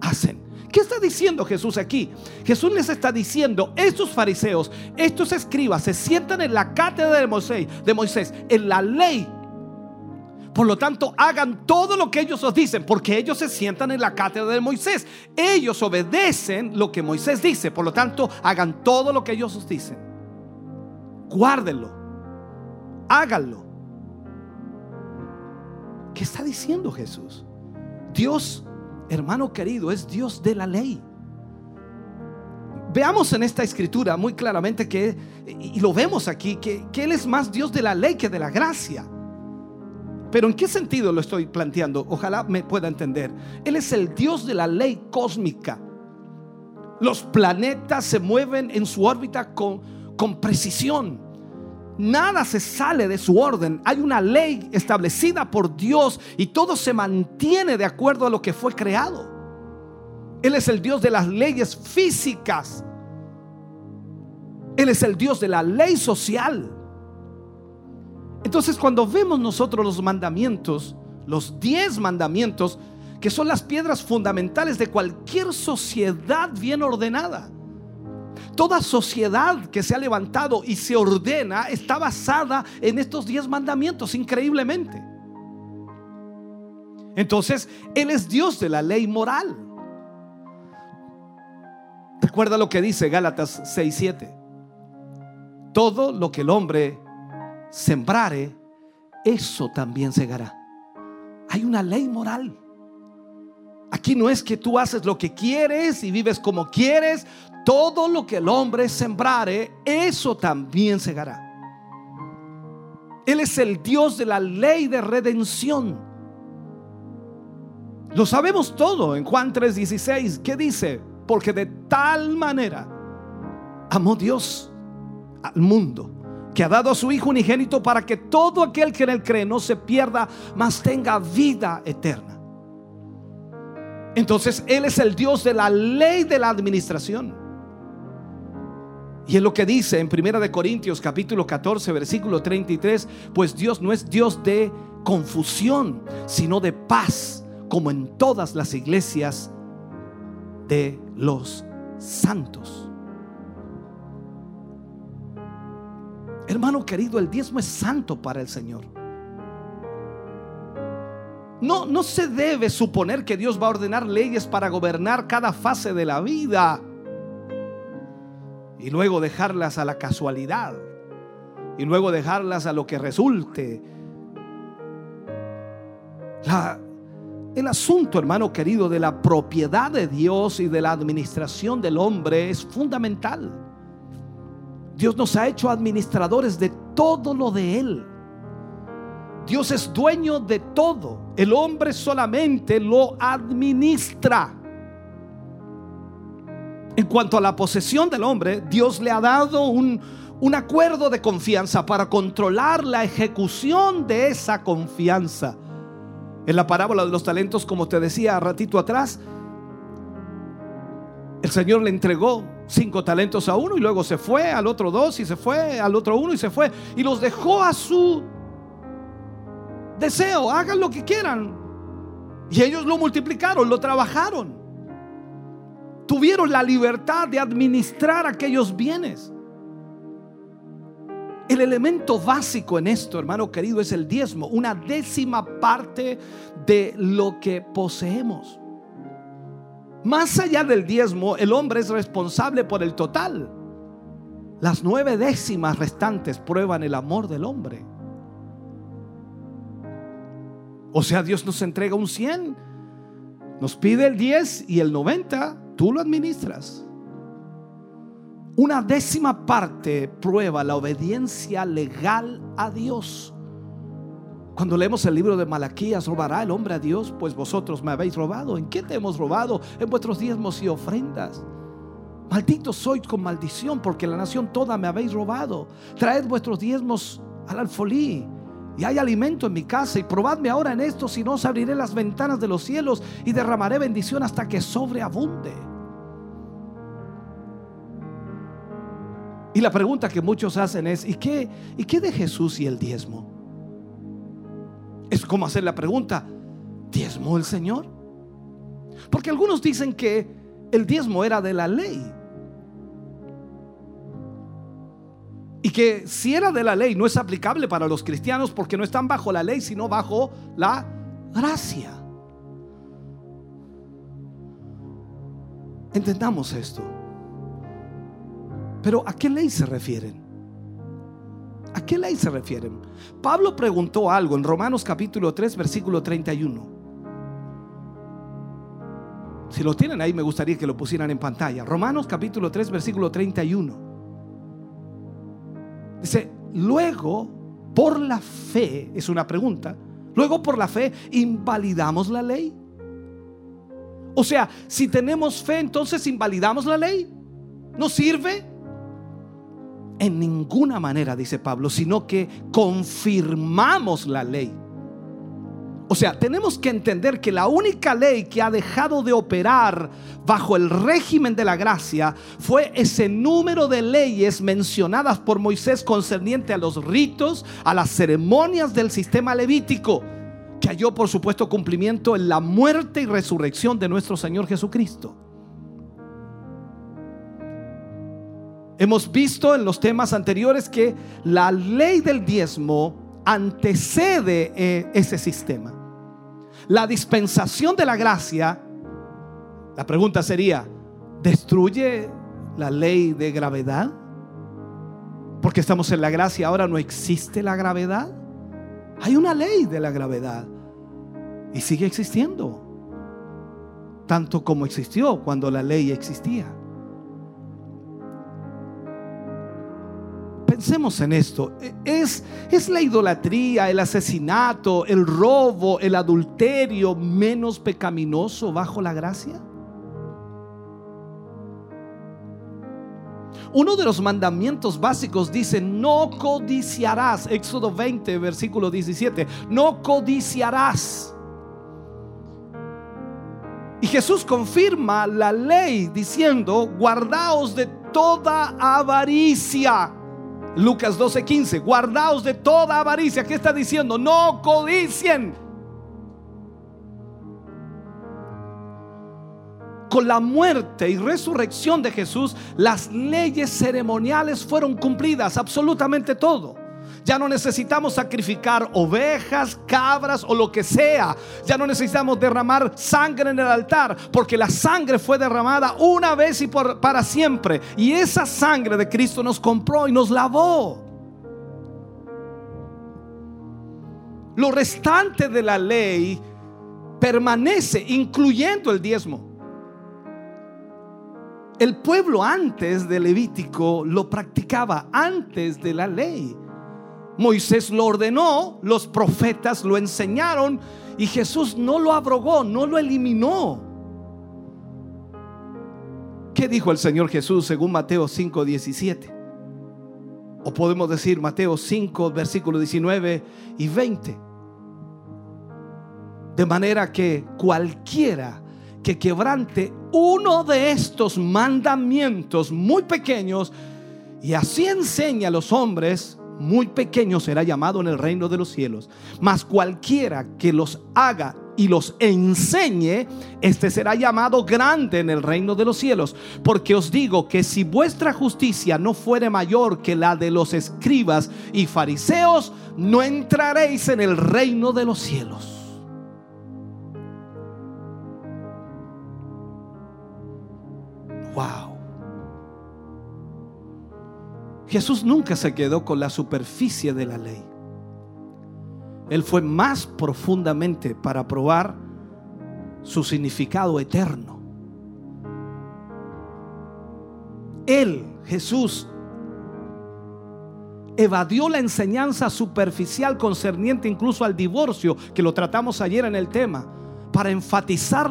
hacen. ¿Qué está diciendo Jesús aquí? Jesús les está diciendo, estos fariseos, estos escribas se sientan en la cátedra de Moisés, de Moisés, en la ley. Por lo tanto, hagan todo lo que ellos os dicen, porque ellos se sientan en la cátedra de Moisés. Ellos obedecen lo que Moisés dice, por lo tanto, hagan todo lo que ellos os dicen. Guárdenlo. Háganlo. ¿Qué está diciendo Jesús? Dios hermano querido, es Dios de la ley. Veamos en esta escritura muy claramente que, y lo vemos aquí, que, Él es más Dios de la ley que de la gracia. Pero ¿en qué sentido lo estoy planteando? Ojalá me pueda entender. Él es el Dios de la ley cósmica. Los planetas se mueven en su órbita con, con precisión. Nada se sale de su orden. Hay una ley establecida por Dios y todo se mantiene de acuerdo a lo que fue creado. Él es el Dios de las leyes físicas. Él es el Dios de la ley social. Entonces cuando vemos nosotros los mandamientos, los diez mandamientos, que son las piedras fundamentales de cualquier sociedad bien ordenada, Toda sociedad que se ha levantado y se ordena está basada en estos diez mandamientos, increíblemente. Entonces, Él es Dios de la ley moral. Recuerda lo que dice Gálatas 6:7. Todo lo que el hombre sembrare, eso también segará. Hay una ley moral. Aquí no es que tú haces lo que quieres y vives como quieres. Todo lo que el hombre sembrare, eso también segará. Él es el Dios de la ley de redención. Lo sabemos todo en Juan 3:16. ¿Qué dice? Porque de tal manera amó Dios al mundo que ha dado a su Hijo unigénito para que todo aquel que en él cree no se pierda, mas tenga vida eterna. Entonces Él es el Dios de la ley de la administración. Y es lo que dice en Primera de Corintios capítulo 14 versículo 33, pues Dios no es Dios de confusión, sino de paz, como en todas las iglesias de los santos. Hermano querido, el diezmo es santo para el Señor. No, no se debe suponer que Dios va a ordenar leyes para gobernar cada fase de la vida y luego dejarlas a la casualidad y luego dejarlas a lo que resulte. el asunto, hermano querido, de la propiedad de Dios y de la administración del hombre es fundamental. Dios nos ha hecho administradores de todo lo de Él. Dios es dueño de todo. El hombre solamente lo administra. En cuanto a la posesión del hombre, Dios le ha dado un, un acuerdo de confianza para controlar la ejecución de esa confianza. En la parábola de los talentos, como te decía ratito atrás, el Señor le entregó cinco talentos a uno y luego se fue al otro dos y se fue al otro uno y se fue y los dejó a su deseo, hagan lo que quieran. Y ellos lo multiplicaron, lo trabajaron. Tuvieron la libertad de administrar aquellos bienes. El elemento básico en esto, hermano querido, es el diezmo, una décima parte de lo que poseemos. Más allá del diezmo, el hombre es responsable por el total. Las nueve décimas restantes prueban el amor del hombre. O sea, Dios nos entrega un 100, nos pide el 10 y el 90, tú lo administras. Una décima parte prueba la obediencia legal a Dios. Cuando leemos el libro de Malaquías, robará el hombre a Dios, pues vosotros me habéis robado. ¿En qué te hemos robado? En vuestros diezmos y ofrendas. Maldito soy con maldición, porque la nación toda me habéis robado. Traed vuestros diezmos al alfolí y hay alimento en mi casa y probadme ahora en esto, si no os abriré las ventanas de los cielos y derramaré bendición hasta que sobreabunde. Y la pregunta que muchos hacen es, ¿y qué, ¿y qué de Jesús y el diezmo? Es como hacer la pregunta, ¿diezmó el Señor? Porque algunos dicen que el diezmo era de la ley. Y que si era de la ley no es aplicable para los cristianos porque no están bajo la ley, sino bajo la gracia. Entendamos esto. Pero ¿a qué ley se refieren? ¿A qué ley se refieren? Pablo preguntó algo en Romanos capítulo 3, versículo 31. Si lo tienen ahí, me gustaría que lo pusieran en pantalla. Romanos capítulo 3, versículo 31. Dice, luego, por la fe, es una pregunta, luego por la fe, ¿invalidamos la ley? O sea, si tenemos fe, entonces invalidamos la ley. ¿No sirve? En ninguna manera, dice Pablo, sino que confirmamos la ley. O sea, tenemos que entender que la única ley que ha dejado de operar bajo el régimen de la gracia fue ese número de leyes mencionadas por Moisés concerniente a los ritos, a las ceremonias del sistema levítico, que halló por supuesto cumplimiento en la muerte y resurrección de nuestro Señor Jesucristo. Hemos visto en los temas anteriores que la ley del diezmo antecede eh, ese sistema la dispensación de la gracia, la pregunta sería, ¿destruye la ley de gravedad? Porque estamos en la gracia, ahora no existe la gravedad. Hay una ley de la gravedad y sigue existiendo, tanto como existió cuando la ley existía. Pensemos en esto. ¿Es, ¿Es la idolatría, el asesinato, el robo, el adulterio menos pecaminoso bajo la gracia? Uno de los mandamientos básicos dice, no codiciarás. Éxodo 20, versículo 17. No codiciarás. Y Jesús confirma la ley diciendo, guardaos de toda avaricia. Lucas 12:15, guardaos de toda avaricia. ¿Qué está diciendo? No codicien. Con la muerte y resurrección de Jesús, las leyes ceremoniales fueron cumplidas, absolutamente todo. Ya no necesitamos sacrificar ovejas, cabras o lo que sea. Ya no necesitamos derramar sangre en el altar, porque la sangre fue derramada una vez y para siempre. Y esa sangre de Cristo nos compró y nos lavó. Lo restante de la ley permanece, incluyendo el diezmo. El pueblo antes de Levítico lo practicaba antes de la ley. Moisés lo ordenó, los profetas lo enseñaron y Jesús no lo abrogó, no lo eliminó. ¿Qué dijo el Señor Jesús según Mateo 5, 17? O podemos decir Mateo 5, versículo 19 y 20. De manera que cualquiera que quebrante uno de estos mandamientos muy pequeños y así enseña a los hombres, muy pequeño será llamado en el reino de los cielos. Mas cualquiera que los haga y los enseñe, este será llamado grande en el reino de los cielos. Porque os digo que si vuestra justicia no fuere mayor que la de los escribas y fariseos, no entraréis en el reino de los cielos. Jesús nunca se quedó con la superficie de la ley. Él fue más profundamente para probar su significado eterno. Él, Jesús, evadió la enseñanza superficial concerniente incluso al divorcio, que lo tratamos ayer en el tema, para enfatizar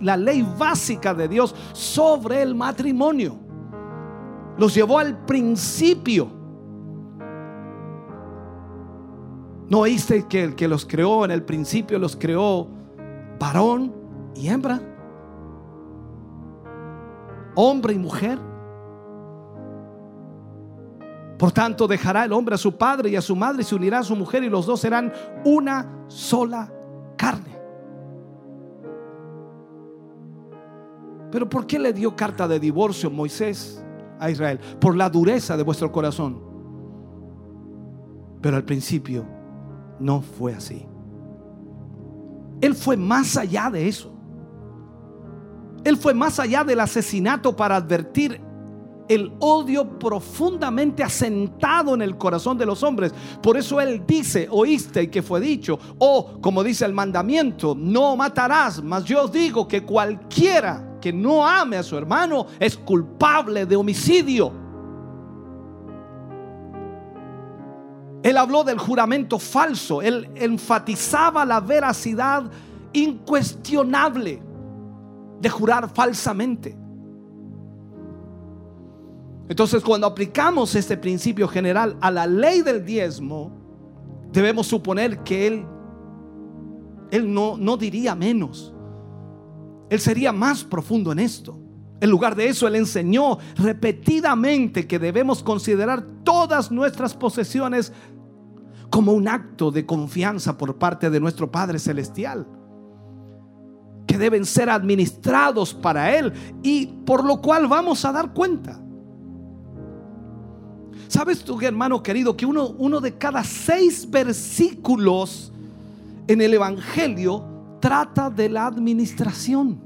la ley básica de Dios sobre el matrimonio. Los llevó al principio. ¿No oíste que el que los creó en el principio los creó varón y hembra? Hombre y mujer. Por tanto, dejará el hombre a su padre y a su madre y se unirá a su mujer y los dos serán una sola carne. Pero ¿por qué le dio carta de divorcio Moisés? A Israel, por la dureza de vuestro corazón. Pero al principio no fue así. Él fue más allá de eso. Él fue más allá del asesinato para advertir el odio profundamente asentado en el corazón de los hombres. Por eso Él dice, oíste que fue dicho, o como dice el mandamiento, no matarás, mas yo os digo que cualquiera que no ame a su hermano es culpable de homicidio. Él habló del juramento falso, él enfatizaba la veracidad incuestionable de jurar falsamente. Entonces cuando aplicamos este principio general a la ley del diezmo, debemos suponer que él, él no, no diría menos. Él sería más profundo en esto. En lugar de eso, Él enseñó repetidamente que debemos considerar todas nuestras posesiones como un acto de confianza por parte de nuestro Padre Celestial. Que deben ser administrados para Él y por lo cual vamos a dar cuenta. ¿Sabes tú, hermano querido, que uno, uno de cada seis versículos en el Evangelio trata de la administración.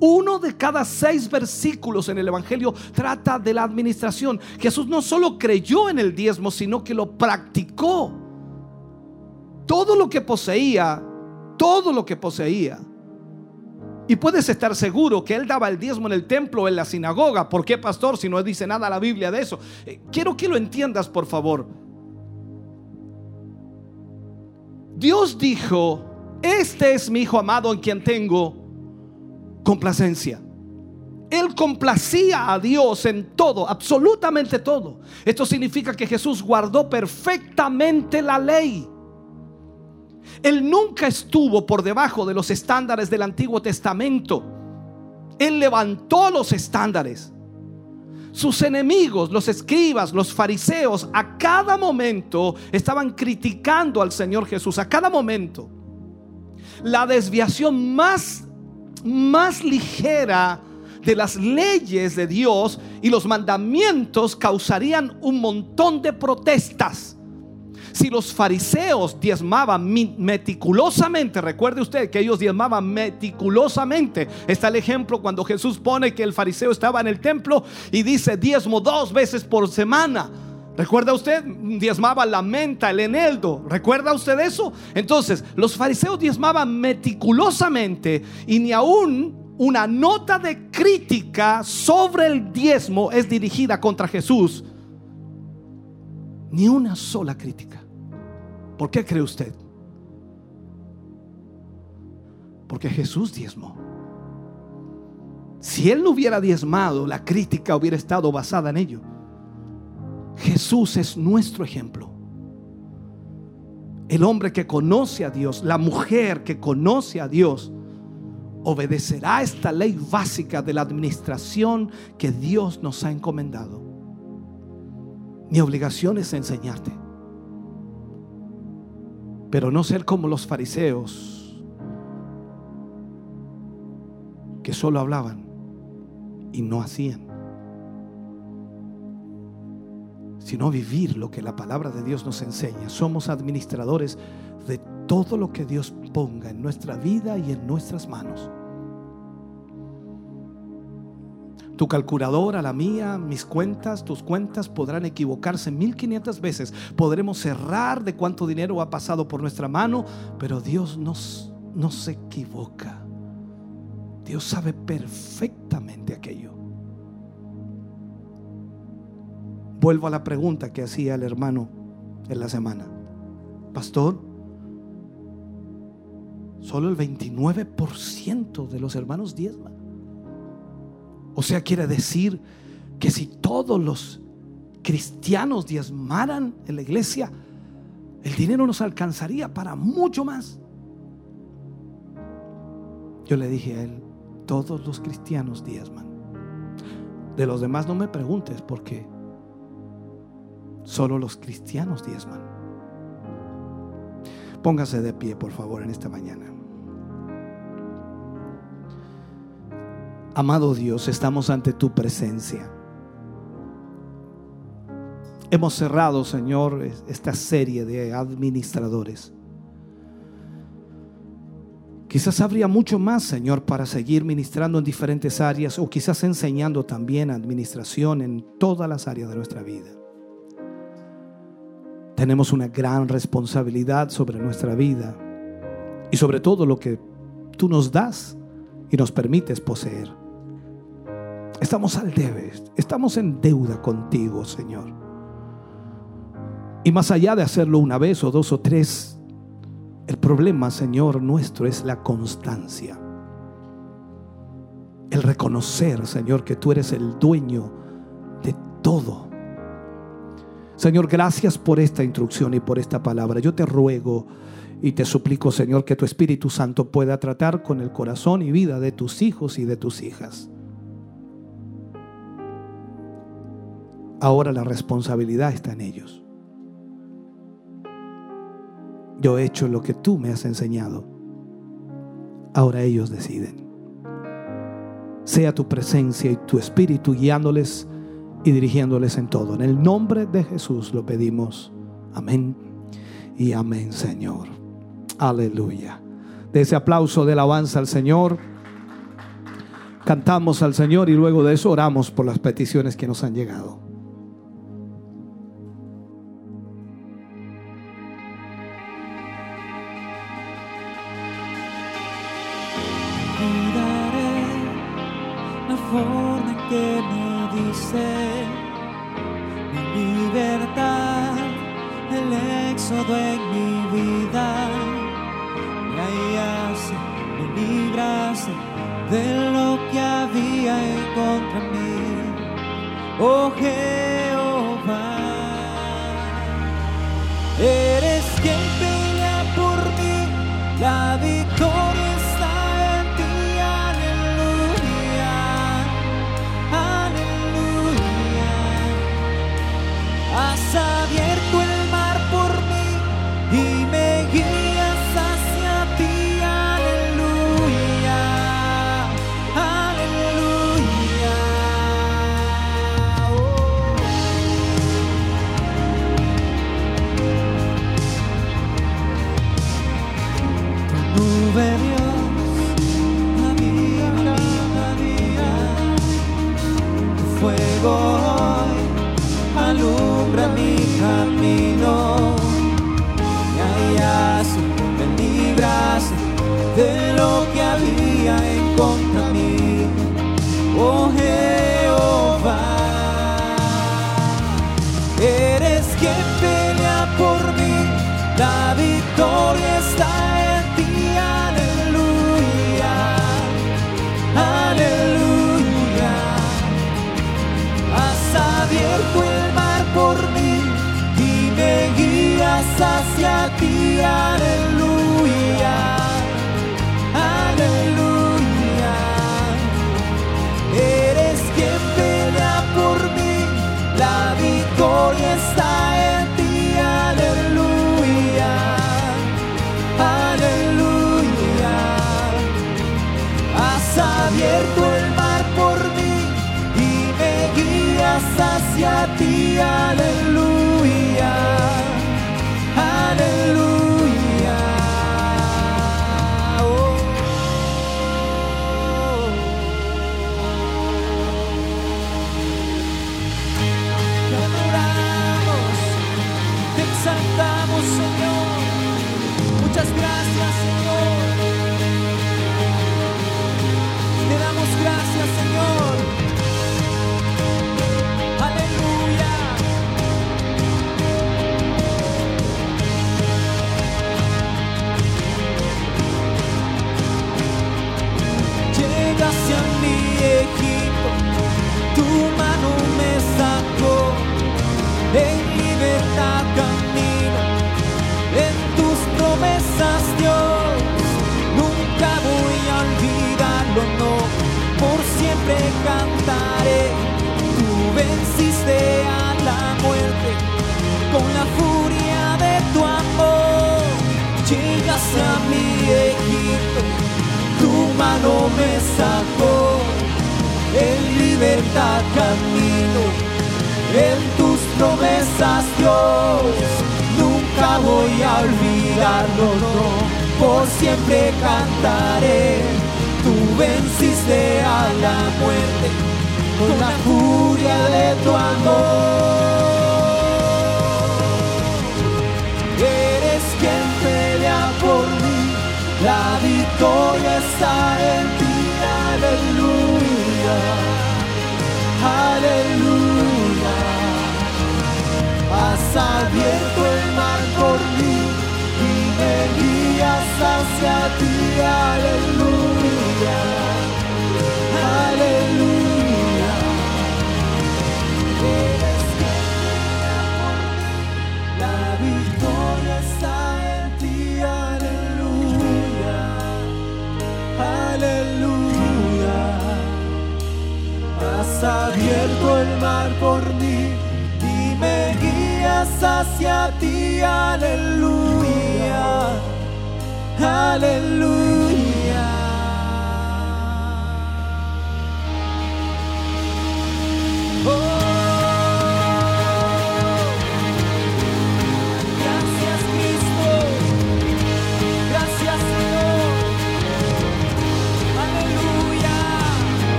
Uno de cada seis versículos en el Evangelio trata de la administración. Jesús no solo creyó en el diezmo, sino que lo practicó. Todo lo que poseía, todo lo que poseía. Y puedes estar seguro que él daba el diezmo en el templo en la sinagoga. ¿Por qué, pastor? Si no dice nada la Biblia de eso. Eh, quiero que lo entiendas, por favor. Dios dijo, este es mi Hijo amado en quien tengo complacencia. Él complacía a Dios en todo, absolutamente todo. Esto significa que Jesús guardó perfectamente la ley. Él nunca estuvo por debajo de los estándares del Antiguo Testamento. Él levantó los estándares. Sus enemigos, los escribas, los fariseos, a cada momento estaban criticando al Señor Jesús, a cada momento la desviación más, más ligera de las leyes de Dios y los mandamientos causarían un montón de protestas. Si los fariseos diezmaban meticulosamente, recuerde usted que ellos diezmaban meticulosamente. Está el ejemplo cuando Jesús pone que el fariseo estaba en el templo y dice diezmo dos veces por semana. ¿Recuerda usted? Diezmaba la menta, el eneldo. ¿Recuerda usted eso? Entonces, los fariseos diezmaban meticulosamente y ni aún una nota de crítica sobre el diezmo es dirigida contra Jesús. Ni una sola crítica. ¿Por qué cree usted? Porque Jesús diezmó. Si él no hubiera diezmado, la crítica hubiera estado basada en ello. Jesús es nuestro ejemplo. El hombre que conoce a Dios, la mujer que conoce a Dios, obedecerá esta ley básica de la administración que Dios nos ha encomendado. Mi obligación es enseñarte. Pero no ser como los fariseos que solo hablaban y no hacían. Sino vivir lo que la palabra de Dios nos enseña. Somos administradores de todo lo que Dios ponga en nuestra vida y en nuestras manos. Tu calculadora, la mía, mis cuentas, tus cuentas podrán equivocarse 1500 veces. Podremos cerrar de cuánto dinero ha pasado por nuestra mano, pero Dios nos, no se equivoca. Dios sabe perfectamente aquello. Vuelvo a la pregunta que hacía el hermano en la semana. Pastor, solo el 29% de los hermanos diezman. O sea, quiere decir que si todos los cristianos diezmaran en la iglesia, el dinero nos alcanzaría para mucho más. Yo le dije a él, todos los cristianos diezman. De los demás no me preguntes porque solo los cristianos diezman. Póngase de pie, por favor, en esta mañana. Amado Dios, estamos ante tu presencia. Hemos cerrado, Señor, esta serie de administradores. Quizás habría mucho más, Señor, para seguir ministrando en diferentes áreas o quizás enseñando también administración en todas las áreas de nuestra vida. Tenemos una gran responsabilidad sobre nuestra vida y sobre todo lo que tú nos das y nos permites poseer. Estamos al debe, estamos en deuda contigo, Señor. Y más allá de hacerlo una vez o dos o tres, el problema, Señor, nuestro es la constancia. El reconocer, Señor, que tú eres el dueño de todo. Señor, gracias por esta instrucción y por esta palabra. Yo te ruego y te suplico, Señor, que tu Espíritu Santo pueda tratar con el corazón y vida de tus hijos y de tus hijas. Ahora la responsabilidad está en ellos. Yo he hecho lo que tú me has enseñado. Ahora ellos deciden. Sea tu presencia y tu espíritu guiándoles y dirigiéndoles en todo. En el nombre de Jesús lo pedimos. Amén y amén, Señor. Aleluya. De ese aplauso de alabanza al Señor, cantamos al Señor y luego de eso oramos por las peticiones que nos han llegado.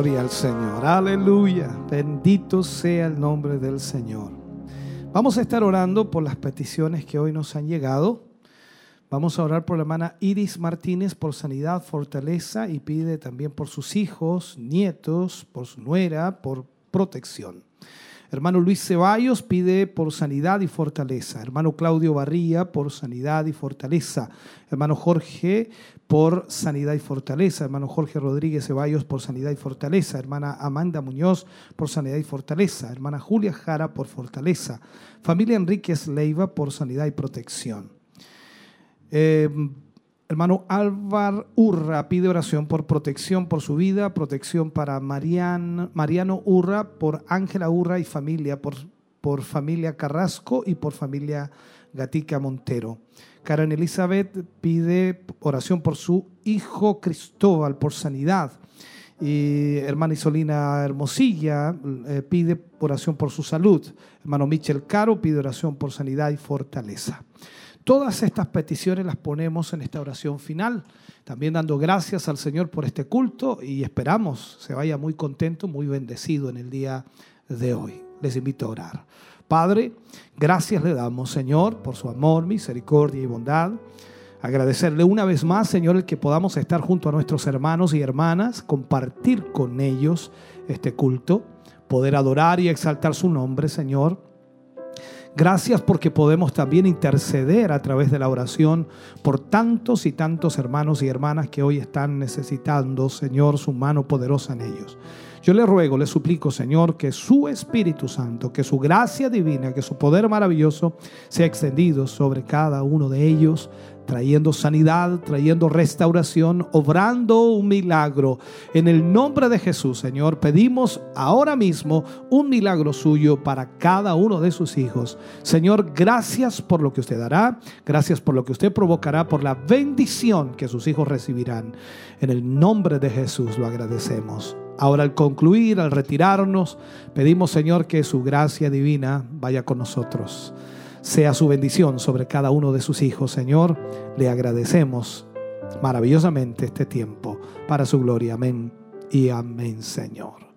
Gloria al Señor. Aleluya. Bendito sea el nombre del Señor. Vamos a estar orando por las peticiones que hoy nos han llegado. Vamos a orar por la hermana Iris Martínez por sanidad, fortaleza y pide también por sus hijos, nietos, por su nuera, por protección. Hermano Luis Ceballos pide por sanidad y fortaleza. Hermano Claudio Barría por sanidad y fortaleza. Hermano Jorge por sanidad y fortaleza. Hermano Jorge Rodríguez Ceballos por sanidad y fortaleza. Hermana Amanda Muñoz por sanidad y fortaleza. Hermana Julia Jara por fortaleza. Familia Enríquez Leiva por sanidad y protección. Eh, Hermano Álvaro Urra pide oración por protección por su vida, protección para Mariano Urra, por Ángela Urra y familia, por, por familia Carrasco y por familia Gatica Montero. Karen Elizabeth pide oración por su hijo Cristóbal, por sanidad. Y hermana Isolina Hermosilla eh, pide oración por su salud. Hermano Michel Caro pide oración por sanidad y fortaleza. Todas estas peticiones las ponemos en esta oración final, también dando gracias al Señor por este culto y esperamos se vaya muy contento, muy bendecido en el día de hoy. Les invito a orar. Padre, gracias le damos, Señor, por su amor, misericordia y bondad. Agradecerle una vez más, Señor, el que podamos estar junto a nuestros hermanos y hermanas, compartir con ellos este culto, poder adorar y exaltar su nombre, Señor. Gracias porque podemos también interceder a través de la oración por tantos y tantos hermanos y hermanas que hoy están necesitando, Señor, su mano poderosa en ellos. Yo le ruego, le suplico, Señor, que su Espíritu Santo, que su gracia divina, que su poder maravilloso sea extendido sobre cada uno de ellos, trayendo sanidad, trayendo restauración, obrando un milagro. En el nombre de Jesús, Señor, pedimos ahora mismo un milagro suyo para cada uno de sus hijos. Señor, gracias por lo que usted dará, gracias por lo que usted provocará, por la bendición que sus hijos recibirán. En el nombre de Jesús lo agradecemos. Ahora al concluir, al retirarnos, pedimos Señor que su gracia divina vaya con nosotros sea su bendición sobre cada uno de sus hijos. Señor, le agradecemos maravillosamente este tiempo para su gloria. Amén y amén, Señor.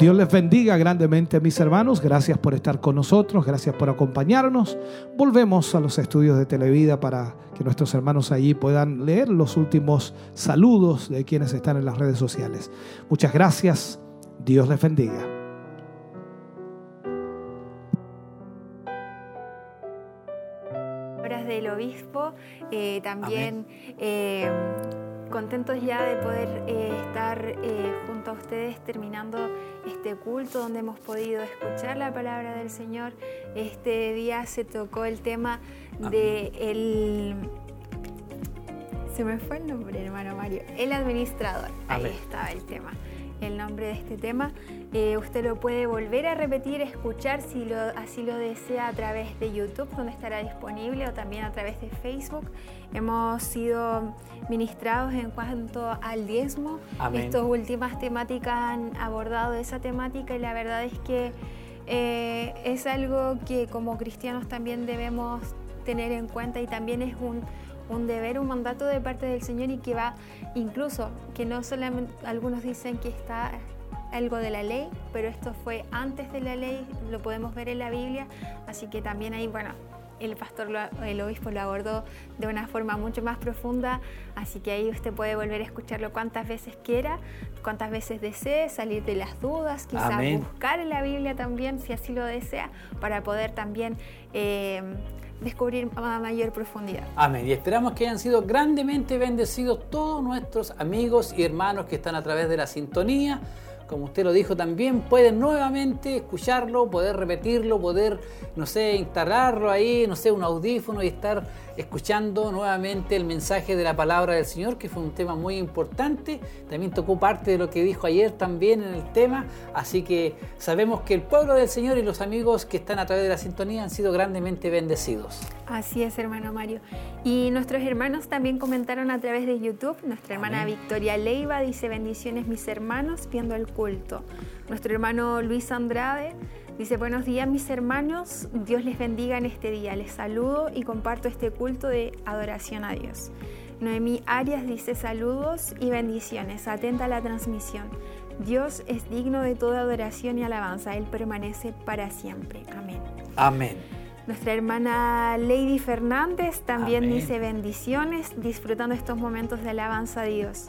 Dios les bendiga grandemente, mis hermanos. Gracias por estar con nosotros, gracias por acompañarnos. Volvemos a los estudios de Televida para que nuestros hermanos allí puedan leer los últimos saludos de quienes están en las redes sociales. Muchas gracias. Dios les bendiga. Eh, también eh, contentos ya de poder eh, estar junto a ustedes terminando este culto donde hemos podido escuchar la palabra del Señor. Este día se tocó el tema de el... Se me fue el nombre, hermano Mario. El administrador. Ahí estaba el tema el nombre de este tema. Eh, usted lo puede volver a repetir, escuchar si lo, así lo desea a través de YouTube, donde estará disponible, o también a través de Facebook. Hemos sido ministrados en cuanto al diezmo. Estas últimas temáticas han abordado esa temática y la verdad es que eh, es algo que como cristianos también debemos tener en cuenta y también es un un deber, un mandato de parte del Señor y que va incluso, que no solamente algunos dicen que está algo de la ley, pero esto fue antes de la ley, lo podemos ver en la Biblia, así que también ahí, bueno, el pastor, el obispo lo abordó de una forma mucho más profunda, así que ahí usted puede volver a escucharlo cuantas veces quiera, cuantas veces desee, salir de las dudas, quizás buscar en la Biblia también, si así lo desea, para poder también eh, descubrir a mayor profundidad. Amén. Y esperamos que hayan sido grandemente bendecidos todos nuestros amigos y hermanos que están a través de la sintonía como usted lo dijo también, pueden nuevamente escucharlo, poder repetirlo, poder, no sé, instalarlo ahí, no sé, un audífono y estar escuchando nuevamente el mensaje de la palabra del Señor, que fue un tema muy importante. También tocó parte de lo que dijo ayer también en el tema. Así que sabemos que el pueblo del Señor y los amigos que están a través de la sintonía han sido grandemente bendecidos. Así es, hermano Mario. Y nuestros hermanos también comentaron a través de YouTube. Nuestra hermana Victoria Leiva dice bendiciones mis hermanos viendo el culto. Nuestro hermano Luis Andrade dice buenos días mis hermanos, Dios les bendiga en este día. Les saludo y comparto este culto de adoración a Dios. Noemí Arias dice saludos y bendiciones, atenta a la transmisión. Dios es digno de toda adoración y alabanza. Él permanece para siempre. Amén. Amén. Nuestra hermana Lady Fernández también dice bendiciones, disfrutando estos momentos de alabanza a Dios.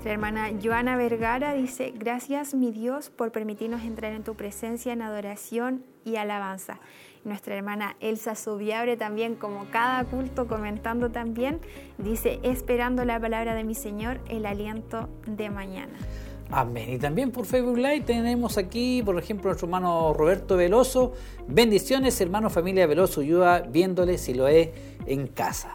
Nuestra hermana Joana Vergara dice, gracias mi Dios por permitirnos entrar en tu presencia en adoración y alabanza. Nuestra hermana Elsa Subiabre también, como cada culto, comentando también, dice, esperando la palabra de mi Señor, el aliento de mañana. Amén. Y también por Facebook Live tenemos aquí, por ejemplo, nuestro hermano Roberto Veloso. Bendiciones, hermano familia Veloso, ayuda viéndole si lo es en casa.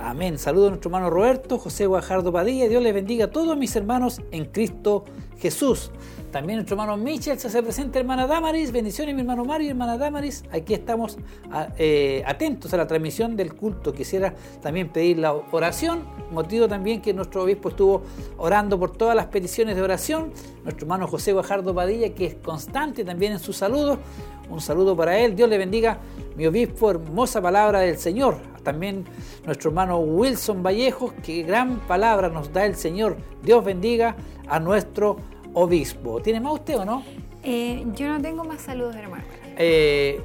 Amén. Saludos a nuestro hermano Roberto, José Guajardo Padilla. Dios les bendiga a todos mis hermanos en Cristo Jesús. También nuestro hermano Michel se hace presente, hermana Damaris. Bendiciones, mi hermano Mario y hermana Damaris. Aquí estamos eh, atentos a la transmisión del culto. Quisiera también pedir la oración, motivo también que nuestro obispo estuvo orando por todas las peticiones de oración. Nuestro hermano José Guajardo Padilla, que es constante también en sus saludos. Un saludo para él. Dios le bendiga, mi obispo, hermosa palabra del Señor. También nuestro hermano Wilson Vallejos, que gran palabra nos da el Señor. Dios bendiga a nuestro obispo. ¿Tiene más usted o no? Eh, yo no tengo más saludos, hermano. Eh,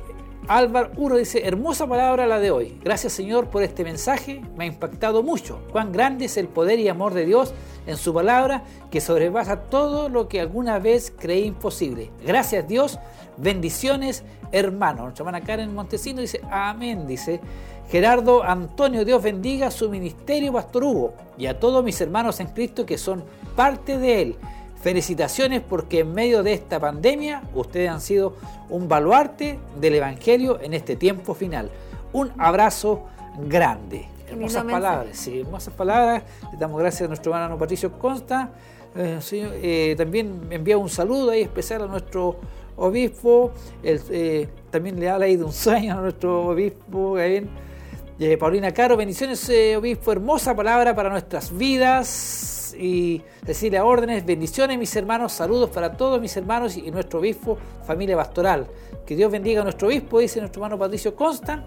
Álvaro Uro dice, hermosa palabra la de hoy. Gracias Señor por este mensaje, me ha impactado mucho. Cuán grande es el poder y amor de Dios en su palabra que sobrepasa todo lo que alguna vez creí imposible. Gracias Dios, bendiciones hermano. Nuestra hermana Karen Montesino dice, amén, dice. Gerardo Antonio, Dios bendiga su ministerio, Pastor Hugo, y a todos mis hermanos en Cristo que son parte de él. Felicitaciones porque en medio de esta pandemia ustedes han sido un baluarte del Evangelio en este tiempo final. Un abrazo grande. Hermosas palabras, sí, hermosas palabras. Le damos gracias a nuestro hermano Patricio Consta. Eh, eh, también envía un saludo ahí especial a nuestro obispo. Eh, también le habla ahí de un sueño a nuestro obispo. Paulina Caro, bendiciones, obispo. Hermosa palabra para nuestras vidas y decirle a órdenes, bendiciones mis hermanos, saludos para todos mis hermanos y nuestro obispo, familia pastoral. Que Dios bendiga a nuestro obispo, dice nuestro hermano Patricio Constant.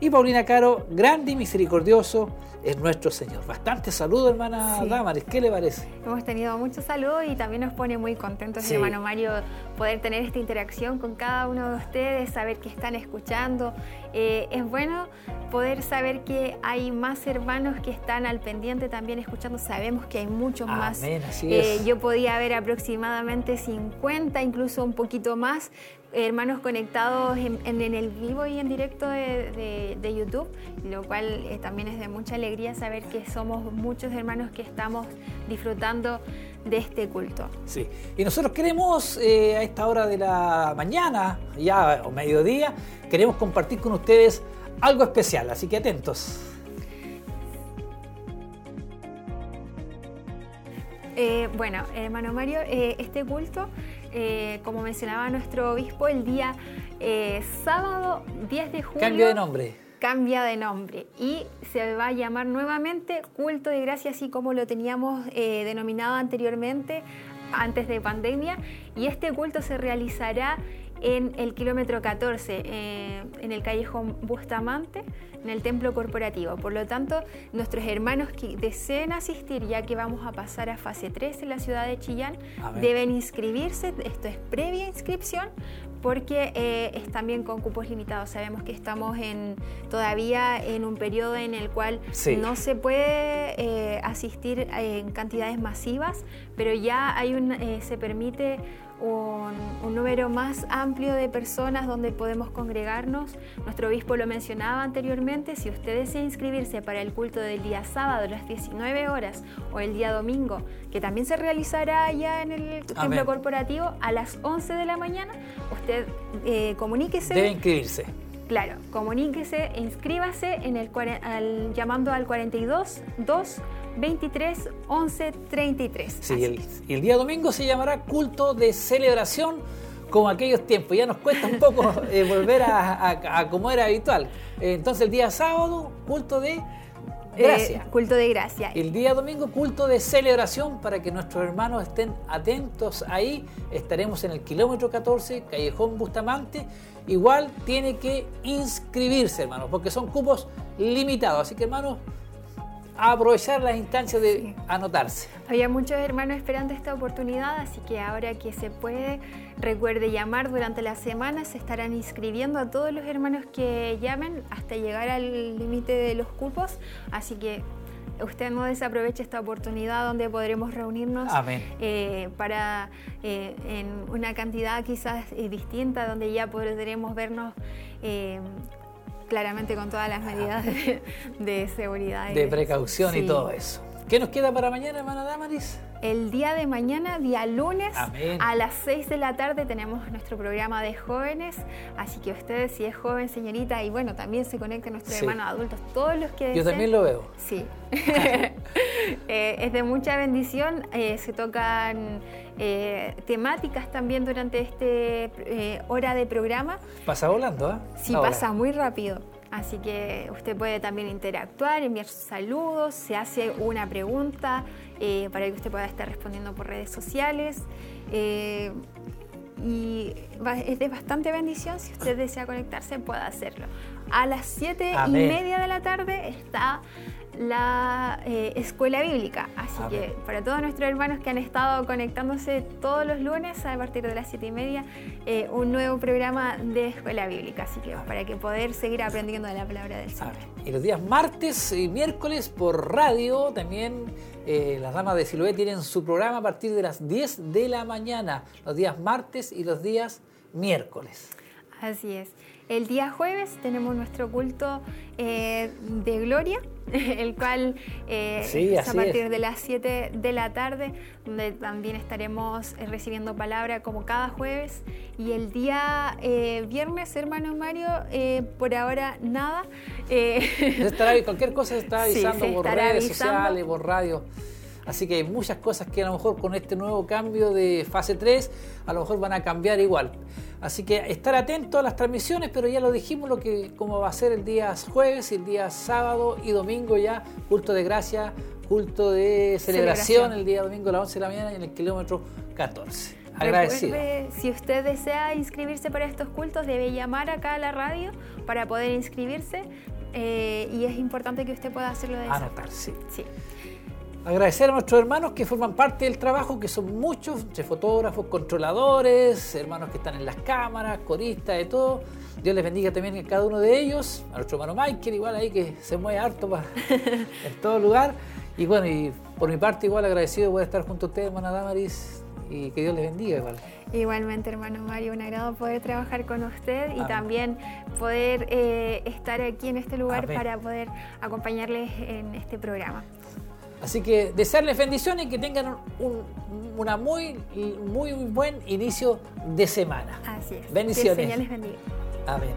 Y Paulina Caro, grande y misericordioso es nuestro Señor. Bastante saludo, hermana Damaris. ¿Qué le parece? Hemos tenido muchos saludos y también nos pone muy contentos, hermano Mario, poder tener esta interacción con cada uno de ustedes, saber que están escuchando. Eh, es bueno poder saber que hay más hermanos que están al pendiente también escuchando. Sabemos que hay muchos más. Eh, yo podía ver aproximadamente 50, incluso un poquito más, hermanos conectados en, el vivo y en directo de, YouTube, lo cual eh, también es de mucha alegría saber que somos muchos hermanos que estamos disfrutando de este culto. Sí, y nosotros queremos eh, a esta hora de la mañana, ya o mediodía, queremos compartir con ustedes algo especial, así que atentos. Eh, bueno, hermano Mario, este culto eh, como mencionaba nuestro obispo, el día eh, sábado 10 de julio. Cambio de nombre. Cambia de nombre y se va a llamar nuevamente Culto de Gracia, así como lo teníamos eh, denominado anteriormente, antes de pandemia. Y este culto se realizará en el kilómetro 14, en el callejón Bustamante en el templo corporativo. Por lo tanto, nuestros hermanos que deseen asistir, ya que vamos a pasar a fase 3 en la ciudad de Chillán, deben inscribirse. Esto es previa inscripción porque eh, es también con cupos limitados. Sabemos que estamos en, todavía en un periodo en el cual no se puede eh, asistir en cantidades masivas, pero ya hay un, eh, se permite un, número más amplio de personas donde podemos congregarnos. Nuestro obispo lo mencionaba anteriormente, si usted desea inscribirse para el culto del día sábado a las 19 horas o el día domingo, que también se realizará allá en el templo corporativo a las 11 de la mañana, usted eh, comuníquese. Debe inscribirse. Claro, comuníquese, inscríbase en el, llamando al 42 2 23 11 33. Sí, y el, día domingo se llamará culto de celebración como aquellos tiempos. Ya nos cuesta un poco [laughs] eh, volver a, como era habitual. entonces el día sábado, culto de gracia. culto de gracia. El día domingo, culto de celebración para que nuestros hermanos estén atentos ahí. Estaremos en el kilómetro 14, Callejón Bustamante. Igual tiene que inscribirse, hermanos, porque son cupos limitados. Así que, hermanos, aprovechar las instancias de anotarse. Había muchos hermanos esperando esta oportunidad, así que ahora que se puede, recuerde llamar durante la semana, se estarán inscribiendo a todos los hermanos que llamen hasta llegar al límite de los cupos, así que usted no desaproveche esta oportunidad donde podremos reunirnos eh, para eh, en una cantidad quizás eh, distinta, donde ya podremos vernos claramente con todas las medidas de, seguridad. De precaución y todo eso. ¿Qué nos queda para mañana, hermana Damaris? El día de mañana, día lunes, a las 6 de la tarde tenemos nuestro programa de jóvenes. Así que ustedes, si es joven, señorita, y bueno, también se conecten nuestros hermanos adultos, todos los que Yo también lo veo. Sí. [laughs] Eh, es de mucha bendición. Eh, se tocan eh, temáticas también durante este hora de programa. Pasa volando, ¿eh? Sí, pasa muy rápido. Así que usted puede también interactuar, enviar sus saludos, se hace una pregunta eh, para que usted pueda estar respondiendo por redes sociales. Eh, y es de bastante bendición, si usted desea conectarse, pueda hacerlo. A las siete y media de la tarde está la eh, escuela bíblica. Así que para todos nuestros hermanos que han estado conectándose todos los lunes a partir de las siete y media, eh, un nuevo programa de escuela bíblica. Así que para que poder seguir aprendiendo de la palabra del Señor. Y los días martes y miércoles por radio también eh, las damas de Siloé tienen su programa a partir de las 10 de la mañana, los días martes y los días miércoles. Así es. El día jueves tenemos nuestro culto eh, de gloria, [laughs] el cual eh, es a partir de las 7 de la tarde, donde también estaremos eh, recibiendo palabra como cada jueves. Y el día viernes, hermano Mario, por ahora nada. estará, cualquier cosa [laughs] se está avisando por redes sociales, por radio. Así que hay muchas cosas que a lo mejor con este nuevo cambio de fase 3 a lo mejor van a cambiar igual. Así que estar atento a las transmisiones, pero ya lo dijimos lo que como va a ser el día jueves el día sábado y domingo ya culto de gracia, culto de celebración, el día domingo a las 11 de la mañana en el kilómetro 14. Agradecido. si usted desea inscribirse para estos cultos, debe llamar acá a la radio para poder inscribirse. Eh, y es importante que usted pueda hacerlo de esa Anotar, sí. sí. Agradecer a nuestros hermanos que forman parte del trabajo, que son muchos, entre fotógrafos, controladores, hermanos que están en las cámaras, coristas, de todo. Dios les bendiga también a cada uno de ellos, a nuestro hermano Michael, igual ahí que se mueve harto para, [laughs] en todo lugar. Y bueno, y por mi parte igual agradecido por estar junto a ustedes, hermana Damaris, y que Dios les bendiga igual. Igualmente, hermano Mario, un agrado poder trabajar con usted y también poder eh, estar aquí en este lugar para poder acompañarles en este programa. Así que desearles bendiciones y que tengan un una muy, muy buen inicio de semana. Así es. Bendiciones. Que el Señor les bendiga. Amén.